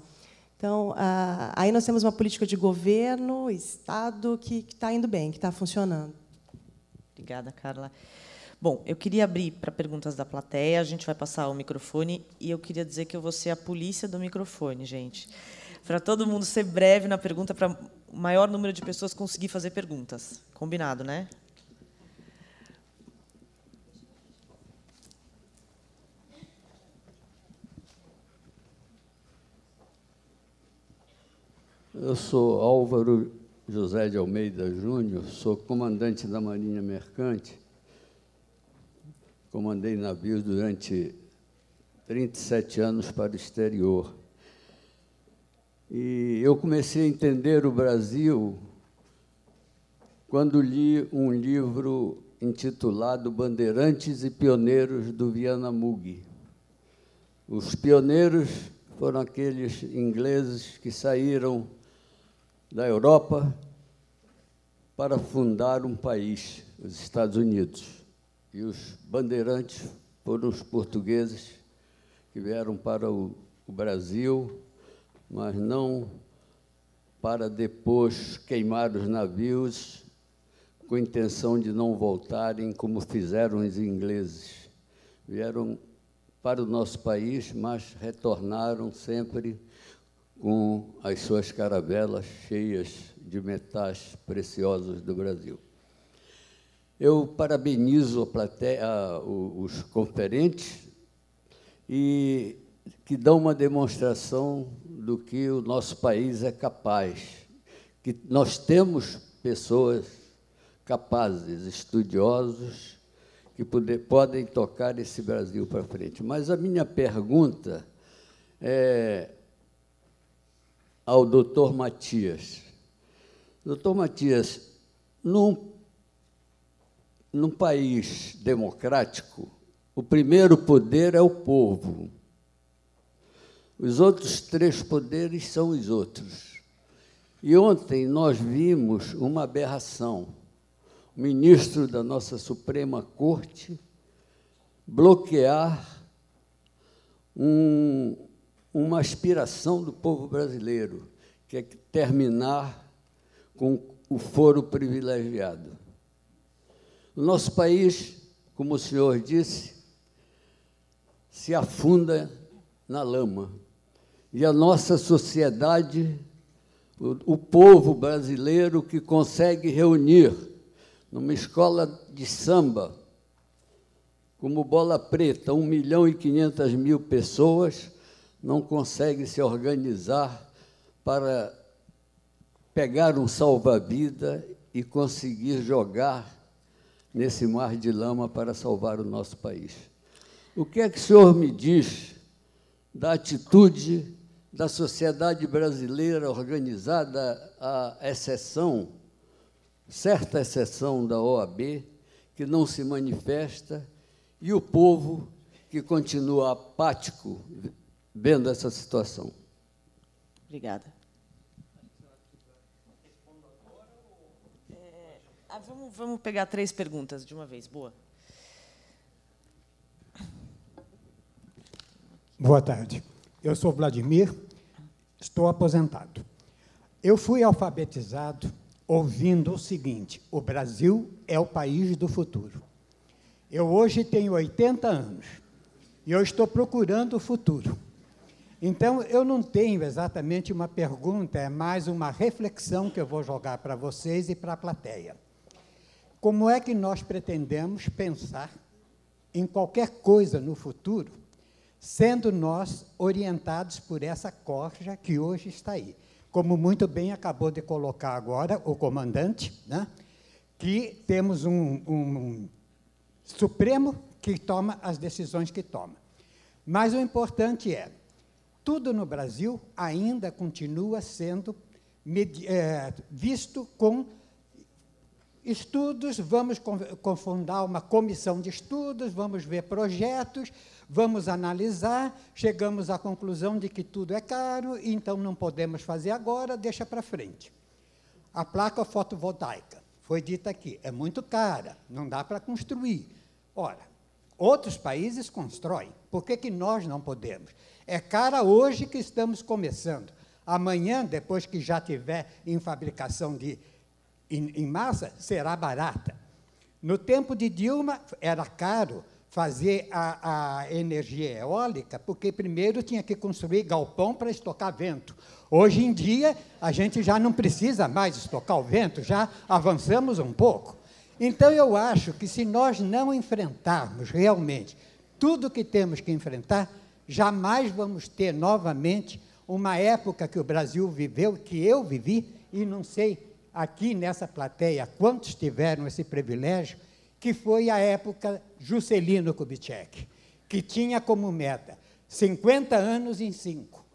Então, ah, aí nós temos uma política de governo, Estado, que está indo bem, que está funcionando. Obrigada, Carla. Bom, eu queria abrir para perguntas da plateia, a gente vai passar o microfone, e eu queria dizer que eu vou ser a polícia do microfone, gente para todo mundo ser breve na pergunta, para o maior número de pessoas conseguir fazer perguntas. Combinado, né? Eu sou Álvaro José de Almeida Júnior, sou comandante da Marinha Mercante. Comandei navios durante 37 anos para o exterior. E eu comecei a entender o Brasil quando li um livro intitulado Bandeirantes e Pioneiros do Viana Muggi. Os pioneiros foram aqueles ingleses que saíram da Europa para fundar um país, os Estados Unidos. E os bandeirantes foram os portugueses que vieram para o, Brasil mas não para depois queimar os navios com intenção de não voltarem como fizeram os ingleses. Vieram para o nosso país, mas retornaram sempre com as suas caravelas cheias de metais preciosos do Brasil. Eu parabenizo a plateia, os conferentes e que dão uma demonstração do que o nosso país é capaz, que nós temos pessoas capazes, estudiosos, que poder, podem tocar esse Brasil para frente. Mas a minha pergunta é ao doutor Matias. Doutor Matias, num, num país democrático, o primeiro poder é o povo. Os outros três poderes são os outros. E ontem nós vimos uma aberração. O ministro da nossa Suprema Corte bloquear um, uma aspiração do povo brasileiro, que é terminar com o foro privilegiado. O nosso país, como o senhor disse, se afunda na lama. E a nossa sociedade, o, o povo brasileiro que consegue reunir numa escola de samba, como Bola Preta, 1 milhão e 500 mil pessoas, não consegue se organizar para pegar um salva-vida e conseguir jogar nesse mar de lama para salvar o nosso país. O que é que o senhor me diz da atitude da sociedade brasileira organizada, a exceção, certa exceção da OAB, que não se manifesta, e o povo que continua apático vendo essa situação. Obrigada. É, ah, vamos, vamos pegar três perguntas de uma vez. Boa. Boa tarde. Eu sou Vladimir, estou aposentado. Eu fui alfabetizado ouvindo o seguinte: o Brasil é o país do futuro. Eu hoje tenho 80 anos e eu estou procurando o futuro. Então, eu não tenho exatamente uma pergunta, é mais uma reflexão que eu vou jogar para vocês e para a plateia. Como é que nós pretendemos pensar em qualquer coisa no futuro, sendo nós orientados por essa corja que hoje está aí? Como muito bem acabou de colocar agora o comandante, né, que temos um, um Supremo que toma as decisões que toma. Mas o importante é, tudo no Brasil ainda continua sendo é, visto com estudos, vamos confundar uma comissão de estudos, vamos ver projetos, vamos analisar, chegamos à conclusão de que tudo é caro, então não podemos fazer agora, deixa para frente. A placa fotovoltaica, foi dita aqui, é muito cara, não dá para construir. Ora, outros países constroem, por que, que nós não podemos? É cara hoje que estamos começando. Amanhã, depois que já tiver em fabricação de, em, em massa, será barata. No tempo de Dilma, era caro fazer a, a, energia eólica, porque primeiro tinha que construir galpão para estocar vento. Hoje em dia, a gente já não precisa mais estocar o vento, já avançamos um pouco. Então, eu acho que se nós não enfrentarmos realmente tudo o que temos que enfrentar, jamais vamos ter novamente uma época que o Brasil viveu, que eu vivi, e não sei aqui nessa plateia quantos tiveram esse privilégio, que foi a época Juscelino Kubitschek, que tinha como meta 50 anos em cinco.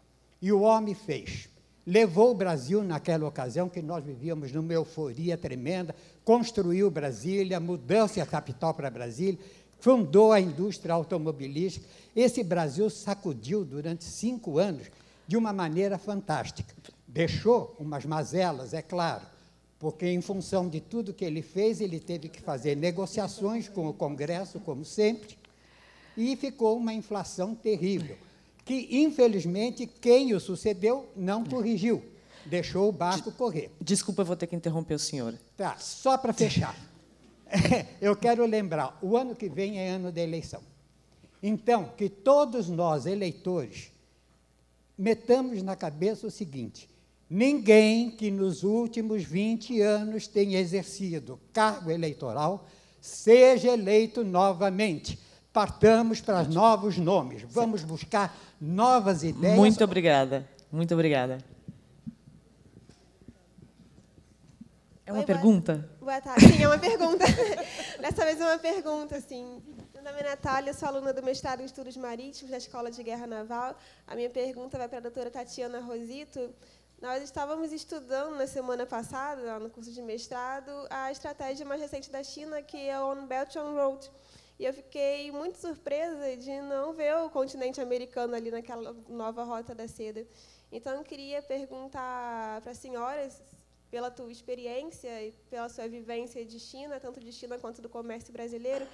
E o homem fez. Levou o Brasil, naquela ocasião, que nós vivíamos numa euforia tremenda, construiu Brasília, mudou-se a capital para Brasília, fundou a indústria automobilística. Esse Brasil sacudiu durante cinco anos de uma maneira fantástica. Deixou umas mazelas, é claro, porque, em função de tudo que ele fez, ele teve que fazer negociações com o Congresso, como sempre, e ficou uma inflação terrível, que, infelizmente, quem o sucedeu não corrigiu, deixou o barco correr. Desculpa, vou ter que interromper o senhor. Tá, só para fechar. Eu quero lembrar, o ano que vem é ano da eleição. Então, que todos nós, eleitores, metamos na cabeça o seguinte: Ninguém que nos últimos 20 anos tenha exercido cargo eleitoral seja eleito novamente. Partamos para novos nomes. Vamos buscar novas ideias. Muito obrigada. Muito obrigada. É uma Oi, pergunta? Boa, boa tarde. Sim, é uma pergunta. Dessa vez é uma pergunta, assim. Meu nome é Natália, sou aluna do mestrado em Estudos Marítimos da Escola de Guerra Naval. A minha pergunta vai para a doutora Tatiana Rosito. Nós estávamos estudando na semana passada, no curso de mestrado, a estratégia mais recente da China, que é o One Belt One Road. E eu fiquei muito surpresa de não ver o continente americano ali naquela nova rota da seda. Então, eu queria perguntar para a senhora, pela tua experiência e pela sua vivência de China, tanto de China quanto do comércio brasileiro,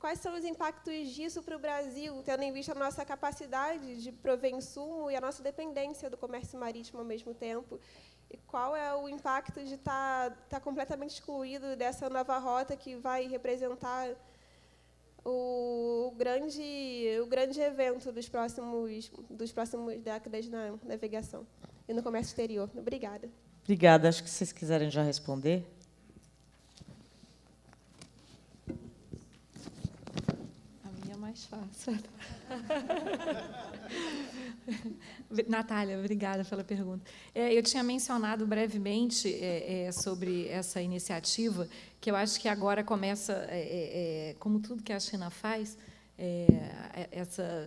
Quais são os impactos disso para o Brasil, tendo em vista a nossa capacidade de prover insumo e a nossa dependência do comércio marítimo ao mesmo tempo? E qual é o impacto de estar, tá, tá completamente excluído dessa nova rota que vai representar o grande, o grande evento dos próximos, dos próximos décadas na navegação e no comércio exterior? Obrigada. Obrigada. Acho que vocês quiserem já responder. Mais. Natália, obrigada pela pergunta. É, eu tinha mencionado brevemente é, é, sobre essa iniciativa, que eu acho que agora começa, é, é, é, como tudo que a China faz, essa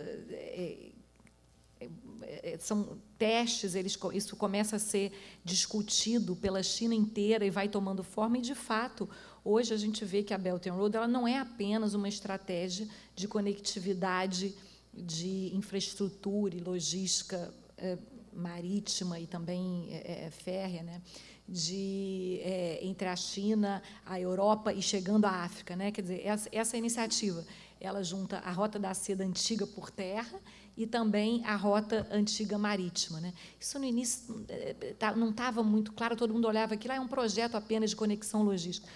são testes, eles, isso começa a ser discutido pela China inteira e vai tomando forma, e, de fato, Hoje a gente vê que a Belt and Road ela não é apenas uma estratégia de conectividade de infraestrutura e logística é, marítima e também é, é, férrea, né? de é, entre a China, a Europa e chegando à África, né? Quer dizer, essa, essa iniciativa ela junta a rota da seda antiga por terra e também a rota antiga marítima. Né? Isso no início eh, tá, não estava muito claro, todo mundo olhava aquilo, ah, é um projeto apenas de conexão logística.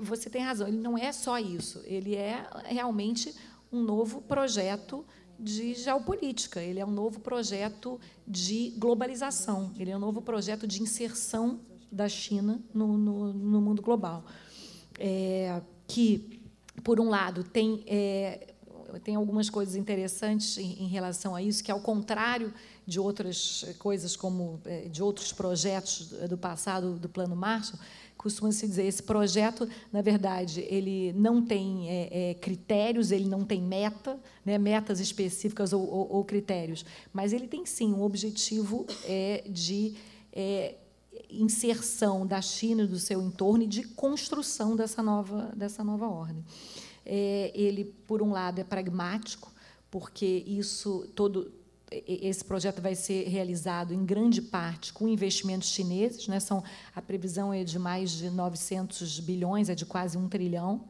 Você tem razão, ele não é só isso, ele é realmente um novo projeto de geopolítica, ele é um novo projeto de globalização, ele é um novo projeto de inserção da China no, no, no mundo global. É, que, por um lado, tem é, tem algumas coisas interessantes em, em, relação a isso, que ao contrário de outras coisas como é, de outros projetos do passado do Plano Marshall, costuma-se dizer esse projeto, na verdade, ele não tem é, é, critérios, ele não tem meta, né, metas específicas ou, ou, ou, critérios, mas ele tem sim um objetivo é, de é, inserção da China e do seu entorno e de construção dessa nova dessa nova ordem. É, ele, por um lado, é pragmático, porque isso todo esse projeto vai ser realizado em grande parte com investimentos chineses, né? São a previsão é de mais de 900 bilhões, é de quase um trilhão.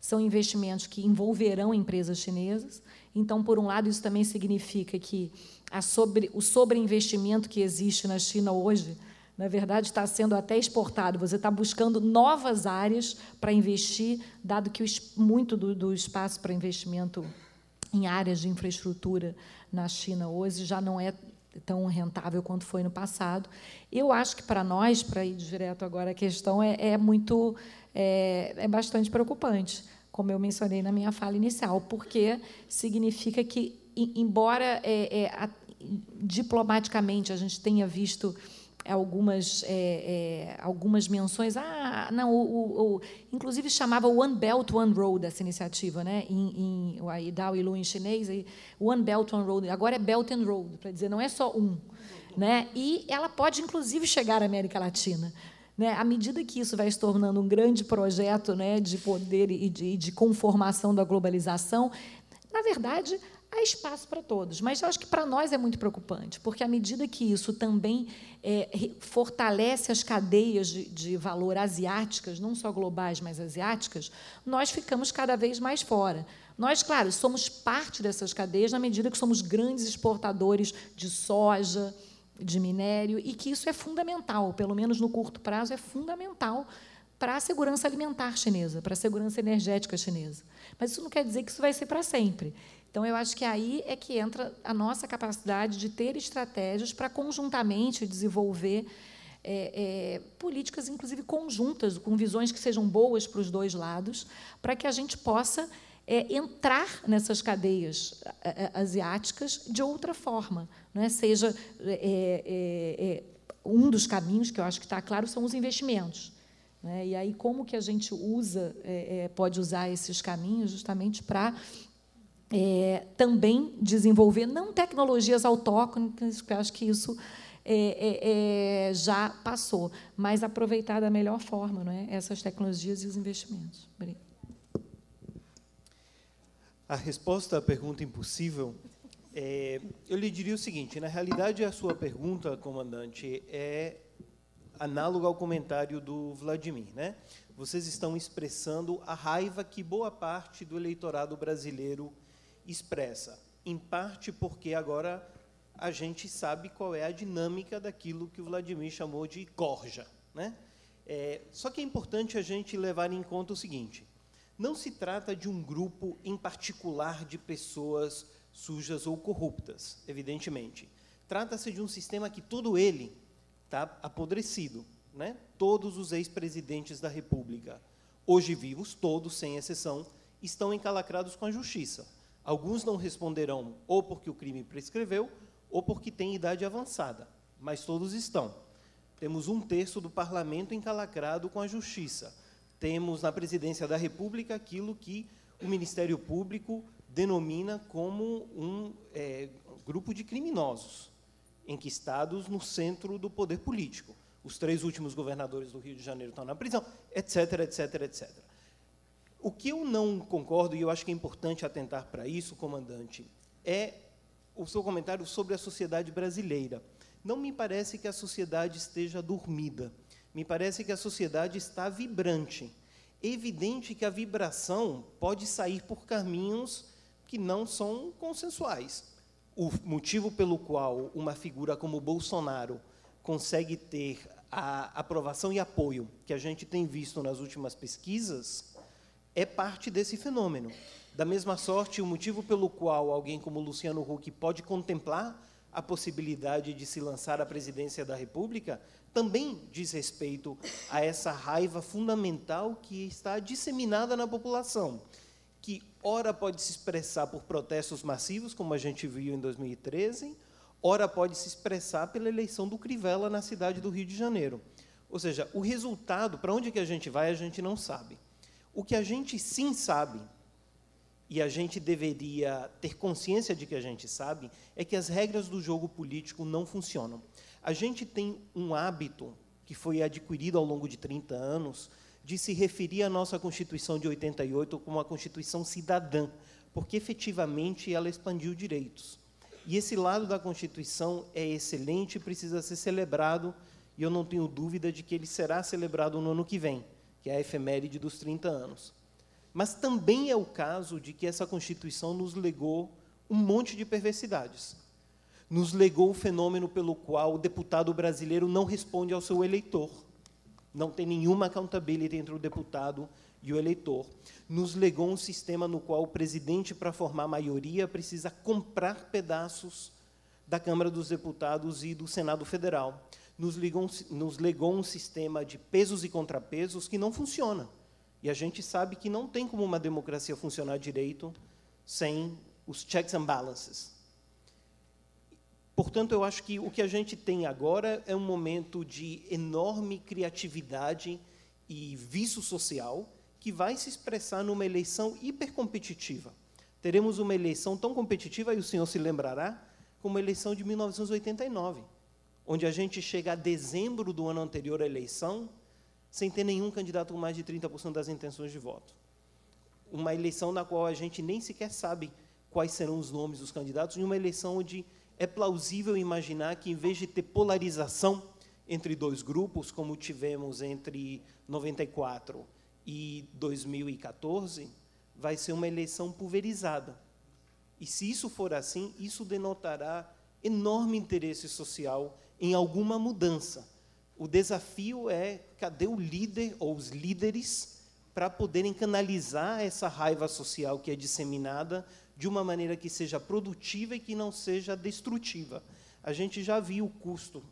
São investimentos que envolverão empresas chinesas. Então, por um lado, isso também significa que sobre, o sobreinvestimento que existe na China hoje na verdade, está sendo até exportado. Você está buscando novas áreas para investir, dado que muito do, do espaço para investimento em áreas de infraestrutura na China hoje já não é tão rentável quanto foi no passado. Eu acho que para nós, para ir direto agora, a questão é, é muito é, é, bastante preocupante, como eu mencionei na minha fala inicial, porque significa que, embora é, é diplomaticamente a gente tenha visto algumas, é, é, algumas menções. Ah, não, o, o, o, inclusive chamava One Belt, One Road essa iniciativa, né? em, em aí Dao e Lu em chinês, e One Belt, One Road. Agora é Belt and Road, para dizer, não é só um. Né? E ela pode, inclusive, chegar à América Latina. Né? À medida que isso vai se tornando um grande projeto né, de poder e de, de conformação da globalização, na verdade, há espaço para todos. Mas acho que para nós é muito preocupante, porque à medida que isso também é, fortalece as cadeias de, de, valor asiáticas, não só globais, mas asiáticas, nós ficamos cada vez mais fora. Nós, claro, somos parte dessas cadeias na medida que somos grandes exportadores de soja, de minério, e que isso é fundamental, pelo menos no curto prazo, é fundamental para a segurança alimentar chinesa, para a segurança energética chinesa. Mas isso não quer dizer que isso vai ser para sempre. Então, eu acho que aí é que entra a nossa capacidade de ter estratégias para conjuntamente desenvolver é, é, políticas, inclusive conjuntas, com visões que sejam boas para os dois lados, para que a gente possa é, entrar nessas cadeias asiáticas de outra forma. Né? Seja é, é, é, um dos caminhos que eu acho que está claro são os investimentos. Né? E aí, como que a gente usa, pode usar esses caminhos justamente para é, também desenvolver, não tecnologias autóctones, porque acho que isso é, é, é, já passou, mas aproveitar da melhor forma não é? essas tecnologias e os investimentos. Obrigada. A resposta à pergunta impossível, é, eu lhe diria o seguinte: na realidade, a sua pergunta, comandante, é análoga ao comentário do Vladimir. Né? Vocês estão expressando a raiva que boa parte do eleitorado brasileiro expressa, em parte porque agora a gente sabe qual é a dinâmica daquilo que o Vladimir chamou de corja. Né? É, só que é importante a gente levar em conta o seguinte: não se trata de um grupo em particular de pessoas sujas ou corruptas, evidentemente. Trata-se de um sistema que todo ele está apodrecido. Né? Todos os ex-presidentes da República, hoje vivos, todos, sem exceção, estão encalacrados com a justiça. Alguns não responderão ou porque o crime prescreveu ou porque têm idade avançada, mas todos estão. Temos um terço do parlamento encalacrado com a justiça. Temos na presidência da República aquilo que o Ministério Público denomina como um é, grupo de criminosos, enquistados no centro do poder político. os três últimos governadores do Rio de Janeiro estão na prisão, etc, etc, etc. O que eu não concordo, e eu acho que é importante atentar para isso, comandante, é o seu comentário sobre a sociedade brasileira. Não me parece que a sociedade esteja dormida. Me parece que a sociedade está vibrante. Evidente que a vibração pode sair por caminhos que não são consensuais. O motivo pelo qual uma figura como Bolsonaro consegue ter a aprovação e apoio que a gente tem visto nas últimas pesquisas é parte desse fenômeno. Da mesma sorte, o motivo pelo qual alguém como Luciano Huck pode contemplar a possibilidade de se lançar à presidência da República também diz respeito a essa raiva fundamental que está disseminada na população, que ora pode se expressar por protestos massivos, como a gente viu em 2013, ora pode se expressar pela eleição do Crivella na cidade do Rio de Janeiro. Ou seja, o resultado, para onde que a gente vai, a gente não sabe. O que a gente sim sabe, e a gente deveria ter consciência de que a gente sabe, é que as regras do jogo político não funcionam. A gente tem um hábito que foi adquirido ao longo de 30 anos de se referir à nossa Constituição de 88 como uma Constituição cidadã, porque efetivamente ela expandiu direitos. E esse lado da Constituição é excelente e precisa ser celebrado, e eu não tenho dúvida de que ele será celebrado no ano que vem, que é a efeméride dos 30 anos. Mas também é o caso de que essa Constituição nos legou um monte de perversidades. Nos legou o fenômeno pelo qual o deputado brasileiro não responde ao seu eleitor. Não tem nenhuma accountability entre o deputado e o eleitor. Nos legou um sistema no qual o presidente, para formar maioria, precisa comprar pedaços da Câmara dos Deputados e do Senado Federal. Nos, ligou, nos legou um sistema de pesos e contrapesos que não funciona. E a gente sabe que não tem como uma democracia funcionar direito sem os checks and balances. Portanto, eu acho que o que a gente tem agora é um momento de enorme criatividade e vício social que vai se expressar numa eleição hipercompetitiva. Teremos uma eleição tão competitiva, e o senhor se lembrará, como a eleição de 1989, onde a gente chega a dezembro do ano anterior à eleição sem ter nenhum candidato com mais de 30% das intenções de voto. Uma eleição na qual a gente nem sequer sabe quais serão os nomes dos candidatos, e uma eleição onde é plausível imaginar que, em vez de ter polarização entre dois grupos, como tivemos entre 94 e 2014, vai ser uma eleição pulverizada. E se isso for assim, isso denotará enorme interesse social em alguma mudança. O desafio é cadê o líder ou os líderes para poderem canalizar essa raiva social que é disseminada de uma maneira que seja produtiva e que não seja destrutiva. A gente já viu o custo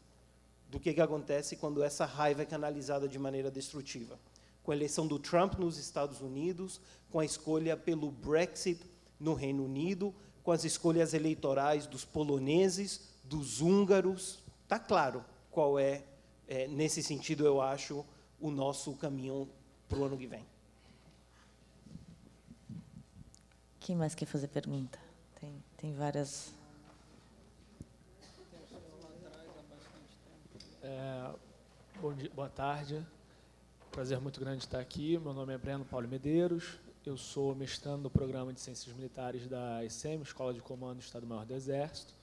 do que, que acontece quando essa raiva é canalizada de maneira destrutiva. Com a eleição do Trump nos Estados Unidos, com a escolha pelo Brexit no Reino Unido, com as escolhas eleitorais dos poloneses, dos húngaros. Está claro qual é, é, nesse sentido, eu acho, o nosso caminho para o ano que vem. Quem mais quer fazer pergunta? Tem, tem várias. É, bom dia, boa tarde. Prazer muito grande estar aqui. Meu nome é Breno Paulo Medeiros. Eu sou mestrando no programa de Ciências Militares da ECM, Escola de Comando do Estado-Maior do Exército,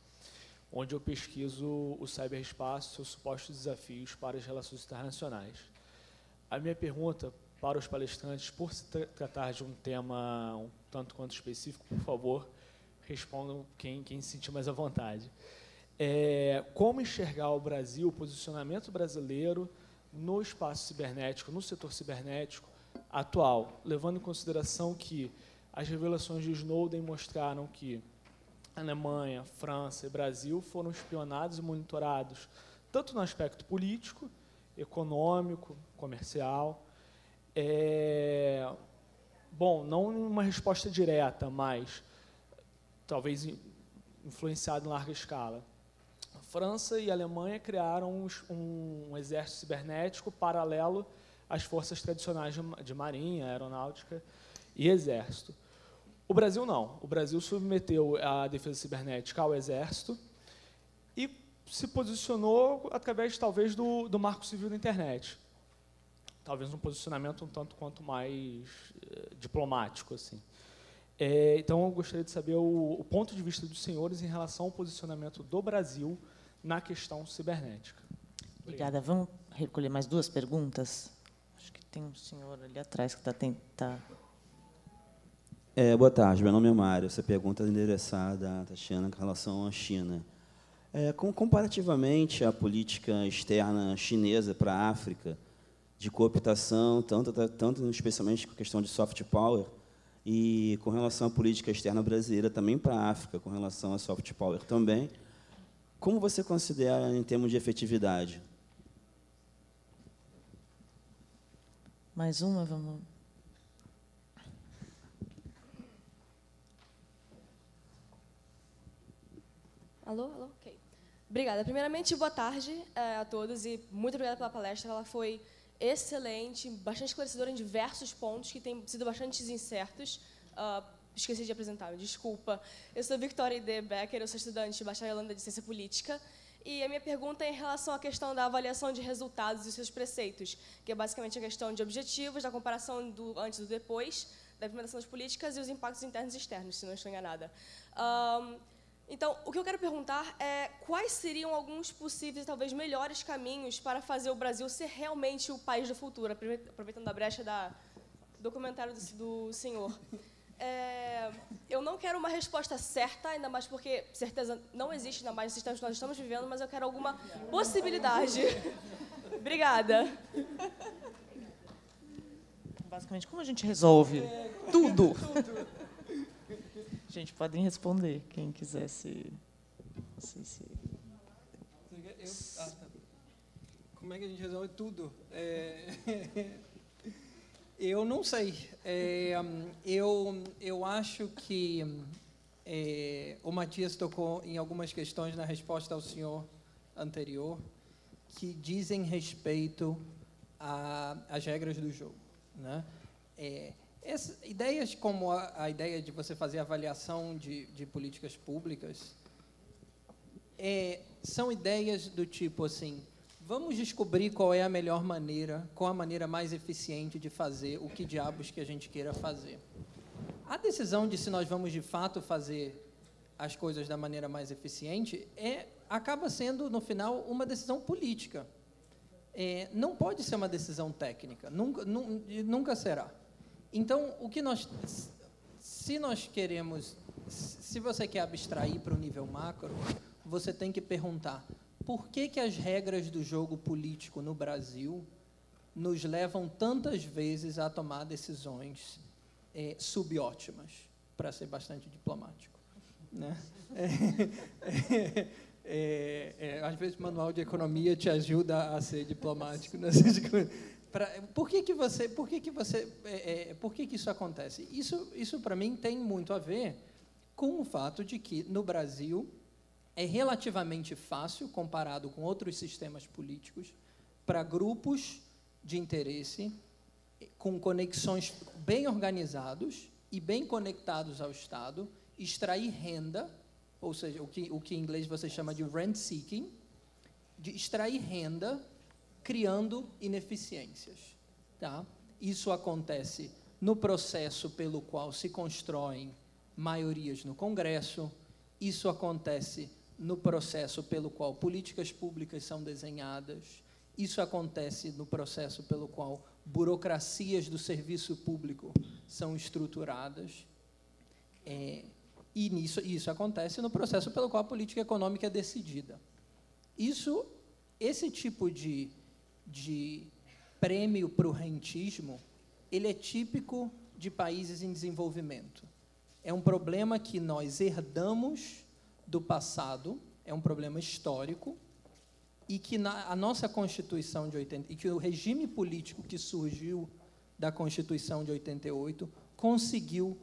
onde eu pesquiso o cyberespaço seus supostos desafios para as relações internacionais. A minha pergunta para os palestrantes, por se tratar de um tema um tanto quanto específico, por favor, respondam quem, quem se sentir mais à vontade. É, como enxergar o Brasil, o posicionamento brasileiro no espaço cibernético, no setor cibernético atual, levando em consideração que as revelações de Snowden mostraram que Alemanha, França e Brasil foram espionados e monitorados tanto no aspecto político, econômico, comercial, é, bom, não uma resposta direta, mas talvez influenciado em larga escala. França e Alemanha criaram um, um exército cibernético paralelo às forças tradicionais de, de marinha, aeronáutica e exército. O Brasil não. O Brasil submeteu a defesa cibernética ao exército e se posicionou através, talvez, do, do marco civil da internet. Talvez um posicionamento um tanto quanto mais eh, diplomático. assim. É, então, eu gostaria de saber o, o, ponto de vista dos senhores em relação ao posicionamento do Brasil na questão cibernética. Obrigada. Vamos recolher mais duas perguntas? Acho que tem um senhor ali atrás que está tentando. É, boa tarde, meu nome é Mário. Essa pergunta é endereçada à Tatiana com relação à China. É, com, comparativamente à política externa chinesa para a África, de cooptação, tanto, tanto especialmente com a questão de soft power, e com relação à política externa brasileira também para a África, com relação a soft power também, como você considera em termos de efetividade? Mais uma, vamos. Alô, alô, ok. Obrigada. Primeiramente, boa tarde é, a todos e muito obrigada pela palestra. Ela foi excelente, bastante esclarecedora em diversos pontos que têm sido bastante incertos. Uh, esqueci de apresentar, desculpa. Eu sou Victoria D. Becker, eu sou estudante de bacharelanda de Ciência Política. E a minha pergunta é em relação à questão da avaliação de resultados e seus preceitos, que é basicamente a questão de objetivos, da comparação do antes e do depois, da implementação das políticas e os impactos internos e externos, se não estou enganada. Então, o que eu quero perguntar é quais seriam alguns possíveis, talvez melhores caminhos para fazer o Brasil ser realmente o país do futuro, aproveitando a brecha da documentário do, do senhor. É, eu não quero uma resposta certa, ainda mais porque certeza não existe, ainda mais nos sistemas que nós estamos vivendo, mas eu quero alguma possibilidade. Obrigada. Basicamente, como a gente resolve é, tudo? tudo. Gente, podem responder, quem quiser se... Não sei se... Ah, tá. Como é que a gente resolve tudo? É... eu não sei. É, eu, eu acho que é, o Matias tocou em algumas questões na resposta ao senhor anterior que dizem respeito às regras do jogo. Né? É, essa, ideias como a, a, ideia de você fazer avaliação de, de políticas públicas é, são ideias do tipo assim, vamos descobrir qual é a melhor maneira, qual a maneira mais eficiente de fazer o que diabos que a gente queira fazer. A decisão de se nós vamos de fato fazer as coisas da maneira mais eficiente é acaba sendo no final uma decisão política. É, não pode ser uma decisão técnica, nunca, nunca será. Então, o que nós, se nós queremos, se você quer abstrair para o nível macro, você tem que perguntar por que, que as regras do jogo político no Brasil nos levam tantas vezes a tomar decisões é, subótimas, para ser bastante diplomático. Né? É, é, é, às vezes, o manual de economia te ajuda a ser diplomático nessas coisas. Pra, por que, que você, por que, que você, é, é, por que, que isso acontece? Isso, isso para mim tem muito a ver com o fato de que no Brasil é relativamente fácil comparado com outros sistemas políticos para grupos de interesse com conexões bem organizados e bem conectados ao Estado extrair renda, ou seja, o que, o que em inglês você chama de rent seeking, de extrair renda criando ineficiências. Tá? Isso acontece no processo pelo qual se constroem maiorias no Congresso, isso acontece no processo pelo qual políticas públicas são desenhadas, isso acontece no processo pelo qual burocracias do serviço público são estruturadas. É, e nisso, isso acontece no processo pelo qual a política econômica é decidida. Isso, esse tipo de de prêmio para o rentismo, ele é típico de países em desenvolvimento. É um problema que nós herdamos do passado, é um problema histórico, e que na, a nossa Constituição de 80, e que o regime político que surgiu da Constituição de 88 conseguiu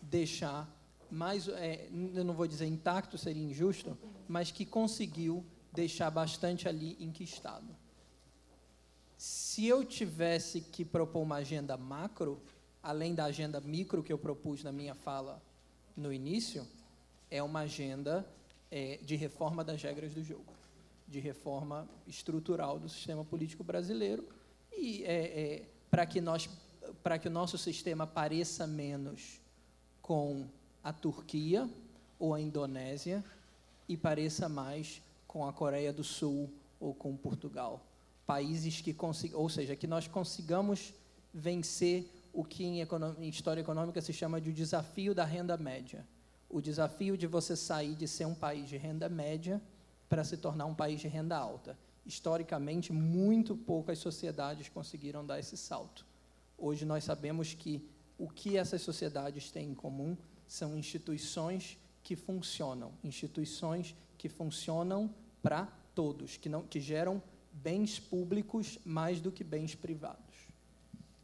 deixar mais, é, eu não vou dizer intacto, seria injusto, mas que conseguiu deixar bastante ali enquistado. Se eu tivesse que propor uma agenda macro, além da agenda micro que eu propus na minha fala no início, é uma agenda é, de reforma das regras do jogo. de reforma estrutural do sistema político brasileiro e é, é, para que nós para que o nosso sistema pareça menos com a Turquia ou a Indonésia e pareça mais com a Coreia do Sul ou com Portugal, países que consigam, ou seja, que nós consigamos vencer o que em, em história econômica se chama de o desafio da renda média, o desafio de você sair de ser um país de renda média para se tornar um país de renda alta. Historicamente, muito poucas sociedades conseguiram dar esse salto. Hoje nós sabemos que o que essas sociedades têm em comum são instituições que funcionam, instituições que funcionam para todos, que não que geram bens públicos mais do que bens privados.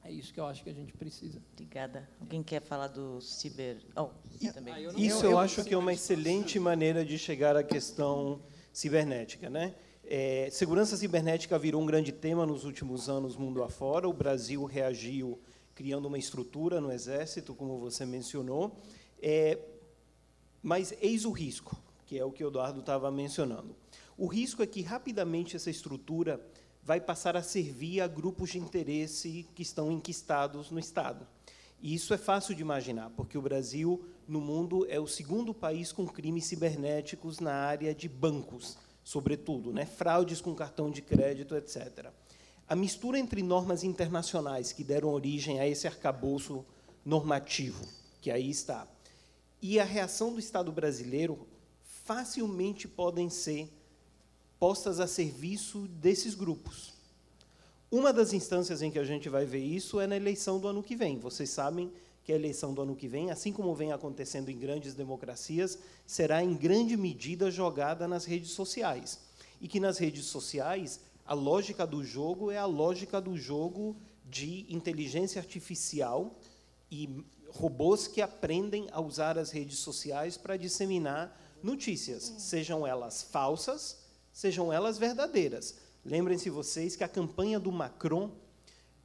É isso que eu acho que a gente precisa. Obrigada. Alguém quer falar do ciber? Oh, também. Ah, eu isso eu, eu acho que é uma excelente maneira de chegar à questão cibernética, né? É, segurança cibernética virou um grande tema nos últimos anos, mundo afora. O Brasil reagiu criando uma estrutura no Exército, como você mencionou. É, mas eis o risco, que é o que o Eduardo estava mencionando. O risco é que, rapidamente, essa estrutura vai passar a servir a grupos de interesse que estão enquistados no Estado. E isso é fácil de imaginar, porque o Brasil, no mundo, é o segundo país com crimes cibernéticos na área de bancos sobretudo, né? fraudes com cartão de crédito, etc. A mistura entre normas internacionais que deram origem a esse arcabouço normativo, que aí está, e a reação do Estado brasileiro facilmente podem ser postas a serviço desses grupos. Uma das instâncias em que a gente vai ver isso é na eleição do ano que vem. Vocês sabem que a eleição do ano que vem, assim como vem acontecendo em grandes democracias, será em grande medida jogada nas redes sociais. E que nas redes sociais, a lógica do jogo é a lógica do jogo de inteligência artificial e robôs que aprendem a usar as redes sociais para disseminar notícias, sejam elas falsas, sejam elas verdadeiras. Lembrem-se vocês que a campanha do Macron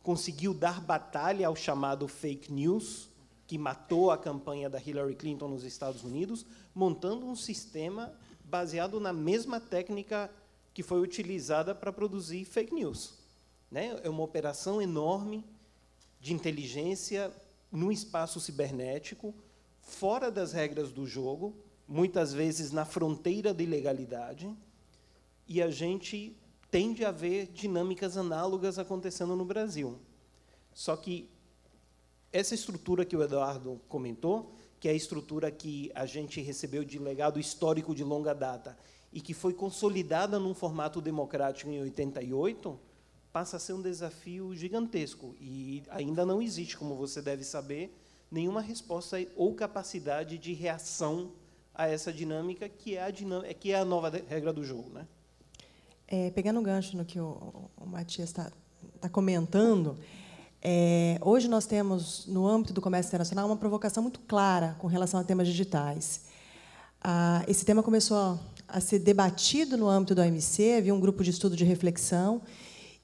conseguiu dar batalha ao chamado fake news, que matou a campanha da Hillary Clinton nos Estados Unidos, montando um sistema baseado na mesma técnica que foi utilizada para produzir fake news. Né? É uma operação enorme de inteligência no espaço cibernético, fora das regras do jogo, muitas vezes na fronteira da ilegalidade, e a gente tende a ver dinâmicas análogas acontecendo no Brasil. Só que essa estrutura que o Eduardo comentou, que é a estrutura que a gente recebeu de legado histórico de longa data e que foi consolidada num formato democrático em 88, passa a ser um desafio gigantesco e ainda não existe, como você deve saber, nenhuma resposta ou capacidade de reação a essa dinâmica que é a dinâmica, que é a nova regra do jogo, né? É, pegando o gancho no que o, o Matias está tá comentando, é, hoje nós temos, no âmbito do comércio internacional, uma provocação muito clara com relação a temas digitais. Ah, esse tema começou a, ser debatido no âmbito do OMC, havia um grupo de estudo de reflexão,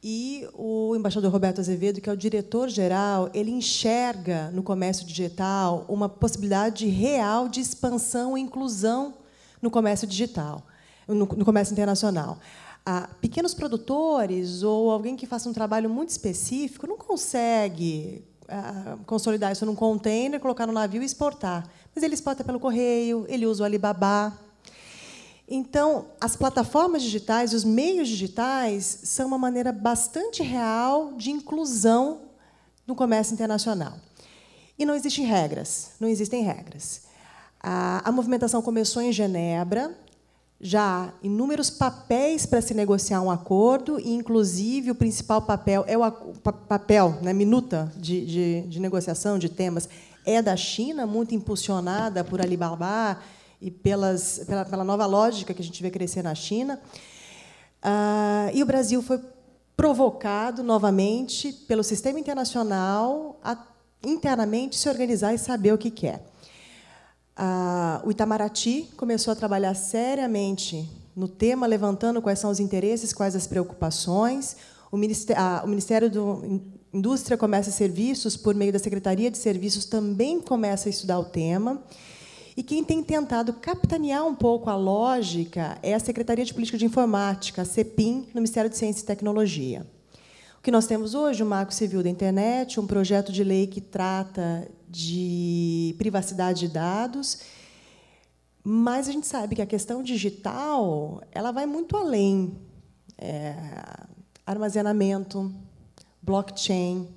e o embaixador Roberto Azevedo, que é o diretor-geral, ele enxerga no comércio digital uma possibilidade real de expansão e inclusão no comércio digital, no, no comércio internacional pequenos produtores ou alguém que faça um trabalho muito específico não consegue ah, consolidar isso num container, colocar no navio e exportar. Mas ele exporta pelo correio, ele usa o Alibaba. Então, as plataformas digitais, os meios digitais, são uma maneira bastante real de inclusão no comércio internacional. E não existem regras, não existem regras. A movimentação começou em Genebra, já há inúmeros papéis para se negociar um acordo, e, inclusive, o principal papel é o papel, né, minuta de, de, de negociação de temas, é da China, muito impulsionada por Alibaba e pelas, pela, pela nova lógica que a gente vê crescer na China. Ah, e o Brasil foi provocado novamente pelo sistema internacional a internamente se organizar e saber o que quer. Ah, o Itamaraty começou a trabalhar seriamente no tema, levantando quais são os interesses, quais as preocupações. O Ministério, ah, o Ministério da Indústria, Comércio e Serviços, por meio da Secretaria de Serviços, também começa a estudar o tema. E quem tem tentado capitanear um pouco a lógica é a Secretaria de Política de Informática, a CEPIM, no Ministério de Ciência e Tecnologia. O que nós temos hoje, o Marco Civil da Internet, um projeto de lei que trata de privacidade de dados, mas a gente sabe que a questão digital ela vai muito além. É, armazenamento, blockchain,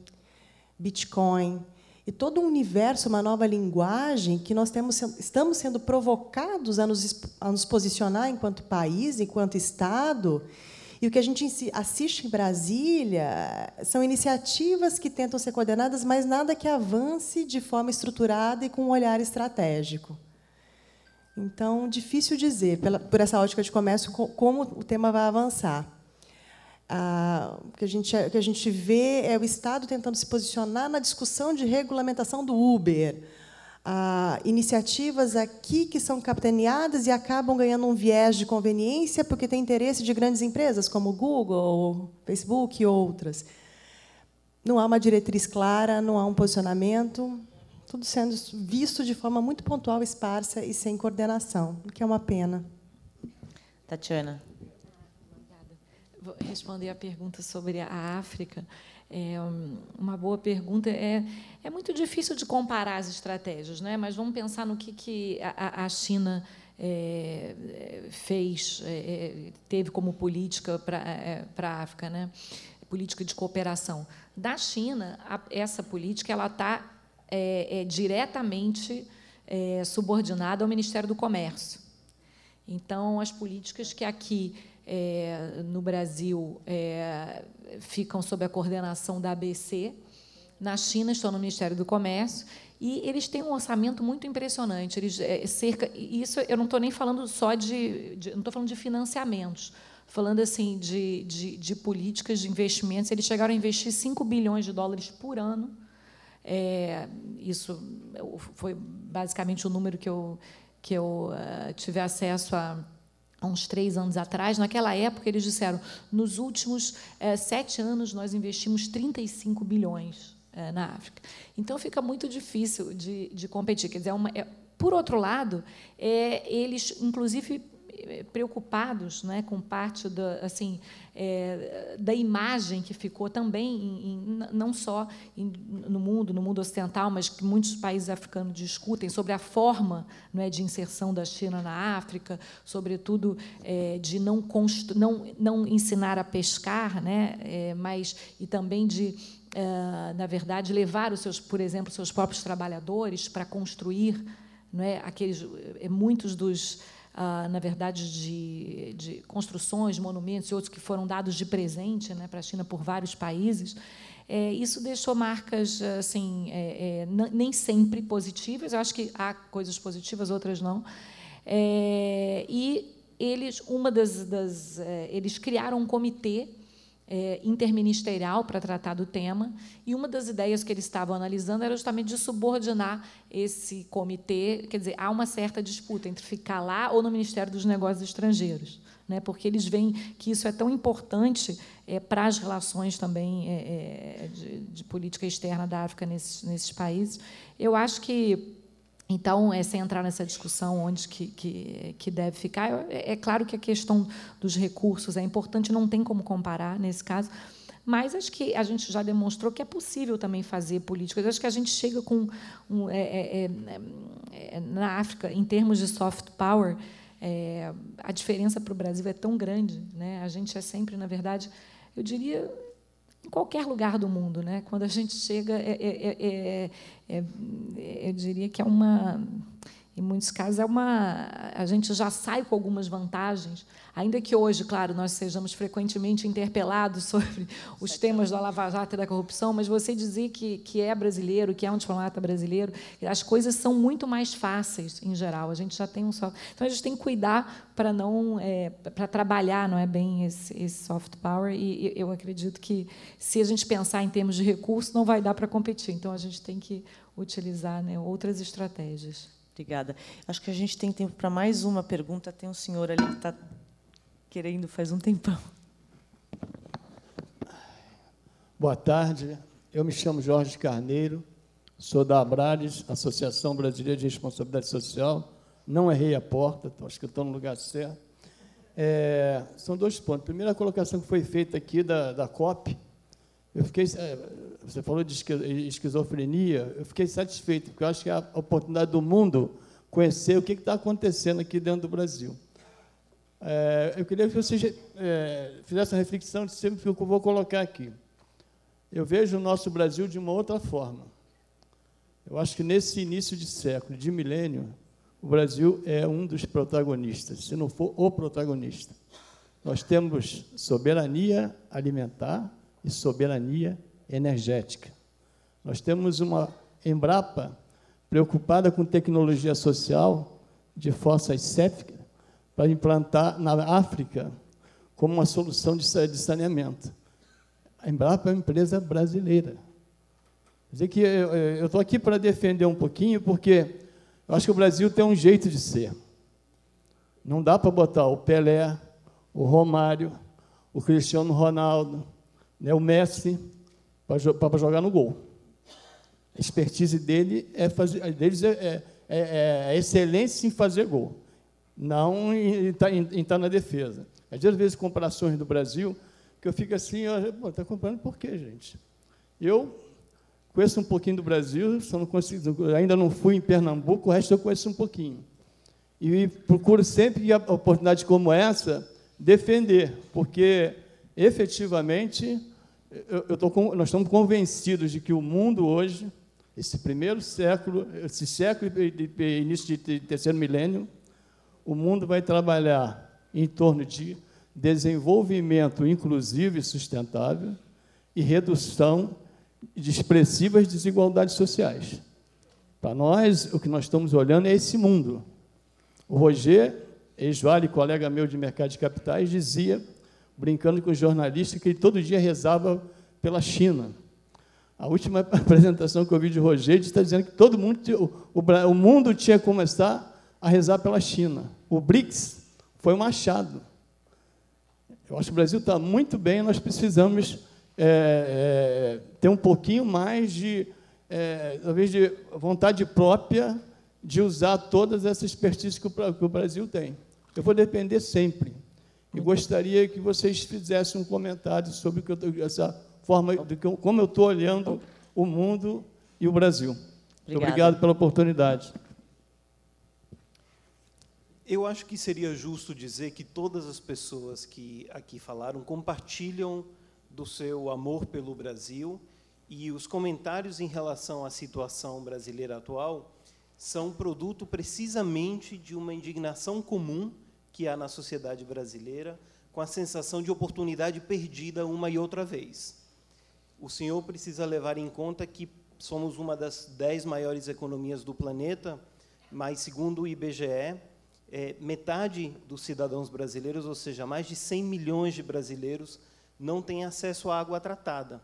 Bitcoin, e todo um universo, uma nova linguagem que nós temos, estamos sendo provocados a nos, a nos posicionar enquanto país, enquanto Estado, e o que a gente assiste em Brasília são iniciativas que tentam ser coordenadas, mas nada que avance de forma estruturada e com um olhar estratégico. Então, difícil dizer, pela, por essa ótica de comércio, como o tema vai avançar. Ah, o, que a gente, o que a gente vê é o Estado tentando se posicionar na discussão de regulamentação do Uber iniciativas aqui que são capitaneadas e acabam ganhando um viés de conveniência porque tem interesse de grandes empresas como Google, Facebook e outras. Não há uma diretriz clara, não há um posicionamento, tudo sendo visto de forma muito pontual, esparsa e sem coordenação, o que é uma pena. Tatiana. Vou responder a pergunta sobre a África. É uma boa pergunta. É, é muito difícil de comparar as estratégias, né? mas vamos pensar no que, que a, a China é, fez, é, teve como política para é, a África, né? política de cooperação. Da China, a, essa política ela está é, é, diretamente subordinada ao Ministério do Comércio. Então, as políticas que aqui é, no Brasil é, ficam sob a coordenação da ABC, na China estão no Ministério do Comércio e eles têm um orçamento muito impressionante. Eles é, cerca isso eu não estou nem falando só de, de não estou falando de financiamentos, falando assim de, de, de, políticas de investimentos. Eles chegaram a investir 5 bilhões de dólares por ano. É, isso foi basicamente o número que eu que eu uh, tive acesso a há uns três anos atrás, naquela época, eles disseram: nos últimos é, sete anos, nós investimos 35 bilhões é, na África. Então, fica muito difícil de, de competir. Quer dizer, é uma, é, por outro lado, eles, inclusive, preocupados né, com parte da, assim, é, da imagem que ficou também, em, em, não só em, no mundo, no mundo ocidental, mas que muitos países africanos discutem sobre a forma não é, de inserção da China na África, sobretudo é, de não, não, não ensinar a pescar, né, é, mas e também de é, na verdade levar os seus, por exemplo, seus próprios trabalhadores para construir, não é, aqueles é, muitos dos ah, na verdade, de, de, construções, monumentos e outros que foram dados de presente né, para a China por vários países. É, isso deixou marcas assim é, é, nem sempre positivas. Eu acho que há coisas positivas, outras não. É, e eles, uma das, das é, eles criaram um comitê é, interministerial para tratar do tema, e uma das ideias que eles estavam analisando era justamente de subordinar esse comitê, quer dizer, há uma certa disputa entre ficar lá ou no Ministério dos Negócios Estrangeiros, né, porque eles veem que isso é tão importante é, para as relações também é, é de, de, política externa da África nesses, nesses países. Eu acho que então, é, sem entrar nessa discussão onde que, que, que deve ficar, é, é, claro que a questão dos recursos é importante, não tem como comparar nesse caso, mas acho que a gente já demonstrou que é possível também fazer políticas. Acho que a gente chega com um, é, é, é, é na África, em termos de soft power, a diferença para o Brasil é tão grande, né? A gente é sempre, na verdade, eu diria qualquer lugar do mundo, né? Quando a gente chega, é, é, é, eu diria que é uma, em muitos casos é uma, a gente já sai com algumas vantagens Ainda que hoje, claro, nós sejamos frequentemente interpelados sobre os temas da Lava Jato e da corrupção, mas você dizer que, que é brasileiro, que é um diplomata brasileiro, as coisas são muito mais fáceis, em geral. A gente já tem um só. Então, a gente tem que cuidar para não é, para trabalhar não é bem esse, esse, soft power e eu acredito que se a gente pensar em termos de recurso não vai dar para competir então a gente tem que utilizar né, outras estratégias obrigada acho que a gente tem tempo para mais uma pergunta tem um senhor ali que está querendo faz um tempão. Boa tarde, eu me chamo Jorge Carneiro, Sou da Abrares, Associação Brasileira de Responsabilidade Social. Não errei a porta, acho que estou no lugar certo. É, são dois pontos. Primeira colocação que foi feita aqui da, da COP, eu fiquei, é, você falou de esquizofrenia, eu fiquei satisfeito, porque eu acho que é a oportunidade do mundo conhecer o que está acontecendo aqui dentro do Brasil. É, eu queria que você é, fizesse uma reflexão de sempre que eu vou colocar aqui. Eu vejo o nosso Brasil de uma outra forma. Eu acho que nesse início de século, de milênio, o Brasil é um dos protagonistas, se não for o protagonista. Nós temos soberania alimentar e soberania energética. Nós temos uma Embrapa preocupada com tecnologia social de fossas sépticas para implantar na África como uma solução de saneamento. A Embrapa é uma empresa brasileira. Quer dizer que eu estou aqui para defender um pouquinho, porque eu acho que o Brasil tem um jeito de ser. Não dá para botar o Pelé, o Romário, o Cristiano Ronaldo, né, o Messi, para jogar no gol. A expertise dele é fazer, deles é, é, é, é a excelência em fazer gol, não em estar tá, tá na defesa. Às vezes, comparações do Brasil, que eu fico assim, está comparando por quê, gente? Eu conheço um pouquinho do Brasil, só não consigo, ainda não fui em Pernambuco, o resto eu conheço um pouquinho. E procuro sempre, a oportunidade como essa, defender, porque efetivamente eu, eu tô, nós estamos convencidos de que o mundo hoje, esse primeiro século, esse século e início de terceiro milênio, o mundo vai trabalhar em torno de desenvolvimento inclusivo e sustentável e redução de expressivas desigualdades sociais. Para nós, o que nós estamos olhando é esse mundo. O Roger, ex-vale, colega meu de mercado de capitais, dizia, brincando com os jornalistas, que ele todo dia rezava pela China. A última apresentação que eu vi de Roger está dizendo que todo mundo, o, o mundo tinha que começar a rezar pela China. O BRICS foi um achado. Eu acho que o Brasil está muito bem, nós precisamos é, é, ter um pouquinho mais de, é, talvez, de vontade própria de usar todas essas expertises que o, que o Brasil tem. Eu vou depender sempre. E gostaria que vocês fizessem um comentário sobre essa forma, de como eu estou olhando o mundo e o Brasil. Obrigado pela oportunidade. Eu acho que seria justo dizer que todas as pessoas que aqui falaram compartilham do seu amor pelo Brasil e os comentários em relação à situação brasileira atual são produto precisamente de uma indignação comum que há na sociedade brasileira com a sensação de oportunidade perdida uma e outra vez. O senhor precisa levar em conta que somos uma das dez maiores economias do planeta, mas, segundo o IBGE, é, metade dos cidadãos brasileiros, ou seja, mais de 100 milhões de brasileiros, não têm acesso à água tratada.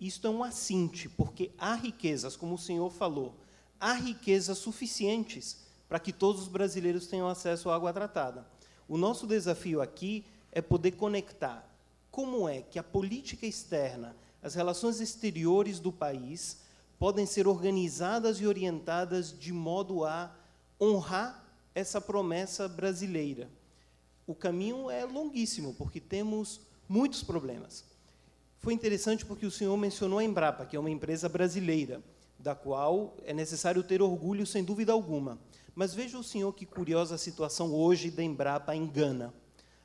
Isto é um assinte, porque há riquezas, como o senhor falou, há riquezas suficientes para que todos os brasileiros tenham acesso à água tratada. O nosso desafio aqui é poder conectar como é que a política externa, as relações exteriores do país podem ser organizadas e orientadas de modo a honrar essa promessa brasileira. O caminho é longuíssimo, porque temos muitos problemas. Foi interessante porque o senhor mencionou a Embrapa, que é uma empresa brasileira, da qual é necessário ter orgulho, sem dúvida alguma. Mas veja o senhor que curiosa a situação hoje da Embrapa em Gana.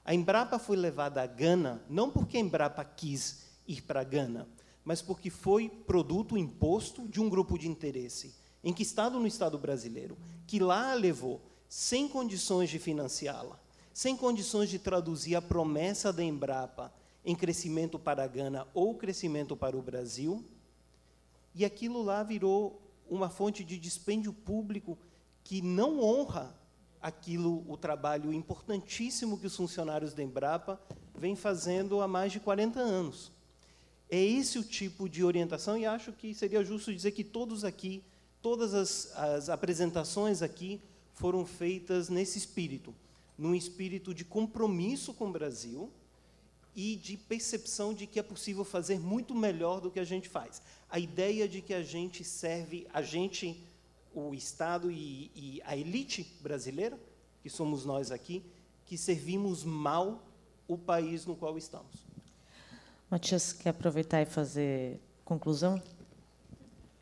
A Embrapa foi levada a Gana não porque a Embrapa quis ir para Gana, mas porque foi produto imposto de um grupo de interesse, enquistado no Estado brasileiro, que lá a levou sem condições de financiá-la, sem condições de traduzir a promessa da Embrapa em crescimento para a Gana ou crescimento para o Brasil, e aquilo lá virou uma fonte de dispêndio público que não honra aquilo, o trabalho importantíssimo que os funcionários da Embrapa vêm fazendo há mais de 40 anos. É esse o tipo de orientação, e acho que seria justo dizer que todos aqui, todas as, as apresentações aqui, foram feitas nesse espírito, num espírito de compromisso com o Brasil e de percepção de que é possível fazer muito melhor do que a gente faz. A ideia de que a gente serve, a gente, o Estado e, e a elite brasileira, que somos nós aqui, que servimos mal o país no qual estamos. Matias, quer aproveitar e fazer conclusão?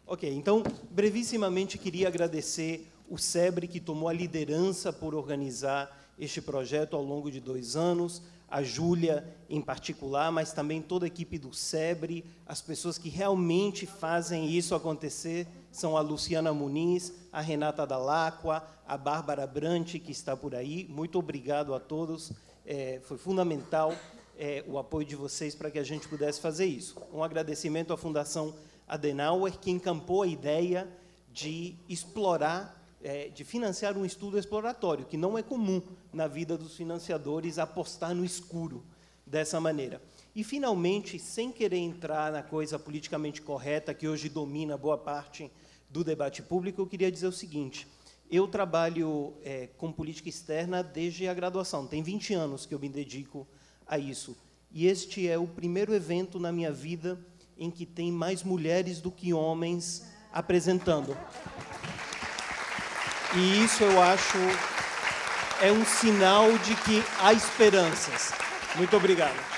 Ok, então, brevissimamente, queria agradecer o SEBRE, que tomou a liderança por organizar este projeto ao longo de dois anos, a Júlia em particular, mas também toda a equipe do SEBRE, as pessoas que realmente fazem isso acontecer são a Luciana Muniz, a Renata Dalacqua, a Bárbara Brant, que está por aí. Muito obrigado a todos, é, foi fundamental é, o apoio de vocês para que a gente pudesse fazer isso. Um agradecimento à Fundação Adenauer, que encampou a ideia de explorar é, de financiar um estudo exploratório, que não é comum na vida dos financiadores apostar no escuro dessa maneira. E, finalmente, sem querer entrar na coisa politicamente correta que hoje domina boa parte do debate público, eu queria dizer o seguinte: eu trabalho é, com política externa desde a graduação, tem 20 anos que eu me dedico a isso. E este é o primeiro evento na minha vida em que tem mais mulheres do que homens apresentando. E isso eu acho é um sinal de que há esperanças. Muito obrigado.